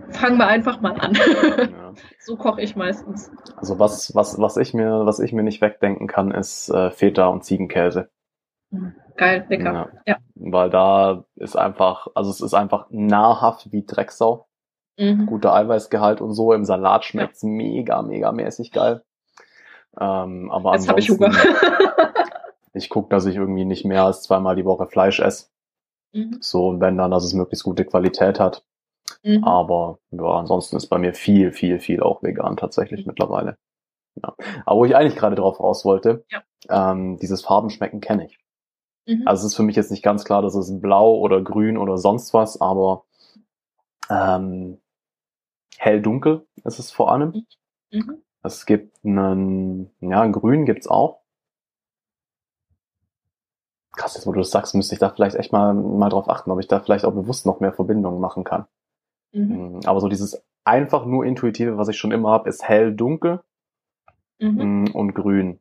Fangen wir einfach mal an. ja. so koche ich meistens. Also was, was, was ich mir, was ich mir nicht wegdenken kann, ist äh, Feta und Ziegenkäse. Geil, lecker. Ja. Weil da ist einfach, also es ist einfach nahrhaft wie Drecksau. Mhm. Guter Eiweißgehalt und so. Im Salat schmeckt's mega, mega mäßig geil. Ähm, aber Jetzt habe ich Hunger. ich gucke, dass ich irgendwie nicht mehr als zweimal die Woche Fleisch esse. Mhm. So, und wenn dann, dass es möglichst gute Qualität hat. Mhm. Aber ja, ansonsten ist bei mir viel, viel, viel auch vegan tatsächlich mittlerweile. Ja. Aber wo ich eigentlich gerade drauf raus wollte, Ja. ähm, dieses Farbenschmecken kenne ich. Mhm. Also es ist für mich jetzt nicht ganz klar, dass es blau oder grün oder sonst was, aber ähm, hell-dunkel ist es vor allem. Mhm. Es gibt einen, ja, grün gibt's auch. Krass, jetzt wo du das sagst, müsste ich da vielleicht echt mal, mal drauf achten, ob ich da vielleicht auch bewusst noch mehr Verbindungen machen kann. Mhm. Mm, Aber so dieses einfach nur intuitive, was ich schon immer habe, ist hell-dunkel Mhm. mm, und grün,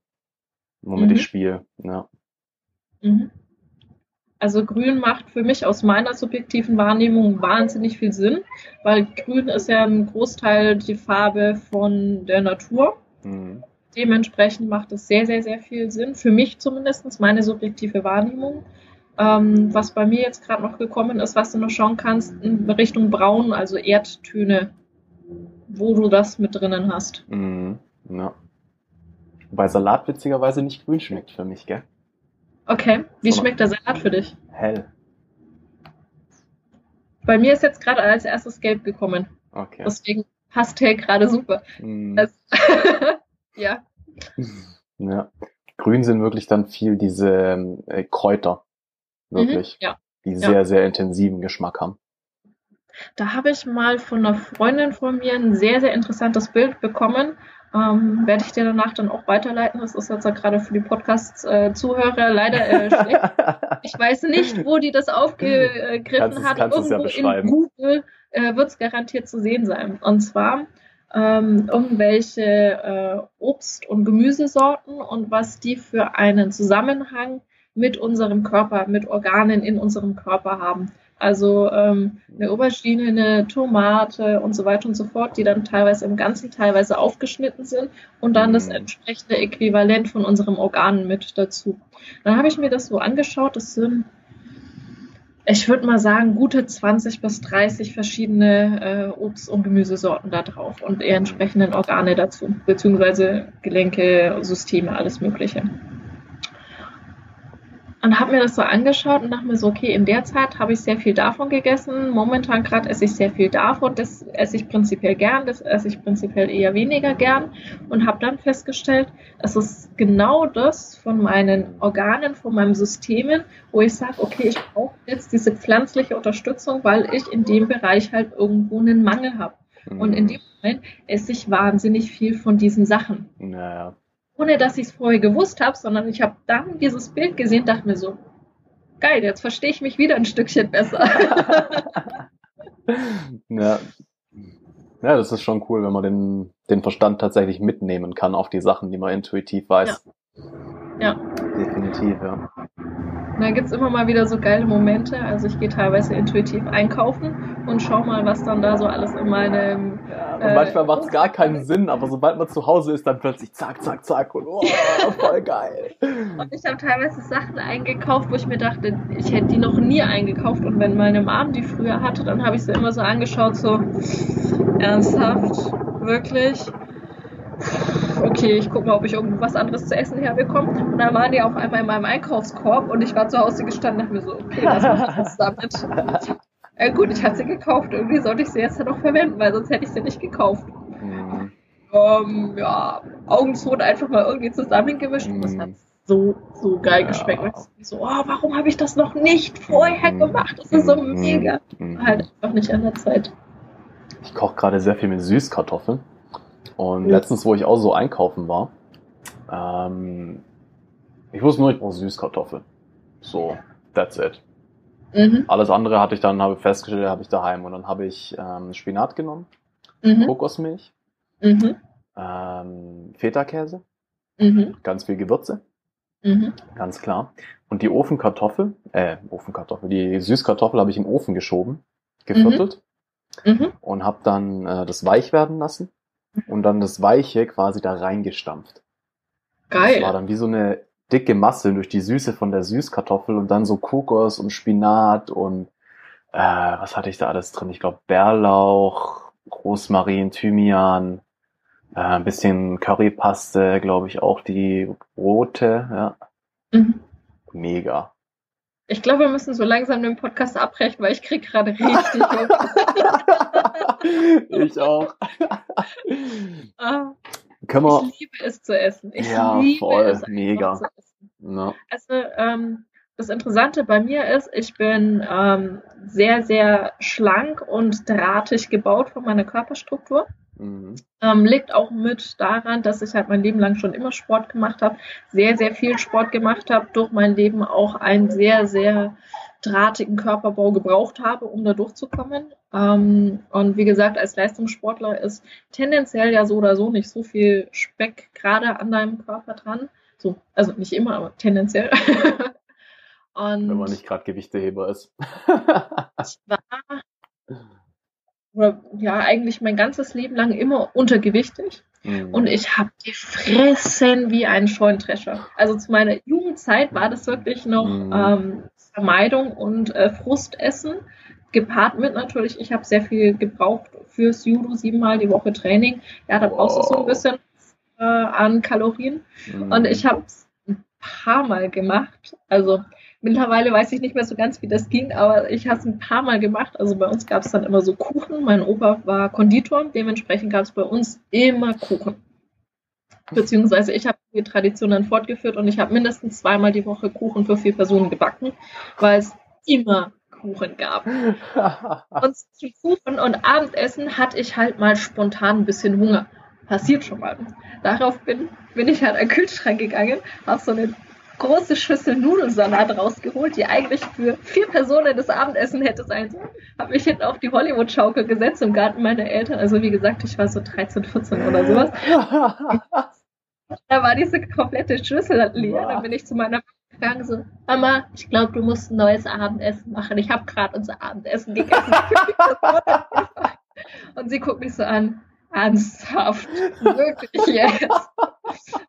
womit Mhm. ich spiele. Ja. Mhm. Also grün macht für mich aus meiner subjektiven Wahrnehmung wahnsinnig viel Sinn, weil grün ist ja ein Großteil die Farbe von der Natur. Mm, Dementsprechend macht es sehr, sehr, sehr viel Sinn. Für mich zumindest, meine subjektive Wahrnehmung. Ähm, was bei mir jetzt gerade noch gekommen ist, was du noch schauen kannst, in Richtung Braun, also Erdtöne, wo du das mit drinnen hast. mm, ja. Wobei Salat witzigerweise nicht grün schmeckt für mich, gell? Okay, wie So. schmeckt der Salat für dich? Hell. Bei mir ist jetzt gerade als erstes Gelb gekommen. Okay. Deswegen Pastell gerade super. Mm, Das, ja. ja. Grün sind wirklich dann viel diese ähm, äh, Kräuter. Wirklich. Mhm, ja. Die sehr, sehr intensiven Geschmack haben. Da habe ich mal von einer Freundin von mir ein sehr, sehr interessantes Bild bekommen. Ähm, werde ich dir danach dann auch weiterleiten. Das ist jetzt ja gerade für die Podcast-Zuhörer leider äh, schlecht. Ich weiß nicht, wo die das aufgegriffen hat. ja Irgendwo beschreiben. in Google äh, wird es garantiert zu sehen sein. Und zwar ähm, irgendwelche äh, Obst- und Gemüsesorten und was die für einen Zusammenhang mit unserem Körper, mit Organen in unserem Körper haben. Also ähm, eine Aubergine, eine Tomate und so weiter und so fort, die dann teilweise im Ganzen, teilweise aufgeschnitten sind und dann das Mhm. entsprechende Äquivalent von unserem Organ mit dazu. Dann habe ich mir das so angeschaut, das sind, ich würde mal sagen, gute 20 bis 30 verschiedene äh, Obst- und Gemüsesorten da drauf und die entsprechenden Organe dazu, beziehungsweise Gelenke, Systeme, alles Mögliche. Und habe mir das so angeschaut und dachte mir so, okay, in der Zeit habe ich sehr viel davon gegessen. Momentan gerade esse ich sehr viel davon. Das esse ich prinzipiell gern, das esse ich prinzipiell eher weniger gern. Und habe dann festgestellt, es ist genau das von meinen Organen, von meinem Systemen, wo ich sage, okay, ich brauche jetzt diese pflanzliche Unterstützung, weil ich in dem Bereich halt irgendwo einen Mangel habe. Und in dem Moment esse ich wahnsinnig viel von diesen Sachen Naja. Ohne dass ich es vorher gewusst habe, sondern ich habe dann dieses Bild gesehen, dachte mir so, geil, jetzt verstehe ich mich wieder ein Stückchen besser. ja. Ja, das ist schon cool, wenn man den, den Verstand tatsächlich mitnehmen kann auf die Sachen, die man intuitiv weiß. Ja. Definitiv, ja. Da gibt es immer mal wieder so geile Momente. Also ich gehe teilweise intuitiv einkaufen und schau mal, was dann da so alles in meinem. Ja, und äh, manchmal macht es gar keinen Sinn, aber sobald man zu Hause ist, dann plötzlich zack, zack, zack und oh, voll geil. Und ich habe teilweise Sachen eingekauft, wo ich mir dachte, ich hätte die noch nie eingekauft. Und wenn meine Mom die früher hatte, dann habe ich sie immer so angeschaut, so ernsthaft, wirklich okay, ich gucke mal, ob ich irgendwas anderes zu essen herbekomme. Und dann waren die auf einmal in meinem Einkaufskorb und ich war zu Hause gestanden und dachte mir so, okay, was mache ich jetzt damit? äh, gut, ich hatte sie gekauft. Irgendwie sollte ich sie jetzt dann auch verwenden, weil sonst hätte ich sie nicht gekauft. Mhm. Ähm, ja, Augen zu und einfach mal irgendwie zusammengemischt. Mhm. Das hat so, so geil ja. geschmeckt. Und ich so, oh, warum habe ich das noch nicht vorher mhm. gemacht? Das ist so mhm. mega. Mhm. Halt einfach nicht an der Zeit. Ich koche gerade sehr viel mit Süßkartoffeln. Und ja. letztens, wo ich auch so einkaufen war, ähm, ich wusste nur, ich brauche Süßkartoffeln. So, that's it. Mhm. Alles andere hatte ich dann, habe festgestellt, habe ich daheim. Und dann habe ich ähm, Spinat genommen, mhm. Kokosmilch, mhm. ähm, Feta-Käse, mhm. ganz viel Gewürze, mhm. ganz klar. Und die Ofenkartoffel, äh, Ofenkartoffel, die Süßkartoffel habe ich im Ofen geschoben, geviertelt mhm. und habe dann äh, das weich werden lassen und dann das Weiche quasi da reingestampft. Geil. Das war dann wie so eine dicke Masse durch die Süße von der Süßkartoffel und dann so Kokos und Spinat und äh, was hatte ich da alles drin? Ich glaube Bärlauch, Rosmarin, Thymian, äh, ein bisschen Currypaste, glaube ich auch die rote, ja. Mhm. Mega. Ich glaube, wir müssen so langsam den Podcast abbrechen, weil ich krieg gerade richtig Ich auch. Ah, Können wir... Ich liebe es zu essen. Ich ja, liebe voll, es mega. Ja. Also ähm, das Interessante bei mir ist, ich bin ähm, sehr, sehr schlank und drahtig gebaut von meiner Körperstruktur. Mhm. Ähm, liegt auch mit daran, dass ich halt mein Leben lang schon immer Sport gemacht habe, sehr, sehr viel Sport gemacht habe, durch mein Leben auch einen sehr, sehr drahtigen Körperbau gebraucht habe, um da durchzukommen. Ähm, und wie gesagt, als Leistungssportler ist tendenziell ja so oder so nicht so viel Speck gerade an deinem Körper dran. So, also nicht immer, aber tendenziell. und Wenn man nicht gerade Gewichteheber ist. ich war oder ja, eigentlich mein ganzes Leben lang immer untergewichtig. Mhm. Und ich habe gefressen wie ein Scheunendrescher. Also zu meiner Jugendzeit war das wirklich noch mhm. ähm, Vermeidung und äh, Frustessen. Gepaart mit natürlich, ich habe sehr viel gebraucht fürs Judo, siebenmal die Woche Training. Ja, da brauchst du so ein bisschen äh, an Kalorien. Mhm. Und ich habe es ein paar Mal gemacht. Also Mittlerweile weiß ich nicht mehr so ganz, wie das ging, aber ich habe es ein paar Mal gemacht. Also bei uns gab es dann immer so Kuchen. Mein Opa war Konditor, dementsprechend gab es bei uns immer Kuchen. Beziehungsweise ich habe die Tradition dann fortgeführt und ich habe mindestens zweimal die Woche Kuchen für vier Personen gebacken, weil es immer Kuchen gab. und zu Kuchen und Abendessen hatte ich halt mal spontan ein bisschen Hunger. Passiert schon mal. Darauf bin, bin ich halt an den Kühlschrank gegangen, habe so eine große Schüssel Nudelsalat rausgeholt, die eigentlich für vier Personen das Abendessen hätte sein sollen. Habe mich hinten auf die Hollywood-Schaukel gesetzt im Garten meiner Eltern. Also wie gesagt, ich war so 13, 14 oder sowas. da war diese komplette Schüssel leer. Dann bin ich zu meiner gegangen so, Mama, ich glaube, du musst ein neues Abendessen machen. Ich habe gerade unser Abendessen gegessen. Und sie guckt mich so an, ernsthaft, wirklich jetzt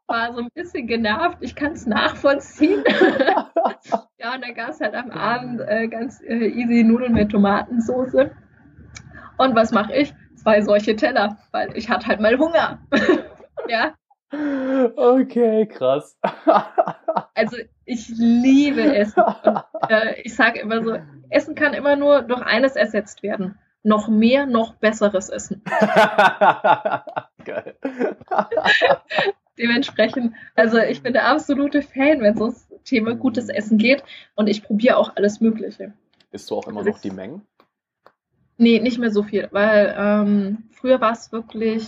war so ein bisschen genervt. Ich kann es nachvollziehen. ja, und da gab es halt am Abend äh, ganz äh, easy Nudeln mit Tomatensauce. Und was mache ich? Zwei solche Teller, weil ich hatte halt mal Hunger. ja. Okay, krass. also ich liebe Essen. Und, äh, ich sage immer so, Essen kann immer nur durch eines ersetzt werden. Noch mehr, noch besseres Essen. Geil. Dementsprechend, also ich bin der absolute Fan, wenn es ums Thema gutes Essen geht und ich probiere auch alles Mögliche. Isst du auch immer also noch die Mengen? Nee, nicht mehr so viel, weil ähm, früher war es wirklich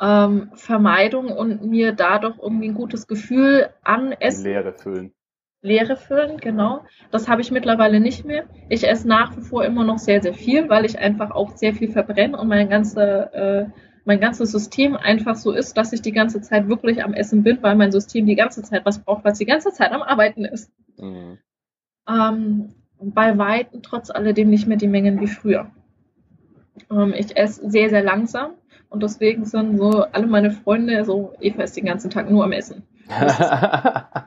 ähm, Vermeidung und mir dadurch irgendwie ein gutes Gefühl an Essen. Leere füllen. Leere füllen, genau. Das habe ich mittlerweile nicht mehr. Ich esse nach wie vor immer noch sehr, sehr viel, weil ich einfach auch sehr viel verbrenne und meine ganze äh, mein ganzes System einfach so ist, dass ich die ganze Zeit wirklich am Essen bin, weil mein System die ganze Zeit was braucht, was die ganze Zeit am Arbeiten ist. Mhm. Ähm, bei Weitem trotz alledem nicht mehr die Mengen wie früher. Ähm, ich esse sehr, sehr langsam und deswegen sind so alle meine Freunde so, Eva ist den ganzen Tag nur am Essen.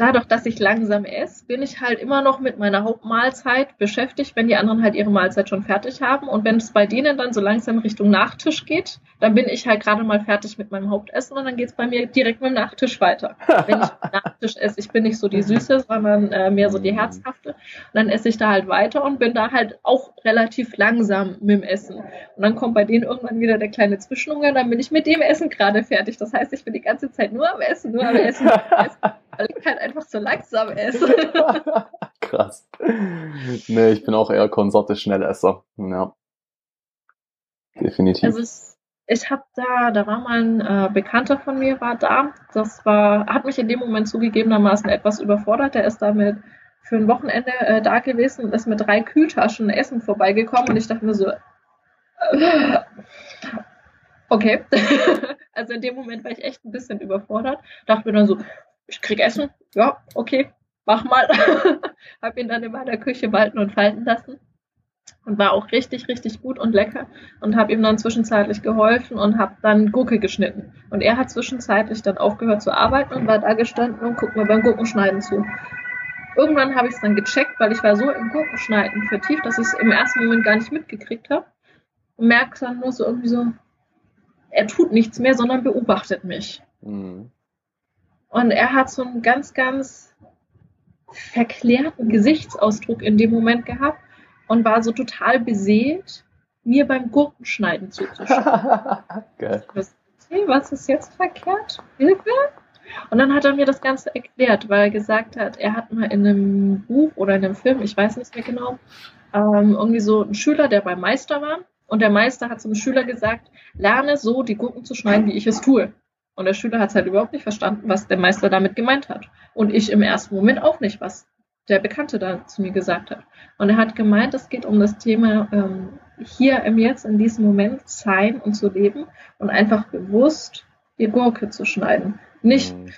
dadurch, dass ich langsam esse, bin ich halt immer noch mit meiner Hauptmahlzeit beschäftigt, wenn die anderen halt ihre Mahlzeit schon fertig haben. Und wenn es bei denen dann so langsam Richtung Nachtisch geht, dann bin ich halt gerade mal fertig mit meinem Hauptessen und dann geht es bei mir direkt mit dem Nachtisch weiter. Wenn ich Nachtisch esse, ich bin nicht so die Süße, sondern äh, mehr so die Herzhafte. Und dann esse ich da halt weiter und bin da halt auch relativ langsam mit dem Essen. Und dann kommt bei denen irgendwann wieder der kleine Zwischenhunger, dann bin ich mit dem Essen gerade fertig. Das heißt, ich bin die ganze Zeit nur am Essen, nur am Essen. Nur am Essen weil ich halt einfach so langsam esse. Krass. Nee, ich bin auch eher Konsorte Schnellesser. Ja. Definitiv. Also es, ich habe da, da war mal ein äh, Bekannter von mir, war da. Das war, hat mich in dem Moment zugegebenermaßen etwas überfordert. Der ist damit für ein Wochenende äh, da gewesen und ist mit drei Kühltaschen Essen vorbeigekommen und ich dachte mir so, äh, okay. also in dem Moment war ich echt ein bisschen überfordert. Dachte mir dann so, ich krieg Essen, ja, okay, mach mal. hab ihn dann in meiner Küche walten und falten lassen und war auch richtig, richtig gut und lecker und habe ihm dann zwischenzeitlich geholfen und habe dann Gurke geschnitten. Und er hat zwischenzeitlich dann aufgehört zu arbeiten und war da gestanden und guckt mir beim Gurkenschneiden zu. Irgendwann habe ich es dann gecheckt, weil ich war so im Gurkenschneiden vertieft, dass ich es im ersten Moment gar nicht mitgekriegt habe. Und merke dann nur so irgendwie so, er tut nichts mehr, sondern beobachtet mich. Mhm. Und er hat so einen ganz, ganz verklärten Gesichtsausdruck in dem Moment gehabt und war so total beseelt, mir beim Gurkenschneiden zuzuschauen. Geil. Was ist jetzt verkehrt? Hilfe? Und dann hat er mir das Ganze erklärt, weil er gesagt hat, er hat mal in einem Buch oder in einem Film, ich weiß nicht mehr genau, ähm, irgendwie so einen Schüler, der beim Meister war. Und der Meister hat zum Schüler gesagt, lerne so die Gurken zu schneiden, wie ich es tue. Und der Schüler hat es halt überhaupt nicht verstanden, was der Meister damit gemeint hat. Und ich im ersten Moment auch nicht, was der Bekannte da zu mir gesagt hat. Und er hat gemeint, es geht um das Thema ähm, hier im Jetzt, in diesem Moment sein und zu leben und einfach bewusst die Gurke zu schneiden. Nicht mhm.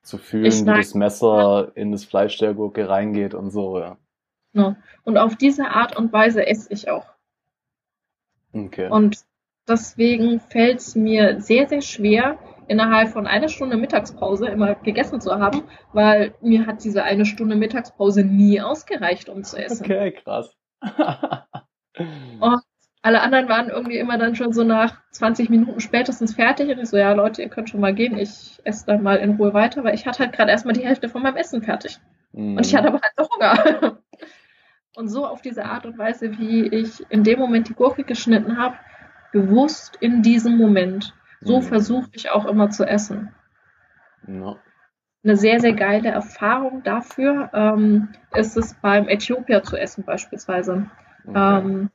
zu fühlen, wie das Messer in das Fleisch der Gurke reingeht und so, ja. Genau. Und auf diese Art und Weise esse ich auch. Okay. Und deswegen fällt es mir sehr, sehr schwer, innerhalb von einer Stunde Mittagspause immer gegessen zu haben, weil mir hat diese eine Stunde Mittagspause nie ausgereicht, um zu essen. Okay, krass. und alle anderen waren irgendwie immer dann schon so nach 20 Minuten spätestens fertig und ich so, ja Leute, ihr könnt schon mal gehen, ich esse dann mal in Ruhe weiter, weil ich hatte halt gerade erstmal die Hälfte von meinem Essen fertig. Mhm. Und ich hatte aber halt noch Hunger. Und so auf diese Art und Weise, wie ich in dem Moment die Gurke geschnitten habe, bewusst in diesem Moment so mhm. versuche ich auch immer zu essen. No. Eine sehr, sehr geile Erfahrung dafür ähm, ist es beim Äthiopier zu essen beispielsweise. Okay. Ähm,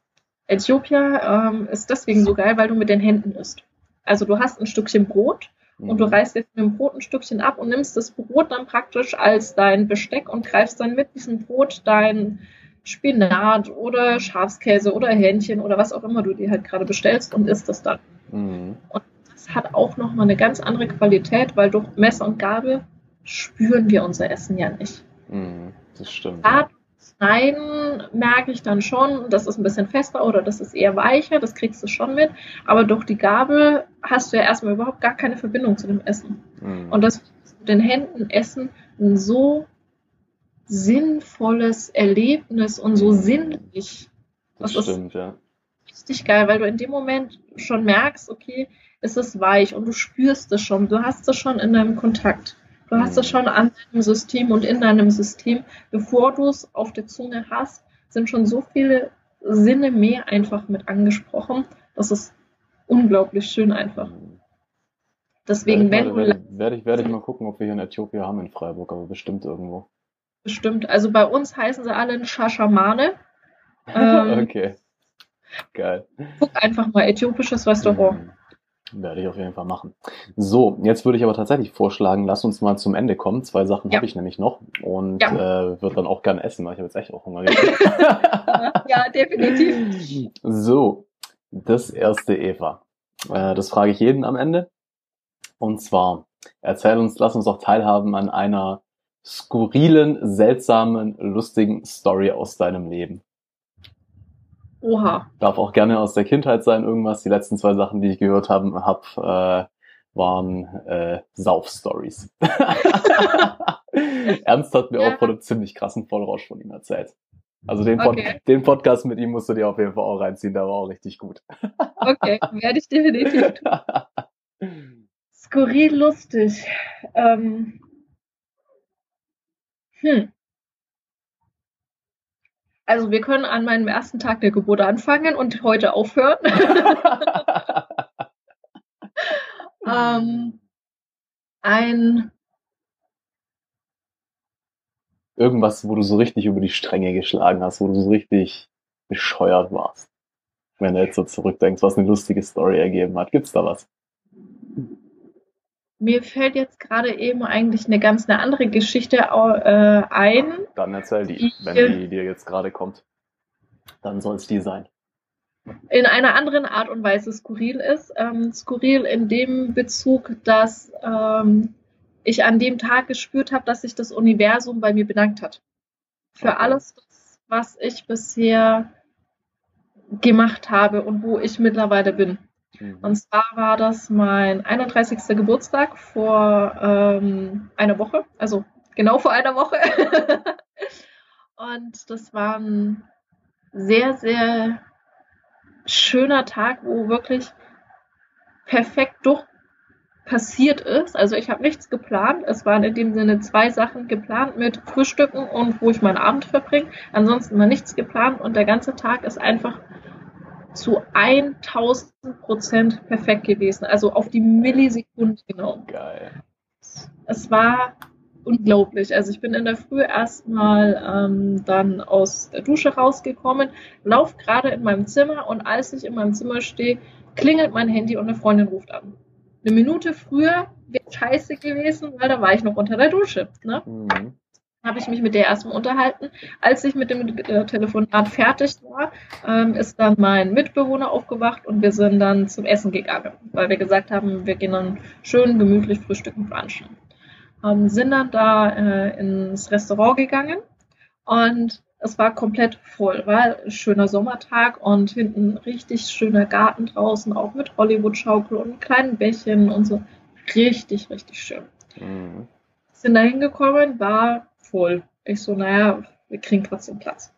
Äthiopier ähm, ist deswegen so geil, weil du mit den Händen isst. Also du hast ein Stückchen Brot mhm. und du mhm. reißt jetzt mit dem Brot ein Stückchen ab und nimmst das Brot dann praktisch als dein Besteck und greifst dann mit diesem Brot dein Spinat oder Schafskäse oder Hähnchen oder was auch immer du dir halt gerade bestellst und isst das dann. Mhm. Und hat auch nochmal eine ganz andere Qualität, weil durch Messer und Gabel spüren wir unser Essen ja nicht. Mm, das stimmt. Da schneiden merke ich dann schon, das ist ein bisschen fester oder das ist eher weicher, das kriegst du schon mit. Aber durch die Gabel hast du ja erstmal überhaupt gar keine Verbindung zu dem Essen. Mm. Und das mit den Händen essen ein so sinnvolles Erlebnis und so mm. sinnlich. Das, das stimmt, ja. Richtig geil, weil du in dem Moment schon merkst, okay, ist es weich und du spürst es schon, du hast es schon in deinem Kontakt. Du hast es mhm. schon an deinem System und in deinem System. Bevor du es auf der Zunge hast, sind schon so viele Sinne mehr einfach mit angesprochen. Das ist unglaublich schön einfach. Deswegen, werde ich, wenn du. Werde ich, werde ich mal gucken, ob wir hier in Äthiopien haben in Freiburg, aber bestimmt irgendwo. Bestimmt. Also bei uns heißen sie alle Shashamane. Ähm, okay. Geil. Guck einfach mal, äthiopisches Restaurant. Mhm. Werde ich auf jeden Fall machen. So, jetzt würde ich aber tatsächlich vorschlagen, lass uns mal zum Ende kommen. Zwei Sachen ja. habe ich nämlich noch und ja. äh, würde dann auch gerne essen, weil ich habe jetzt echt auch Hunger. ja, definitiv. So, das erste Eva. Äh, das frage ich jeden am Ende. Und zwar, erzähl uns, lass uns doch teilhaben an einer skurrilen, seltsamen, lustigen Story aus deinem Leben. Oha. Darf auch gerne aus der Kindheit sein, irgendwas. Die letzten zwei Sachen, die ich gehört habe, hab, äh, waren äh, Sauf-Stories. Ernst hat mir ja. auch von einem ziemlich krassen Vollrausch von ihm erzählt. Also den, Pod okay. den Podcast mit ihm musst du dir auf jeden Fall auch reinziehen, der war auch richtig gut. okay, werde ich definitiv Skurril lustig. Ähm, hm. Also wir können an meinem ersten Tag der Geburt anfangen und heute aufhören. ähm, ein irgendwas, wo du so richtig über die Stränge geschlagen hast, wo du so richtig bescheuert warst. Wenn du jetzt so zurückdenkst, was eine lustige Story ergeben hat. Gibt's da was? Mir fällt jetzt gerade eben eigentlich eine ganz eine andere Geschichte äh, ein. Dann erzähl die, die wenn die dir jetzt gerade kommt. Dann soll es die sein. In einer anderen Art und Weise skurril ist. Ähm, skurril in dem Bezug, dass ähm, ich an dem Tag gespürt habe, dass sich das Universum bei mir bedankt hat. Für okay. alles, was ich bisher gemacht habe und wo ich mittlerweile bin. Mhm. Und zwar war das mein 31. Geburtstag vor ähm, einer Woche, also genau vor einer Woche. und das war ein sehr, sehr schöner Tag, wo wirklich perfekt durch passiert ist. Also ich habe nichts geplant. Es waren in dem Sinne zwei Sachen geplant mit Frühstücken und wo ich meinen Abend verbringe. Ansonsten war nichts geplant und der ganze Tag ist einfach zu 1000 Prozent perfekt gewesen. Also auf die Millisekunde genau. Geil. Es war unglaublich. Also ich bin in der Früh erstmal ähm, dann aus der Dusche rausgekommen, laufe gerade in meinem Zimmer und als ich in meinem Zimmer stehe, klingelt mein Handy und eine Freundin ruft an. Eine Minute früher wäre scheiße gewesen, weil da war ich noch unter der Dusche. Ne? Mhm habe ich mich mit der erstmal unterhalten. Als ich mit dem äh, Telefonat fertig war, ähm, ist dann mein Mitbewohner aufgewacht und wir sind dann zum Essen gegangen, weil wir gesagt haben, wir gehen dann schön gemütlich frühstücken, brunchen. Ähm, sind dann da äh, ins Restaurant gegangen und es war komplett voll, war ein schöner Sommertag und hinten richtig schöner Garten draußen, auch mit Hollywood-Schaukel und kleinen Bächen und so. Richtig, richtig schön. Mhm. Sind da hingekommen, war voll. Ich so, naja, wir kriegen trotzdem Platz.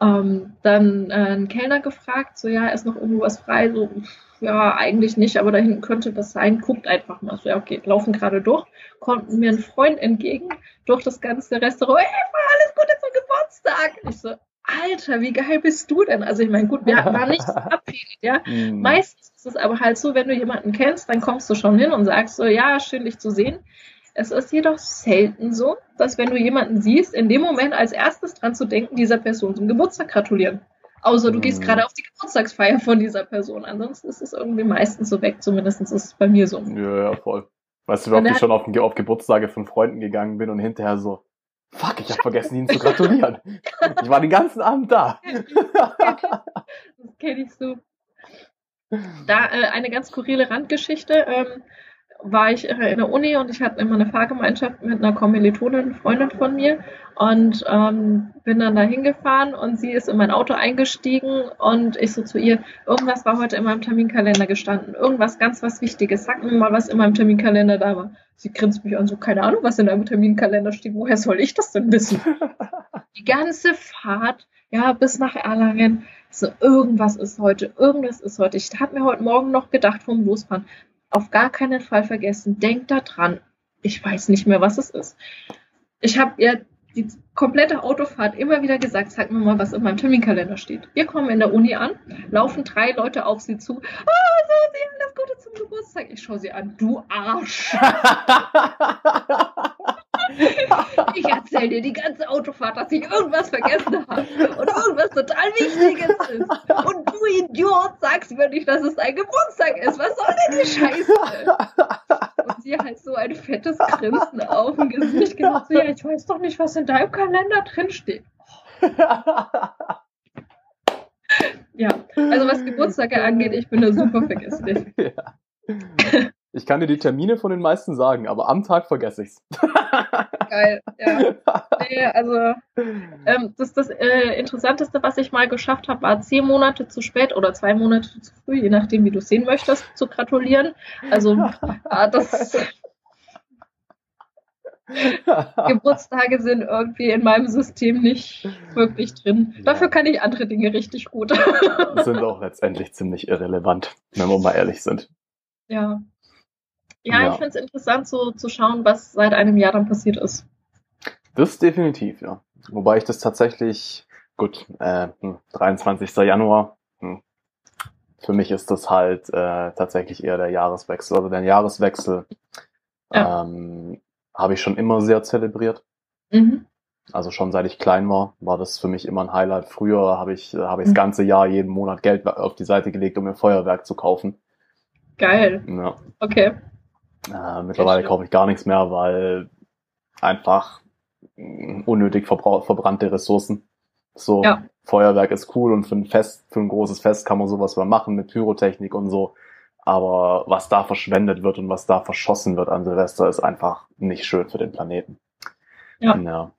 Ähm, dann äh, einen Kellner gefragt, so, ja, ist noch irgendwo was frei? So, ja, eigentlich nicht, aber da hinten könnte das sein. Guckt einfach mal. So, ja, okay, laufen gerade durch. Kommt mir ein Freund entgegen durch das ganze Restaurant. Hey, alles Gute zum Geburtstag. Ich so, Alter, wie geil bist du denn? Also ich meine, gut, wir waren nicht verabredet, ja. Mhm. Meistens ist es aber halt so, wenn du jemanden kennst, dann kommst du schon hin und sagst so, ja, schön dich zu sehen. Es ist jedoch selten so, dass wenn du jemanden siehst, in dem Moment als erstes dran zu denken, dieser Person zum Geburtstag gratulieren. Außer du gehst mhm. gerade auf die Geburtstagsfeier von dieser Person. Ansonsten ist es irgendwie meistens so weg, zumindest ist es bei mir so. Ja, ja, voll. Weißt du, wie oft ich schon auf, auf Geburtstage von Freunden gegangen bin und hinterher so, fuck, ich habe vergessen, ihnen zu gratulieren. ich war den ganzen Abend da. das kenne ich so. Da äh, eine ganz skurrile Randgeschichte. Ähm, war ich in der Uni und ich hatte immer eine Fahrgemeinschaft mit einer Kommilitonin, Freundin von mir und ähm, bin dann da hingefahren und sie ist in mein Auto eingestiegen und ich so zu ihr, irgendwas war heute in meinem Terminkalender gestanden, irgendwas ganz was Wichtiges, sag mir mal, was in meinem Terminkalender da war. Sie grinst mich an, so keine Ahnung, was in deinem Terminkalender steht, woher soll ich das denn wissen? Die ganze Fahrt, ja, bis nach Erlangen, so irgendwas ist heute, irgendwas ist heute. Ich habe mir heute Morgen noch gedacht vom Losfahren, auf gar keinen Fall vergessen, denkt dran. Ich weiß nicht mehr, was es ist. Ich habe ihr die komplette Autofahrt immer wieder gesagt, sag mir mal, was in meinem Terminkalender steht. Wir kommen in der Uni an, laufen drei Leute auf sie zu. Ah, so, sie alles Gute zum Geburtstag. Ich schaue sie an. Du Arsch. Ich erzähle dir die ganze Autofahrt, dass ich irgendwas vergessen habe und irgendwas total Wichtiges ist. Und du Idiot sagst mir nicht, dass es dein Geburtstag ist. Was soll denn die Scheiße? Und sie halt so ein fettes Grinsen auf dem Gesicht gemacht. So, ja, ich weiß doch nicht, was in deinem Kalender drinsteht. Ja, also was Geburtstage angeht, ich bin da super vergesslich. Ja. Ich kann dir die Termine von den meisten sagen, aber am Tag vergesse ich's. Geil, ja. Nee, also ähm, das, das äh, Interessanteste, was ich mal geschafft habe, war zehn Monate zu spät oder zwei Monate zu früh, je nachdem, wie du es sehen möchtest, zu gratulieren. Also äh, das Geburtstage sind irgendwie in meinem System nicht wirklich drin. Ja. Dafür kann ich andere Dinge richtig gut. sind auch letztendlich ziemlich irrelevant, wenn wir mal ehrlich sind. Ja. Ja, ja. ich finde es interessant, so zu schauen, was seit einem Jahr dann passiert ist. Das definitiv, ja. Wobei ich das tatsächlich, gut, äh, 23. Hm, Januar, hm, für mich ist das halt äh, tatsächlich eher der Jahreswechsel. Also der Jahreswechsel ja. ähm, habe ich schon immer sehr zelebriert. Mhm. Also schon seit ich klein war, war das für mich immer ein Highlight. Früher habe ich, habe ich das mhm. ganze Jahr jeden Monat Geld auf die Seite gelegt, um mir Feuerwerk zu kaufen. Geil. Ja. Okay. Äh, mittlerweile kaufe ich gar nichts mehr, weil einfach unnötig verbrannte Ressourcen. So, ja. Feuerwerk ist cool und für ein Fest, für ein großes Fest kann man sowas mal machen mit Pyrotechnik und so. Aber was da verschwendet wird und was da verschossen wird an Silvester ist einfach nicht schön für den Planeten. Ja. ja.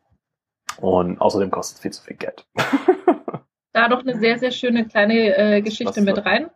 Und außerdem kostet viel zu viel Geld. da noch eine sehr, sehr schöne kleine äh, Geschichte mit rein.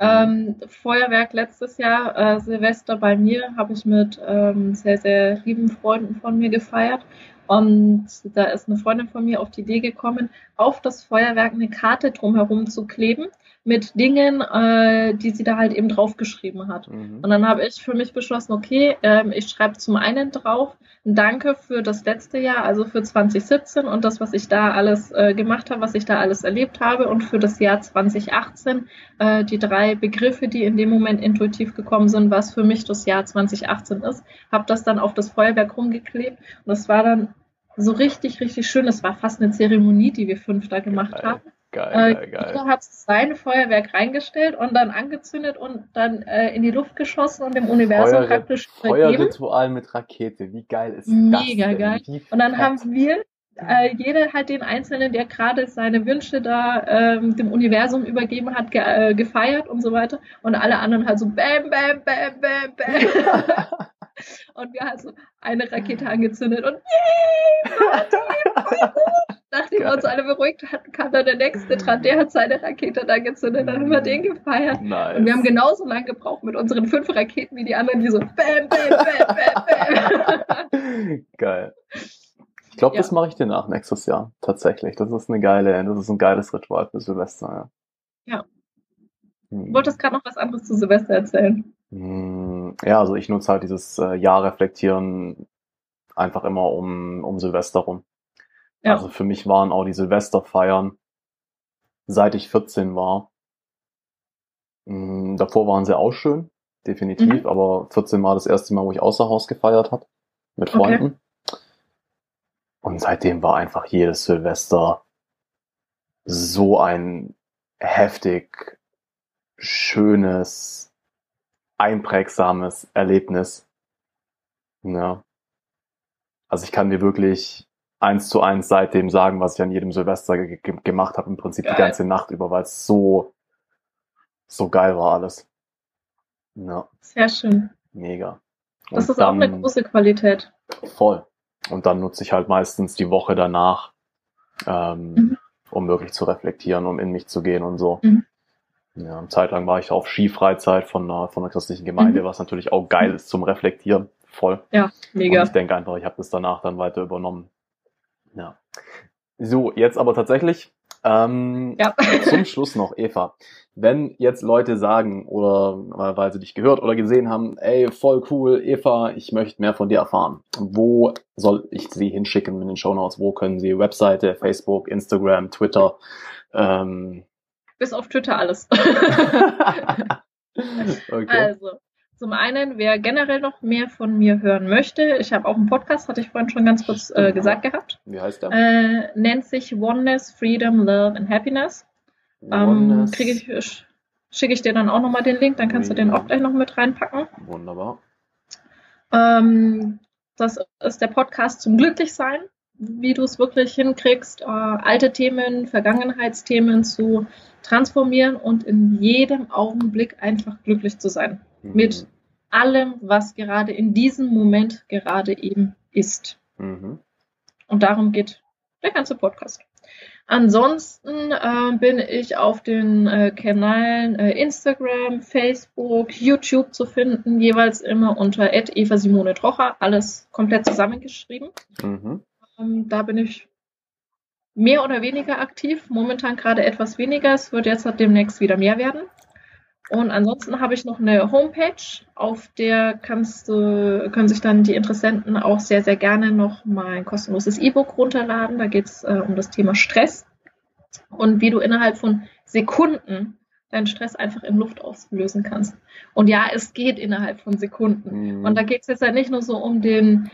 Ähm, Feuerwerk letztes Jahr, äh, Silvester bei mir, habe ich mit ähm, sehr, sehr lieben Freunden von mir gefeiert. Und da ist eine Freundin von mir auf die Idee gekommen, auf das Feuerwerk eine Karte drumherum zu kleben mit Dingen, äh, die sie da halt eben draufgeschrieben hat. Mhm. Und dann habe ich für mich beschlossen, okay, ähm, ich schreibe zum einen drauf, Danke für das letzte Jahr, also für 2017 und das, was ich da alles äh, gemacht habe, was ich da alles erlebt habe und für das Jahr 2018 äh, die drei Begriffe, die in dem Moment intuitiv gekommen sind, was für mich das Jahr 2018 ist, habe das dann auf das Feuerwerk rumgeklebt und das war dann so richtig, richtig schön. Es war fast eine Zeremonie, die wir fünf da gemacht geil, haben. Geil, geil, geil. Jeder hat sein Feuerwerk reingestellt und dann angezündet und dann äh, in die Luft geschossen und dem Universum Feuer, praktisch Feuerritual mit Rakete. Wie geil ist Mega das? Mega geil. Und dann haben wir äh, jeder halt den Einzelnen, der gerade seine Wünsche da ähm, dem Universum übergeben hat, ge äh, gefeiert und so weiter. Und alle anderen halt so bam, bam, bam, bam, bam. und wir halt so eine Rakete angezündet und yay, Nachdem wir uns alle beruhigt hatten, kam dann der nächste dran, der hat seine Rakete dann gezündet, dann haben wir den gefeiert. Nice. Und wir haben genauso lange gebraucht mit unseren fünf Raketen wie die anderen, die so bam, bam, bam, bam, bam. Geil. Ich glaube, ja. das mache ich dir nach nächstes Jahr. Tatsächlich. Das ist eine geile, das ist ein geiles Ritual für Silvester, ja. Ja. Hm. Du wolltest gerade noch was anderes zu Silvester erzählen. Hm, ja, also ich nutze halt dieses äh, Jahr reflektieren einfach immer um, um Silvester rum. Ja. Also für mich waren auch die Silvesterfeiern, seit ich 14 war. Mh, hm, davor waren sie auch schön, definitiv, mhm. aber 14 war das erste Mal, wo ich außer Haus gefeiert habe mit Freunden. Okay. Und seitdem war einfach jedes Silvester so ein heftig schönes, einprägsames Erlebnis. Ja. Also ich kann dir wirklich eins zu eins seitdem sagen, was ich an jedem Silvester ge gemacht habe, im Prinzip geil. die ganze Nacht über, weil es so, so geil war alles. Ja. Sehr schön. Mega. Und das ist dann, auch eine große Qualität. Voll. Und dann nutze ich halt meistens die Woche danach, ähm, mhm. um wirklich zu reflektieren, um in mich zu gehen und so. Mhm. Ja, eine Zeit lang war ich auf Skifreizeit von einer, von einer christlichen Gemeinde, mhm. was natürlich auch geil ist zum Reflektieren. Voll. Ja, mega. Und ich denke einfach, ich habe das danach dann weiter übernommen. Ja. So, jetzt aber tatsächlich ähm, ja. zum Schluss noch, Eva wenn jetzt Leute sagen oder weil sie dich gehört oder gesehen haben, ey, voll cool, Eva, ich möchte mehr von dir erfahren. Wo soll ich sie hinschicken in den Show Notes? Wo können sie Webseite, Facebook, Instagram, Twitter? Ähm, Bis auf Twitter alles. okay. Also, zum einen, wer generell noch mehr von mir hören möchte, ich habe auch einen Podcast, hatte ich vorhin schon ganz kurz äh, gesagt gehabt. Wie heißt der? Äh, nennt sich Oneness, Freedom, Love and Happiness. Ähm, kriege ich, schicke ich dir dann auch nochmal den Link, dann kannst du den auch gleich noch mit reinpacken. Wunderbar. Ähm, das ist der Podcast zum Glücklichsein. wie du es wirklich hinkriegst, äh, alte Themen, Vergangenheitsthemen zu transformieren und in jedem Augenblick einfach glücklich zu sein. Mhm. Mit allem, was gerade in diesem Moment gerade eben ist. Mhm. Und darum geht der ganze Podcast. Ansonsten äh, bin ich auf den äh, Kanälen äh, Instagram, Facebook, YouTube zu finden, jeweils immer unter Eva Simone Trocher, alles komplett zusammengeschrieben. Mhm. Ähm, da bin ich mehr oder weniger aktiv, momentan gerade etwas weniger, es wird jetzt demnächst wieder mehr werden. Und ansonsten habe ich noch eine Homepage, auf der kannst du, können sich dann die Interessenten auch sehr, sehr gerne noch mal ein kostenloses E-Book runterladen. Da geht es äh, um das Thema Stress und wie du innerhalb von Sekunden deinen Stress einfach in Luft auslösen kannst. Und ja, es geht innerhalb von Sekunden. Mhm. Und da geht es jetzt halt nicht nur so um den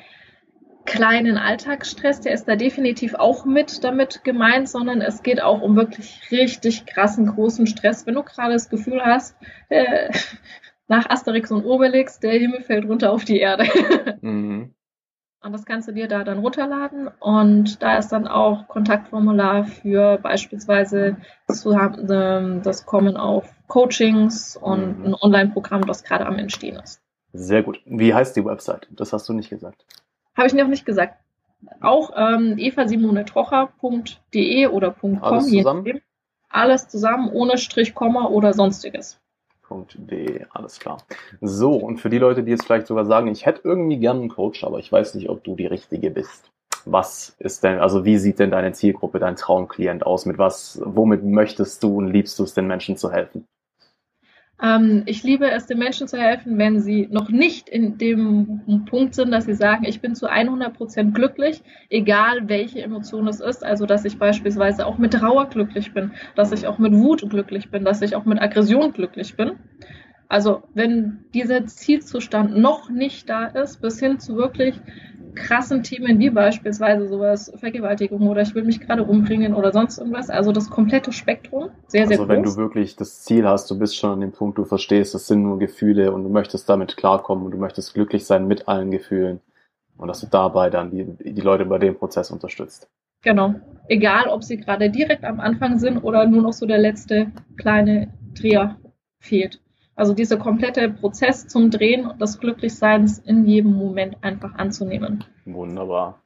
kleinen Alltagsstress, der ist da definitiv auch mit damit gemeint, sondern es geht auch um wirklich richtig krassen, großen Stress. Wenn du gerade das Gefühl hast, äh, nach Asterix und Obelix, der Himmel fällt runter auf die Erde. Mhm. Und das kannst du dir da dann runterladen und da ist dann auch Kontaktformular für beispielsweise zu haben, ähm, das Kommen auf Coachings und mhm. ein Online-Programm, das gerade am Entstehen ist. Sehr gut. Wie heißt die Website? Das hast du nicht gesagt. Habe ich noch nicht gesagt. Auch ähm, evasimonetrocher.de oder .com, Alles zusammen? Alles zusammen, ohne Strich, Komma oder sonstiges. .de, alles klar. So, und für die Leute, die jetzt vielleicht sogar sagen, ich hätte irgendwie gern einen Coach, aber ich weiß nicht, ob du die Richtige bist. Was ist denn, also wie sieht denn deine Zielgruppe, dein Traumklient aus? Mit was, womit möchtest du und liebst du es den Menschen zu helfen? Ähm, ich liebe es, den Menschen zu helfen, wenn sie noch nicht in dem Punkt sind, dass sie sagen, ich bin zu 100 Prozent glücklich, egal welche Emotion es ist. Also, dass ich beispielsweise auch mit Trauer glücklich bin, dass ich auch mit Wut glücklich bin, dass ich auch mit Aggression glücklich bin. Also, wenn dieser Zielzustand noch nicht da ist, bis hin zu wirklich krassen Themen wie beispielsweise sowas Vergewaltigung oder ich will mich gerade umbringen oder sonst irgendwas. Also das komplette Spektrum, sehr, sehr Also wenn du wirklich das Ziel hast, du bist schon an dem Punkt, du verstehst, es sind nur Gefühle und du möchtest damit klarkommen und du möchtest glücklich sein mit allen Gefühlen und dass du dabei dann die, die Leute bei dem Prozess unterstützt. Genau. Egal, ob sie gerade direkt am Anfang sind oder nur noch so der letzte kleine Dreher fehlt. Also dieser komplette Prozess zum Drehen des Glücklichseins in jedem Moment einfach anzunehmen. Wunderbar.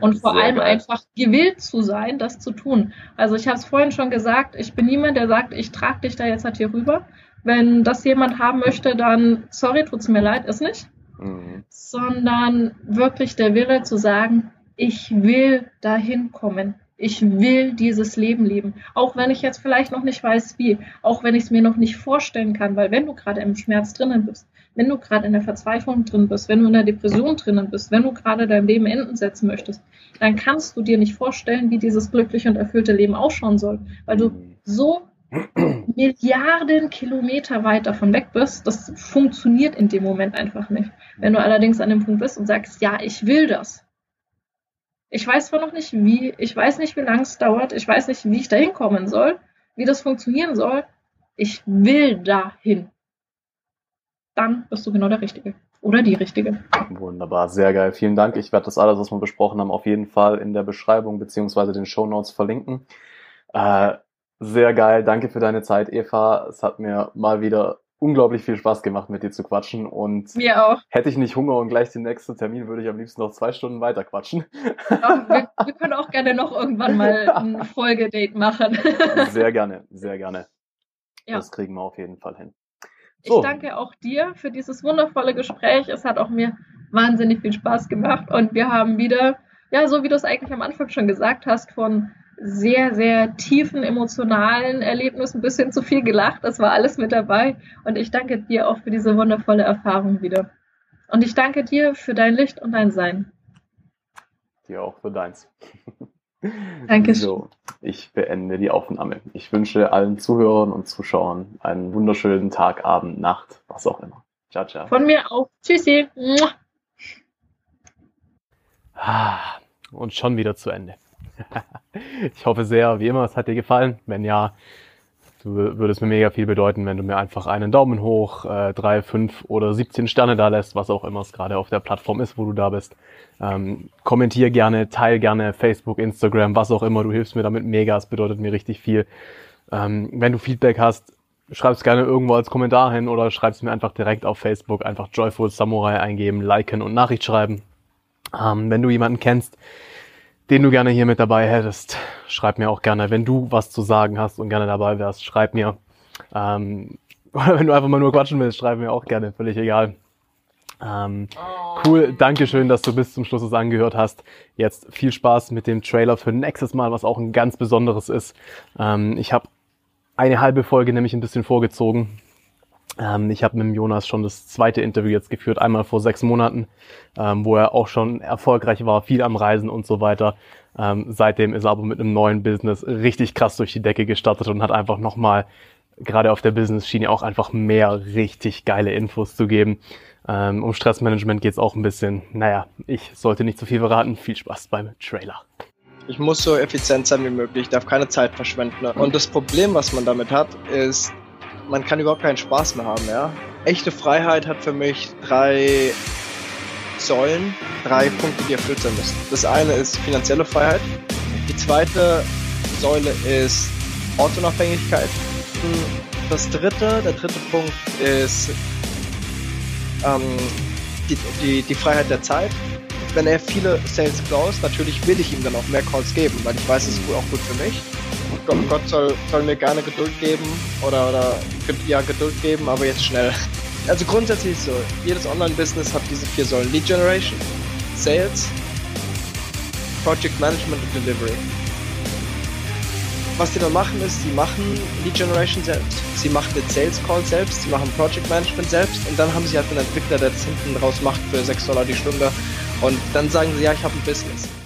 Und vor Sehr allem geil. einfach gewillt zu sein, das zu tun. Also ich habe es vorhin schon gesagt, ich bin niemand, der sagt, ich trage dich da jetzt halt hier rüber. Wenn das jemand haben möchte, dann sorry, tut's mir leid, ist nicht. Mhm. Sondern wirklich der Wille zu sagen, ich will dahin kommen. Ich will dieses Leben leben. Auch wenn ich jetzt vielleicht noch nicht weiß, wie. Auch wenn ich es mir noch nicht vorstellen kann. Weil wenn du gerade im Schmerz drinnen bist, wenn du gerade in der Verzweiflung drin bist, wenn du in der Depression drinnen bist, wenn du gerade dein Leben enden setzen möchtest, dann kannst du dir nicht vorstellen, wie dieses glückliche und erfüllte Leben ausschauen soll. Weil du so Milliarden Kilometer weit davon weg bist, das funktioniert in dem Moment einfach nicht. Wenn du allerdings an dem Punkt bist und sagst, ja, ich will das, ich weiß zwar noch nicht wie, ich weiß nicht, wie lange es dauert, ich weiß nicht, wie ich da hinkommen soll, wie das funktionieren soll. Ich will dahin. Dann bist du genau der Richtige. Oder die Richtige. Wunderbar, sehr geil. Vielen Dank. Ich werde das alles, was wir besprochen haben, auf jeden Fall in der Beschreibung beziehungsweise den Show Notes verlinken. Äh, sehr geil. Danke für deine Zeit, Eva. Es hat mir mal wieder unglaublich viel Spaß gemacht, mit dir zu quatschen. Und mir auch. hätte ich nicht Hunger und gleich den nächsten Termin, würde ich am liebsten noch zwei Stunden weiter quatschen. Ja, wir, wir, können auch gerne noch irgendwann mal ein Folgedate machen. Sehr gerne, sehr gerne. Ja. Das kriegen wir auf jeden Fall hin. So. Ich danke auch dir für dieses wundervolle Gespräch. Es hat auch mir wahnsinnig viel Spaß gemacht und wir haben wieder, ja, so wie du es eigentlich am Anfang schon gesagt hast, von sehr, sehr tiefen emotionalen Erlebnissen bis hin zu viel gelacht. Das war alles mit dabei. Und ich danke dir auch für diese wundervolle Erfahrung wieder. Und ich danke dir für dein Licht und dein Sein. Dir auch für deins. Danke. So, ich beende die Aufnahme. Ich wünsche allen Zuhörern und Zuschauern einen wunderschönen Tag, Abend, Nacht, was auch immer. Ciao, ciao. Von mir auch. Tschüssi. Ah, und schon wieder zu Ende. ich hoffe sehr, wie immer, es hat dir gefallen. Wenn ja, Du würdest mir mega viel bedeuten, wenn du mir einfach einen Daumen hoch, äh, drei, fünf oder 17 Sterne da lässt, was auch immer es gerade auf der Plattform ist, wo du da bist. Ähm, kommentier gerne, teil gerne Facebook, Instagram, was auch immer. Du hilfst mir damit mega, es bedeutet mir richtig viel. Ähm, wenn du Feedback hast, schreib es gerne irgendwo als Kommentar hin oder schreib es mir einfach direkt auf Facebook, einfach Joyful Samurai eingeben, liken und Nachricht schreiben. Ähm, wenn du jemanden kennst, den du gerne hier mit dabei hättest, schreib mir auch gerne. Wenn du was zu sagen hast und gerne dabei wärst, schreib mir. Ähm, oder wenn du einfach mal nur quatschen willst, schreib mir auch gerne, völlig egal. Ähm, cool, danke schön, dass du bis zum Schluss es angehört hast. Jetzt viel Spaß mit dem Trailer für nächstes Mal, was auch ein ganz besonderes ist. Ähm, ich habe eine halbe Folge nämlich ein bisschen vorgezogen, ähm, ich habe mit dem Jonas schon das zweite Interview jetzt geführt, einmal vor sechs Monaten, ähm, wo er auch schon erfolgreich war, viel am Reisen und so weiter. Ähm, seitdem ist er aber mit einem neuen Business richtig krass durch die Decke gestartet und hat einfach nochmal, gerade auf der Business-Schiene, auch einfach mehr richtig geile Infos zu geben. Ähm, um Stressmanagement geht es auch ein bisschen. Naja, ich sollte nicht zu viel verraten. Viel Spaß beim Trailer. Ich muss so effizient sein wie möglich, darf keine Zeit verschwenden. Und das Problem, was man damit hat, ist, man kann überhaupt keinen Spaß mehr haben, ja. Echte Freiheit hat für mich drei Säulen, drei Punkte, die erfüllt sein müssen. Das eine ist finanzielle Freiheit. Die zweite Säule ist Ortunabhängigkeit. Das dritte, der dritte Punkt ist ähm, die, die, die Freiheit der Zeit. Wenn er viele Sales close, natürlich will ich ihm dann auch mehr Calls geben, weil ich weiß, es ist auch gut für mich. Gott, Gott soll, soll mir gerne Geduld geben oder, oder ja, Geduld geben, aber jetzt schnell. Also grundsätzlich so, jedes Online-Business hat diese vier Säulen. Lead Generation, Sales, Project Management und Delivery. Was die dann machen ist, sie machen Lead Generation selbst, sie machen den Sales Call selbst, sie machen Project Management selbst und dann haben sie halt einen Entwickler, der das hinten raus macht für 6 Dollar die Stunde und dann sagen sie, ja, ich habe ein Business.